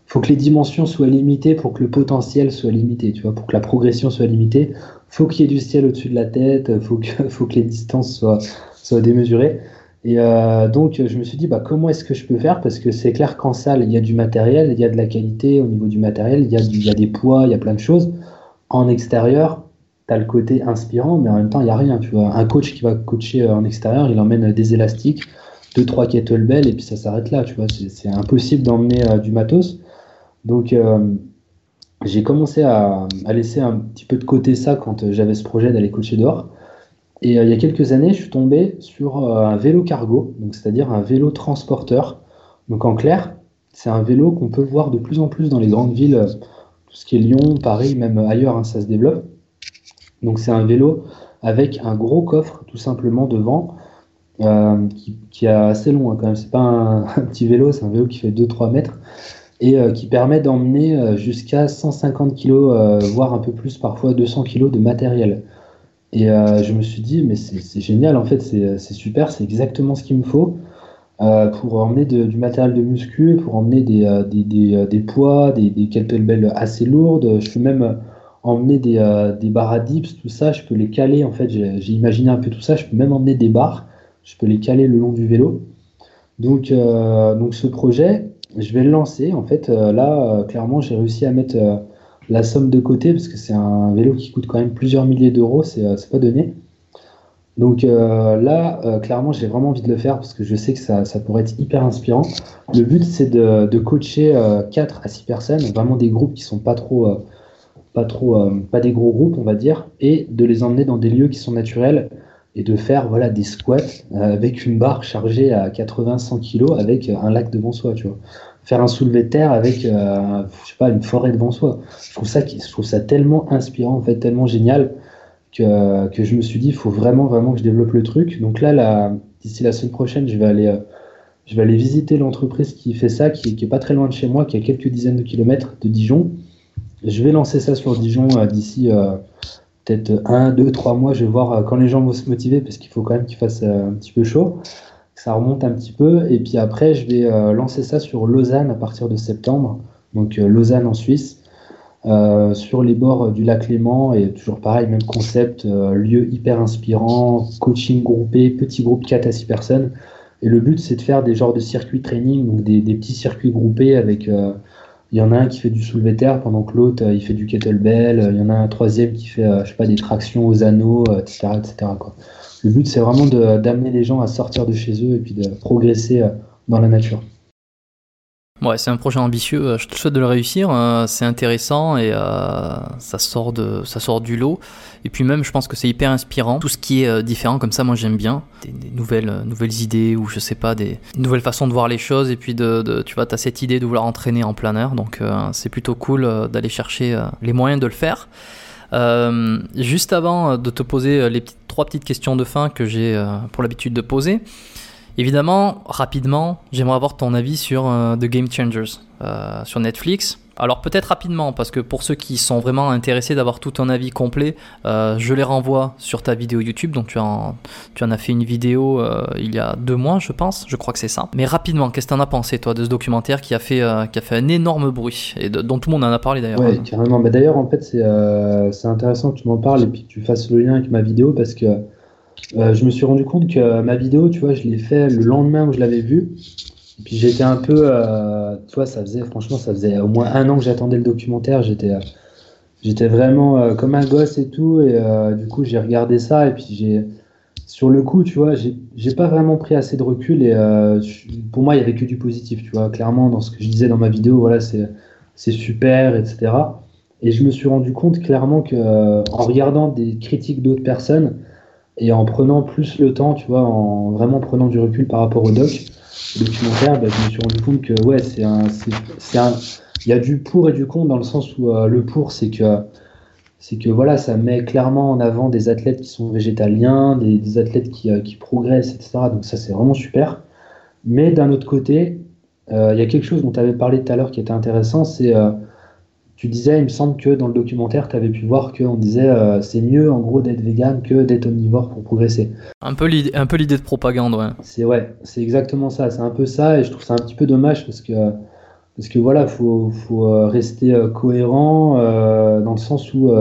faut que les dimensions soient limitées pour que le potentiel soit limité, tu vois, pour que la progression soit limitée. Faut qu'il y ait du ciel au-dessus de la tête, faut que, faut que les distances soient, soient démesurées. Et euh, donc, je me suis dit, bah, comment est-ce que je peux faire? Parce que c'est clair qu'en salle, il y a du matériel, il y a de la qualité au niveau du matériel, il y a, il y a des poids, il y a plein de choses. En extérieur, tu as le côté inspirant, mais en même temps, il n'y a rien. Tu vois. Un coach qui va coacher en extérieur, il emmène des élastiques, deux, trois kettlebells, et puis ça s'arrête là. Tu vois. C'est impossible d'emmener euh, du matos. Donc, euh, j'ai commencé à, laisser un petit peu de côté ça quand euh, j'avais ce projet d'aller coacher dehors. Et euh, il y a quelques années, je suis tombé sur un vélo cargo, c'est-à-dire un vélo transporteur. Donc en clair, c'est un vélo qu'on peut voir de plus en plus dans les grandes villes, tout ce qui est Lyon, Paris, même ailleurs, hein, ça se développe. Donc c'est un vélo avec un gros coffre tout simplement devant, qui, est assez long hein, quand même. C'est pas un, un, petit vélo, c'est un vélo qui fait 2-3 mètres et euh, qui permet d'emmener euh, jusqu'à 150 kg, euh, voire un peu plus, parfois 200 kg de matériel. Et je me suis dit, mais c'est génial, en fait, c'est super, c'est exactement ce qu'il me faut. pour emmener du matériel de muscu, pour emmener des, poids, des, des kettlebells assez lourdes. Je peux même emmener des, des barres à dips, tout ça. Je peux les caler, en fait, j'ai imaginé un peu tout ça. Je peux même emmener des barres. Je peux les caler le long du vélo. Donc, donc ce projet, je vais le lancer. En fait, euh, là, euh, clairement, j'ai réussi à mettre euh, la somme de côté parce que c'est un vélo qui coûte quand même plusieurs milliers d'euros, c'est pas donné. Donc là, clairement, j'ai vraiment envie de le faire parce que je sais que ça, pourrait être hyper inspirant. Le but, c'est de, coacher 4 à 6 personnes, vraiment des groupes qui sont pas trop, pas trop, pas des gros groupes, on va dire, et de les emmener dans des lieux qui sont naturels et de faire voilà des squats avec une barre chargée à 80-100 kg avec un lac devant soi, tu vois faire un soulevé de terre avec euh, je sais pas une forêt devant soi. Je trouve ça je trouve ça tellement inspirant en fait tellement génial que, que je me suis dit il faut vraiment vraiment que je développe le truc. Donc là d'ici la semaine prochaine, je vais aller euh, je vais aller visiter l'entreprise qui fait ça qui, est pas très loin de chez moi, qui a quelques dizaines de kilomètres de Dijon. Je vais lancer ça sur Dijon euh, d'ici peut-être un, deux, trois mois. Je vais voir quand les gens vont se motiver parce qu'il faut quand même qu'il fasse un petit peu chaud ça remonte un petit peu. Et puis après, je vais euh, lancer ça sur Lausanne à partir de septembre. Donc euh, Lausanne en Suisse, euh, sur les bords du lac Léman. Et toujours pareil, même concept, lieu hyper inspirant, coaching groupé, petit groupe 4 à 6 personnes. Et le but, c'est de faire des genres de circuits training, donc des, petits circuits groupés avec. Il y en a un qui fait du soulevé terre pendant que l'autre il fait du kettlebell. Il y en a un troisième qui fait je sais pas des tractions aux anneaux, etc., etc. Quoi. Le but, c'est vraiment d'amener les gens à sortir de chez eux et puis de progresser euh, dans la nature. Ouais, c'est un projet ambitieux. Euh, je te souhaite de le réussir. Euh, c'est intéressant et ça sort de, ça sort du lot. Et puis même, je pense que c'est hyper inspirant. Tout ce qui est différent comme ça, moi j'aime bien. Des, nouvelles, nouvelles idées ou je sais pas, des nouvelles façons de voir les choses. Et puis de, tu vois, as cette idée de vouloir entraîner en plein air. Donc c'est plutôt cool d'aller chercher les moyens de le faire. Euh, juste avant de te poser les trois petites questions de fin que j'ai euh, pour l'habitude de poser, Évidemment, rapidement, j'aimerais avoir ton avis sur The Game Changers sur Netflix. Alors peut-être rapidement, parce que pour ceux qui sont vraiment intéressés d'avoir tout un avis complet, euh, je les renvoie sur ta vidéo YouTube. Donc tu en, as fait une vidéo euh, il y a deux mois, je pense. Je crois que c'est ça. Mais rapidement, qu'est-ce que tu en as pensé, toi, de ce documentaire qui a fait, euh, qui a fait un énorme bruit et dont tout le monde en a parlé d'ailleurs? Oui, carrément. Mais d'ailleurs, en fait, c'est intéressant que tu m'en parles et puis que tu fasses le lien avec ma vidéo parce que je me suis rendu compte que ma vidéo, tu vois, je l'ai fait le lendemain où je l'avais vue. Et puis j'étais un peu, euh, tu vois, ça faisait, franchement, ça faisait au moins un an que j'attendais le documentaire. J'étais, euh, j'étais vraiment euh, comme un gosse et tout. Et du coup, j'ai regardé ça. Et puis j'ai, sur le coup, tu vois, j'ai pas vraiment pris assez de recul. Et pour moi, il y avait que du positif, tu vois. Clairement, dans ce que je disais dans ma vidéo, voilà, c'est, c'est super, etc. Et je me suis rendu compte clairement que en regardant des critiques d'autres personnes et en prenant plus le temps, tu vois, en vraiment prenant du recul par rapport au doc, documentaire, bah, je me suis rendu compte que ouais, c'est un, c'est un, il y a du pour et du contre dans le sens où euh, le pour, c'est que c'est que voilà, ça met clairement en avant des athlètes qui sont végétaliens, des, athlètes qui, euh, qui, progressent, etc. Donc ça, c'est vraiment super. Mais d'un autre côté, euh, il y a quelque chose dont tu avais parlé tout à l'heure qui était intéressant, c'est tu disais, il me semble que dans le documentaire, tu avais pu voir qu'on disait euh, c'est mieux en gros d'être vegan que d'être omnivore pour progresser. Un peu l'idée, de propagande, ouais. C'est ouais, c'est exactement ça. C'est un peu ça, et je trouve ça un petit peu dommage parce que parce que voilà, faut faut euh, rester euh, cohérent dans le sens où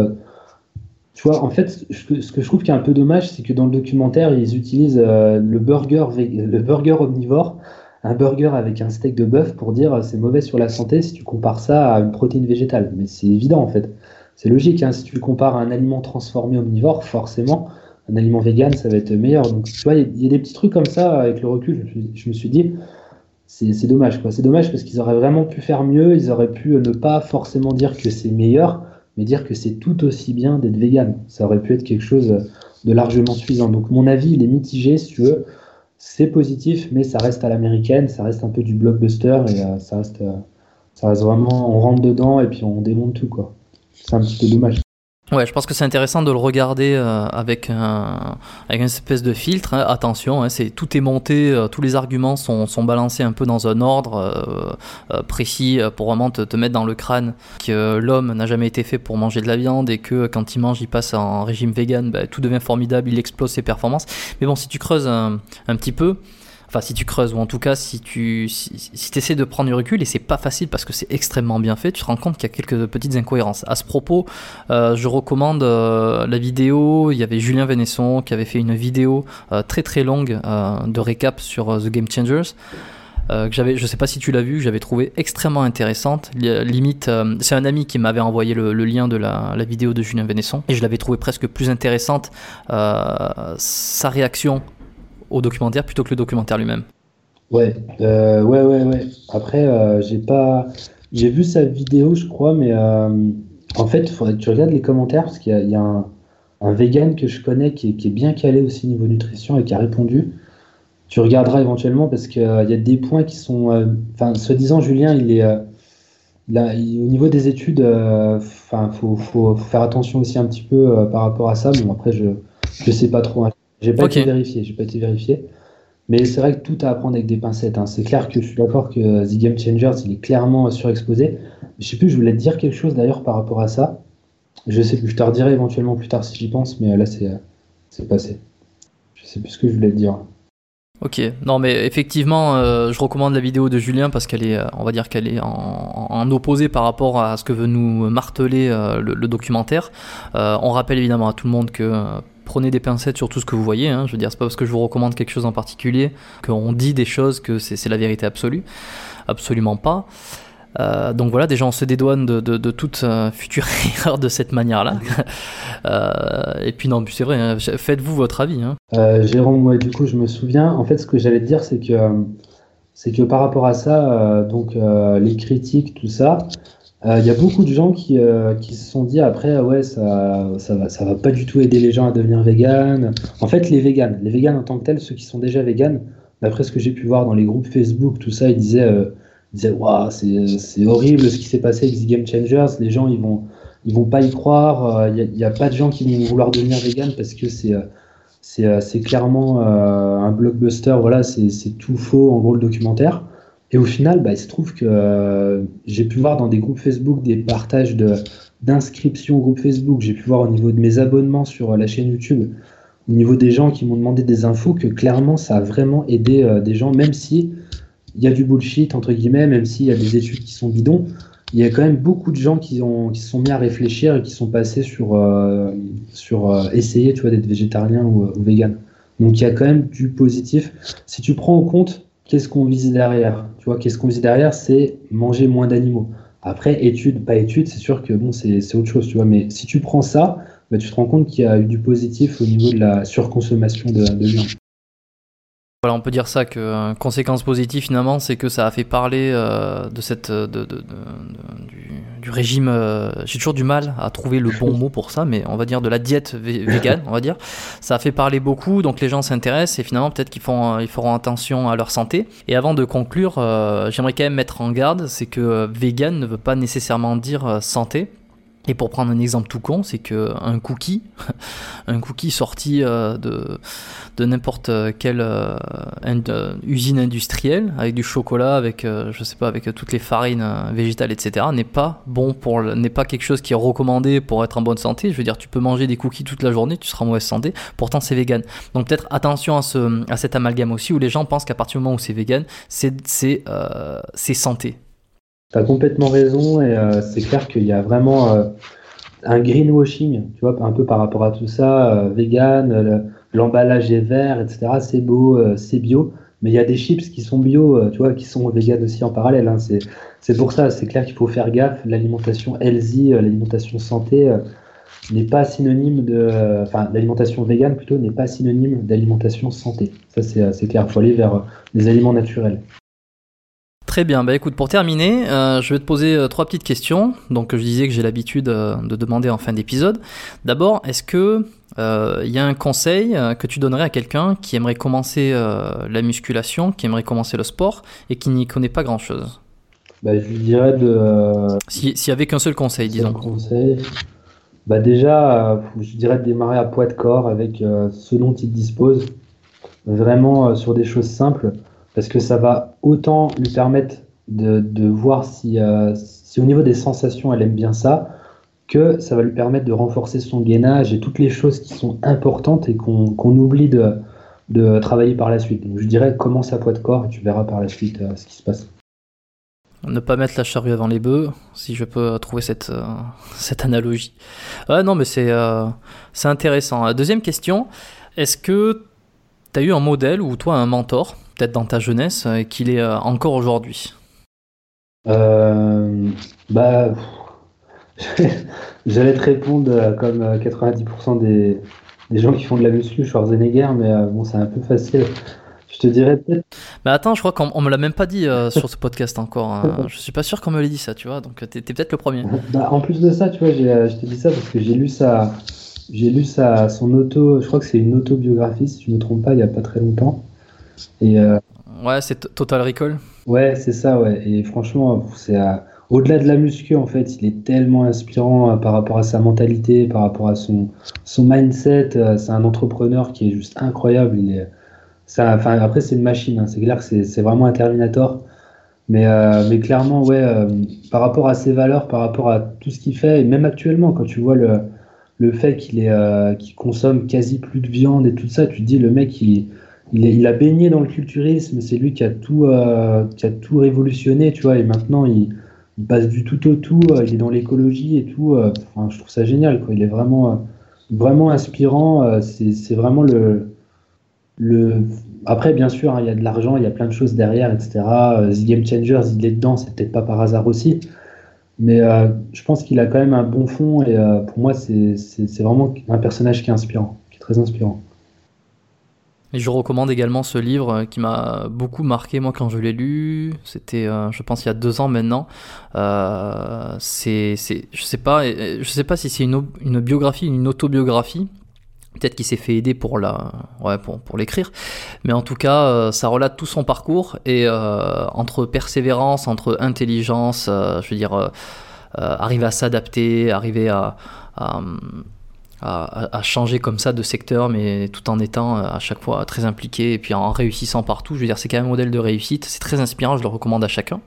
tu vois, en fait, ce que je trouve qui est un peu dommage, c'est que dans le documentaire, ils utilisent le burger le burger omnivore un burger avec un steak de bœuf pour dire euh, c'est mauvais sur la santé si tu compares ça à une protéine végétale. Mais c'est évident en fait. C'est logique. Hein. Si tu le compares à un aliment transformé omnivore, forcément, un aliment vegan, ça va être meilleur. Donc tu vois, il y, a des petits trucs comme ça avec le recul. Je, me suis dit, c'est dommage. quoi. C'est dommage parce qu'ils auraient vraiment pu faire mieux. Ils auraient pu ne pas forcément dire que c'est meilleur, mais dire que c'est tout aussi bien d'être vegan. Ça aurait pu être quelque chose de largement suffisant. Donc mon avis, il est mitigé si tu veux c'est positif, mais ça reste à l'américaine, ça reste un peu du blockbuster et euh, ça, reste, euh, ça reste vraiment, on rentre dedans et puis on démonte tout quoi. C'est un petit peu dommage. Ouais, je pense que c'est intéressant de le regarder euh, avec, un, avec une espèce de filtre. Hein. Attention, hein, c'est, tout est monté, euh, tous les arguments sont, sont, balancés un peu dans un ordre euh, précis pour vraiment te, te, mettre dans le crâne que l'homme n'a jamais été fait pour manger de la viande et que quand il mange, il passe en régime vegan, bah, tout devient formidable, il explose ses performances. Mais bon, si tu creuses un, un petit peu, Si tu creuses, ou en tout cas, si tu si, essaies de prendre du recul, et c'est pas facile parce que c'est extrêmement bien fait, tu te rends compte qu'il y a quelques petites incohérences. À ce propos, euh, je recommande euh, la vidéo. Il y avait Julien Vénesson qui avait fait une vidéo euh, très très longue de récap sur The Game Changers. que j'avais, je sais pas si tu l'as vu, j'avais trouvé extrêmement intéressante. Limite, c'est un ami qui m'avait envoyé le, lien de la, la, vidéo de Julien Vénesson et je l'avais trouvé presque plus intéressante. sa réaction au documentaire plutôt que le documentaire lui-même. Ouais, euh, ouais, ouais, ouais. Après, euh, j'ai pas, j'ai vu sa vidéo, je crois, mais euh, en fait, tu regardes les commentaires parce qu'il y, a, un, vegan que je connais qui est, bien calé aussi niveau nutrition et qui a répondu. Tu regarderas éventuellement parce qu'il y a des points qui sont, enfin, soi-disant, Julien, il est, au niveau des études, enfin, faut, faire attention aussi un petit peu par rapport à ça. Bon, après, je, je sais pas trop. J'ai pas été vérifié, j'ai pas été vérifié. Mais c'est vrai que tout à apprendre avec des pincettes. Hein. C'est clair que je suis d'accord que The Game Changers, il est clairement surexposé. Je sais plus, je voulais te dire quelque chose d'ailleurs par rapport à ça. Je sais plus, je te redirai éventuellement plus tard si j'y pense, mais là c'est, c'est passé. Je sais plus ce que je voulais te dire. Ok, non mais effectivement, euh, je recommande la vidéo de Julien parce qu'elle est, euh, on va dire qu'elle est en, opposé par rapport à ce que veut nous marteler euh, le, le, documentaire. on rappelle évidemment à tout le monde que prenez des pincettes sur tout ce que vous voyez. Hein. Je veux dire, c'est pas parce que je vous recommande quelque chose en particulier qu'on dit des choses que c'est la vérité absolue. Absolument pas. Euh, donc voilà, déjà on se dédouane de, de, toute euh, future erreur de cette manière-là. euh, et puis non, c'est vrai, hein, faites-vous votre avis. Hein. Jérôme, moi du coup je me souviens, en fait ce que j'allais te dire c'est que, c'est que par rapport à ça, donc les critiques, tout ça, il euh, y a beaucoup de gens qui, euh, qui, se sont dit après, ah ouais, ça, ça, va, ça va pas du tout aider les gens à devenir vegan. En fait, les véganes, les véganes en tant que tels, ceux qui sont déjà véganes, d'après ce que j'ai pu voir dans les groupes Facebook, tout ça, ils disaient, euh, disaient c'est horrible ce qui s'est passé avec The Game Changers. Les gens, ils vont, ils vont pas y croire. Il n'y a, pas de gens qui vont vouloir devenir vegan parce que c'est c'est clairement un blockbuster. Voilà, c'est tout faux en gros le documentaire. Et au final, bah, il se trouve que j'ai pu voir dans des groupes Facebook des partages d'inscriptions au groupe Facebook. J'ai pu voir au niveau de mes abonnements sur la chaîne YouTube, au niveau des gens qui m'ont demandé des infos, que clairement ça a vraiment aidé des gens, même si il y a du bullshit, entre guillemets, même s'il y a des études qui sont bidons, il y a quand même beaucoup de gens qui, ont, qui se sont mis à réfléchir et qui sont passés sur, euh, sur euh, essayer d'être végétarien ou, ou, vegan. Donc il y a quand même du positif. Si tu prends en compte qu'est-ce qu'on vise derrière, tu vois, qu'est-ce qu'on vise derrière, c'est manger moins d'animaux. Après, étude, pas étude, c'est sûr que bon, c'est autre chose, tu vois. Mais si tu prends ça, bah, tu te rends compte qu'il y a eu du positif au niveau de la surconsommation de, de viande on peut dire ça que euh, conséquence positive finalement, c'est que ça a fait parler euh, de cette de, du, régime. Euh, j'ai toujours du mal à trouver le bon mot pour ça, mais on va dire de la diète végane, on va dire. Ça a fait parler beaucoup, donc les gens s'intéressent et finalement peut-être qu'ils font ils feront attention à leur santé. Et avant de conclure, j'aimerais quand même mettre en garde, c'est que vegan ne veut pas nécessairement dire santé. Et pour prendre un exemple tout con, c'est que un cookie, un cookie sorti euh, de, de n'importe quelle euh, euh, usine industrielle avec du chocolat, avec je sais pas, avec toutes les farines végétales, etc., n'est pas bon pour, n'est pas quelque chose qui est recommandé pour être en bonne santé. Je veux dire, tu peux manger des cookies toute la journée, tu seras en mauvaise santé. Pourtant, c'est vegan. Donc peut-être attention à ce, à cet amalgame aussi où les gens pensent qu'à partir du moment où c'est vegan, c'est, c'est, c'est santé. Tu as complètement raison et euh, c'est clair qu'il y a vraiment euh, un greenwashing, tu vois, un peu par rapport à tout ça, euh, vegan, l'emballage est vert, etc. C'est beau, c'est bio, mais il y a des chips qui sont bio, tu vois, qui sont vegan aussi en parallèle. Hein. C'est pour ça, c'est clair qu'il faut faire gaffe. L'alimentation healthy, l'alimentation santé n'est pas synonyme de, enfin, l'alimentation vegan plutôt n'est pas synonyme d'alimentation santé. Ça c'est clair, il faut aller vers des aliments naturels. Très bien, bah écoute, pour terminer, euh, je vais te poser euh, trois petites questions. Donc je disais que j'ai l'habitude euh, de demander en fin d'épisode. D'abord, est-ce que il y a un conseil que tu donnerais à quelqu'un qui aimerait commencer la musculation, qui aimerait commencer le sport et qui n'y connaît pas grand-chose? Bah, Je lui dirais de... S'il n'y avait qu'un seul conseil, disons. conseil bah déjà, je dirais de démarrer à poids de corps avec ce dont il dispose, vraiment sur des choses simples parce que ça va autant lui permettre de, de voir si, euh, si, au niveau des sensations elle aime bien ça, que ça va lui permettre de renforcer son gainage et toutes les choses qui sont importantes et qu'on oublie de, de, travailler par la suite. Donc je dirais commence à poids de corps et tu verras par la suite euh, ce qui se passe. Ne pas mettre la charrue avant les bœufs, si je peux trouver cette, euh, cette analogie. Ah non, mais c'est intéressant. Deuxième question, est-ce que tu as eu un modèle ou toi un mentor? Peut-être dans ta jeunesse, et qu'il est euh, encore aujourd'hui euh, Bah, j'allais te répondre euh, comme 90% des, des, gens qui font de la muscu, Schwarzenegger, mais bon, c'est un peu facile. Je te dirais peut-être. Mais attends, je crois qu'on me l'a même pas dit sur ce podcast encore. Hein. Je suis pas sûr qu'on me l'ait dit ça, tu vois. Donc t'es es, peut-être le premier. Bah, en plus de ça, tu vois, je te dis ça parce que j'ai lu ça, j'ai lu ça, son auto. Je crois que c'est une autobiographie, si je me trompe pas, il y a pas très longtemps. Et, euh, ouais, c'est Total Recall. Ouais, c'est ça, ouais. Et franchement, c'est au-delà de la muscu, en fait, il est tellement inspirant euh, par rapport à sa mentalité, par rapport à son, son mindset. Euh, c'est un entrepreneur qui est juste incroyable. Il est, ça, enfin, après, c'est une machine. Hein. C'est clair que c'est vraiment un Terminator. Mais, mais clairement, ouais, par rapport à ses valeurs, par rapport à tout ce qu'il fait, et même actuellement, quand tu vois le, le fait qu'il qu consomme quasi plus de viande et tout ça, tu te dis, le mec, il il, a baigné dans le culturisme, c'est lui qui a tout, euh, qui a tout révolutionné, tu vois, et maintenant il, passe du tout au tout, euh, il est dans l'écologie et tout. Euh, je trouve ça génial, quoi. Il est vraiment, vraiment inspirant. c'est vraiment le, le. Après, bien sûr, hein, il y a de l'argent, il y a plein de choses derrière, etc. The Game Changers, il est dedans, c'est peut-être pas par hasard aussi. Mais je pense qu'il a quand même un bon fond et pour moi, c'est vraiment un personnage qui est inspirant, qui est très inspirant. Je recommande également ce livre euh, qui m'a beaucoup marqué moi quand je l'ai lu. C'était, euh, je pense, il y a deux ans maintenant. Euh, c'est, je sais pas, je sais pas si c'est une, biographie, une autobiographie. Peut-être qu'il s'est fait aider pour la, ouais, pour, pour l'écrire, mais en tout cas, ça relate tout son parcours et entre persévérance, entre intelligence, je veux dire, arriver à s'adapter, arriver à, changer comme ça de secteur, mais tout en étant à chaque fois très impliqué et puis en réussissant partout. Je veux dire, c'est quand même un modèle de réussite. C'est très inspirant, je le recommande à chacun.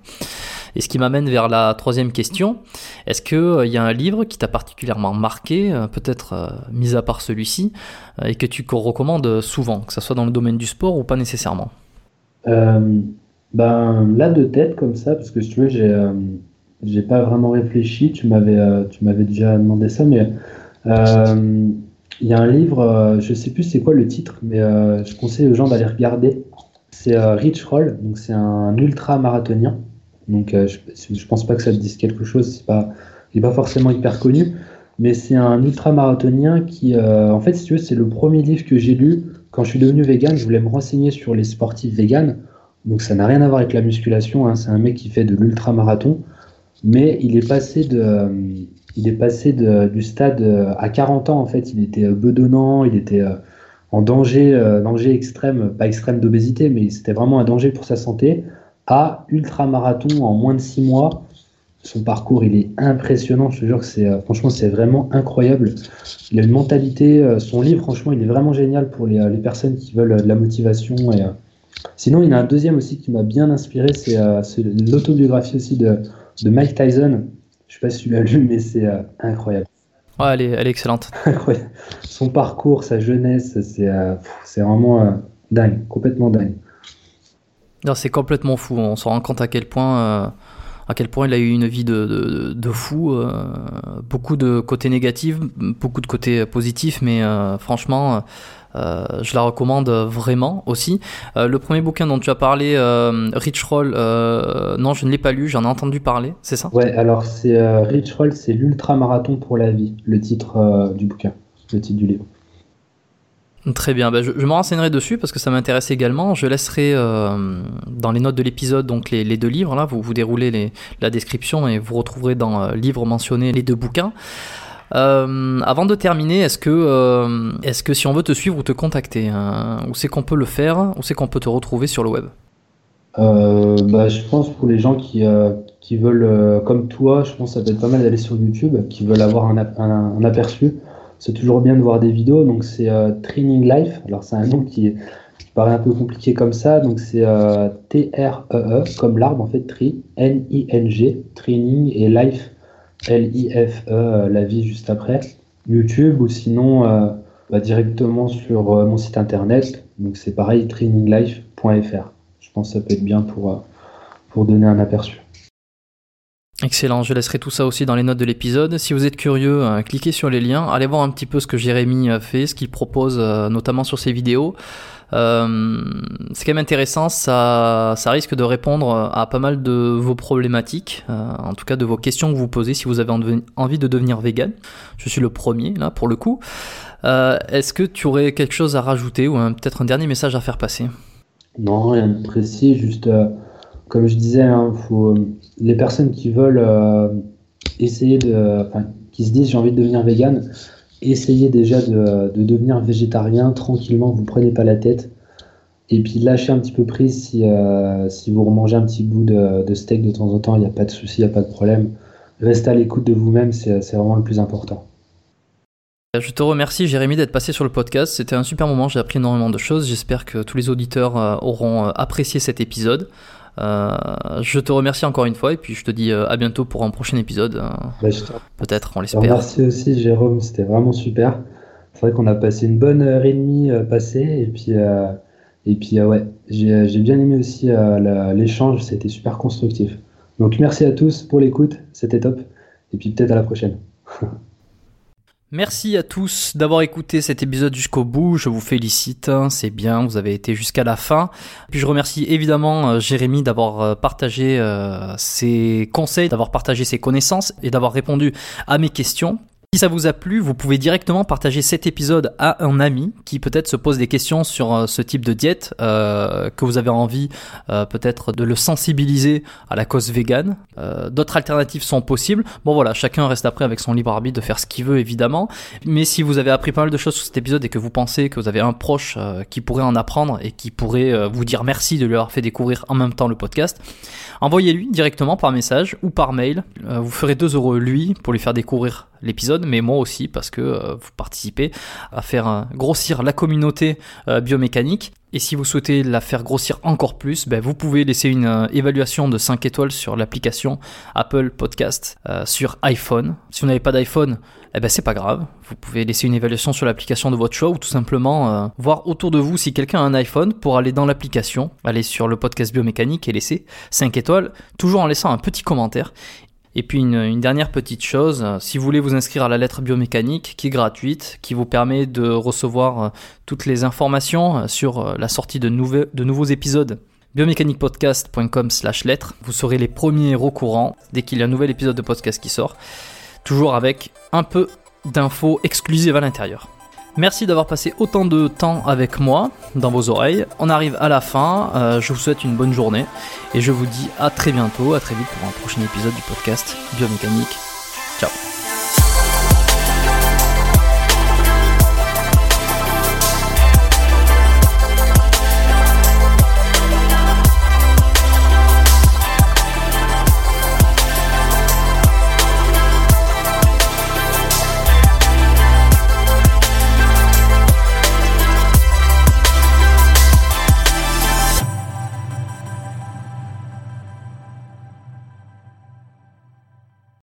Et ce qui m'amène vers la troisième question. Est-ce qu'il y a un livre qui t'a particulièrement marqué, peut-être mis à part celui-ci, et que tu recommandes souvent, que ce soit dans le domaine du sport ou pas nécessairement? Ben, là, de tête, comme ça, parce que si tu veux, j'ai euh, j'ai pas vraiment réfléchi. Tu m'avais euh, tu m'avais déjà demandé ça, mais euh, il y a un livre, je sais plus c'est quoi le titre, mais je conseille aux gens d'aller regarder. C'est Rich Roll, donc c'est un ultra marathonien. Donc je, je pense pas que ça te dise quelque chose, c'est pas, il est pas forcément hyper connu, mais c'est un ultra marathonien qui, en fait, si tu veux, c'est le premier livre que j'ai lu quand je suis devenu vegan. Je voulais me renseigner sur les sportifs véganes. Donc ça n'a rien à voir avec la musculation, hein. c'est un mec qui fait de l'ultra-marathon, mais il est passé, de, il est passé du stade euh, à 40 ans, en fait, il était euh, bedonnant, il était euh, en danger, danger extrême, pas extrême d'obésité, mais c'était vraiment un danger pour sa santé, à ultra-marathon en moins de 6 mois. Son parcours, il est impressionnant, je te jure que c'est, franchement, c'est vraiment incroyable. Il a une mentalité, son livre, franchement, il est vraiment génial pour les, personnes qui veulent de la motivation et Sinon, il y en a un deuxième aussi qui m'a bien inspiré, c'est l'autobiographie aussi de, Mike Tyson. Je sais pas si tu l'as lu, mais c'est euh, incroyable. Ouais, elle est, elle est excellente. Son parcours, sa jeunesse, c'est euh, vraiment dingue, complètement dingue. C'est complètement fou. On se rend compte à quel point, à quel point il a eu une vie de, de, fou. beaucoup de côtés négatifs, beaucoup de côtés positifs, mais franchement euh, je la recommande vraiment aussi. Euh, le premier bouquin dont tu as parlé, euh, Rich Roll, non, je ne l'ai pas lu, j'en ai entendu parler, c'est ça? Ouais, alors c'est Rich Roll, c'est l'ultra marathon pour la vie, le titre du bouquin, le titre du livre. Très bien, bah, je, me renseignerai dessus parce que ça m'intéresse également. Je laisserai dans les notes de l'épisode donc les, deux livres. Là, vous, vous déroulez la description et vous retrouverez dans livre mentionné les deux bouquins. Euh, avant de terminer, est-ce que, euh, est-ce que si on veut te suivre ou te contacter, hein, où c'est qu'on peut le faire Où c'est qu'on peut te retrouver sur le web? Euh, bah, Je pense pour les gens qui, qui veulent, comme toi, je pense que ça peut être pas mal d'aller sur YouTube, qui veulent avoir un, un, aperçu. C'est toujours bien de voir des vidéos, donc c'est Training Life. Alors c'est un nom qui, paraît un peu compliqué comme ça, donc c'est T-R-E-E, -E, comme l'arbre en fait, Tri, N-I-N-G, Training et Life L-I-F-E, euh, la vie juste après, YouTube ou sinon euh, bah, directement sur euh, mon site internet. Donc c'est pareil, traininglife.fr. Je pense que ça peut être bien pour, pour donner un aperçu. Excellent, je laisserai tout ça aussi dans les notes de l'épisode. Si vous êtes curieux, cliquez sur les liens, allez voir un petit peu ce que Jérémy fait, ce qu'il propose notamment sur ses vidéos. Euh, c'est quand même intéressant, ça, ça risque de répondre à pas mal de vos problématiques, euh, en tout cas de vos questions que vous posez si vous avez envie de devenir vegan. Je suis le premier là pour le coup. Euh, est-ce que tu aurais quelque chose à rajouter ou peut-être un dernier message à faire passer? Non, rien de précis, juste comme je disais, hein, les personnes qui veulent essayer de, enfin, qui se disent j'ai envie de devenir vegan, essayez déjà de, devenir végétarien tranquillement, vous prenez pas la tête. Et puis lâchez un petit peu prise si, euh, si vous remangez un petit bout de, steak de temps en temps, il n'y a pas de souci, il n'y a pas de problème. Restez à l'écoute de vous-même, c'est vraiment le plus important. Je te remercie Jérémy d'être passé sur le podcast, c'était un super moment, j'ai appris énormément de choses, j'espère que tous les auditeurs euh, auront euh, apprécié cet épisode. Euh, je te remercie encore une fois et puis je te dis euh, à bientôt pour un prochain épisode. Euh, bah, peut-être, on l'espère. Merci aussi Jérôme, c'était vraiment super. C'est vrai qu'on a passé une bonne heure et demie passée et puis, et puis ouais, j'ai bien aimé aussi l'échange, c'était super constructif. Donc merci à tous pour l'écoute, c'était top et puis peut-être à la prochaine. Merci à tous d'avoir écouté cet épisode jusqu'au bout. Je vous félicite, hein, c'est bien, vous avez été jusqu'à la fin. Puis je remercie évidemment euh, Jérémy d'avoir euh, partagé euh, ses conseils, d'avoir partagé ses connaissances et d'avoir répondu à mes questions. Si ça vous a plu, vous pouvez directement partager cet épisode à un ami qui peut-être se pose des questions sur euh, ce type de diète, euh, que vous avez envie euh, peut-être de le sensibiliser à la cause végane. D'autres alternatives sont possibles. Bon voilà, chacun reste après avec son libre arbitre de faire ce qu'il veut évidemment. Mais si vous avez appris pas mal de choses sur cet épisode et que vous pensez que vous avez un proche qui pourrait en apprendre et qui pourrait vous dire merci de lui avoir fait découvrir en même temps le podcast, envoyez-lui directement par message ou par mail. vous ferez 2 euros lui pour lui faire découvrir l'épisode, mais moi aussi parce que euh, vous participez à faire grossir la communauté biomécanique. Et si vous souhaitez la faire grossir encore plus, ben, vous pouvez laisser une évaluation de 5 étoiles sur l'application Apple Podcast sur iPhone. Si vous n'avez pas d'iPhone, eh ben c'est pas grave. Vous pouvez laisser une évaluation sur l'application de votre choix ou tout simplement voir autour de vous si quelqu'un a un iPhone pour aller dans l'application, aller sur le podcast biomécanique et laisser 5 étoiles, toujours en laissant un petit commentaire. Et puis une, dernière petite chose, euh, si vous voulez vous inscrire à la lettre biomécanique qui est gratuite, qui vous permet de recevoir euh, toutes les informations euh, sur la sortie de, nouveaux épisodes, biomécaniquepodcast.com slash lettres, vous serez les premiers au courant dès qu'il y a un nouvel épisode de podcast qui sort, toujours avec un peu d'infos exclusives à l'intérieur. Merci d'avoir passé autant de temps avec moi dans vos oreilles. On arrive à la fin. Euh, je vous souhaite une bonne journée et je vous dis à très bientôt, à très vite pour un prochain épisode du podcast Biomécanique. Ciao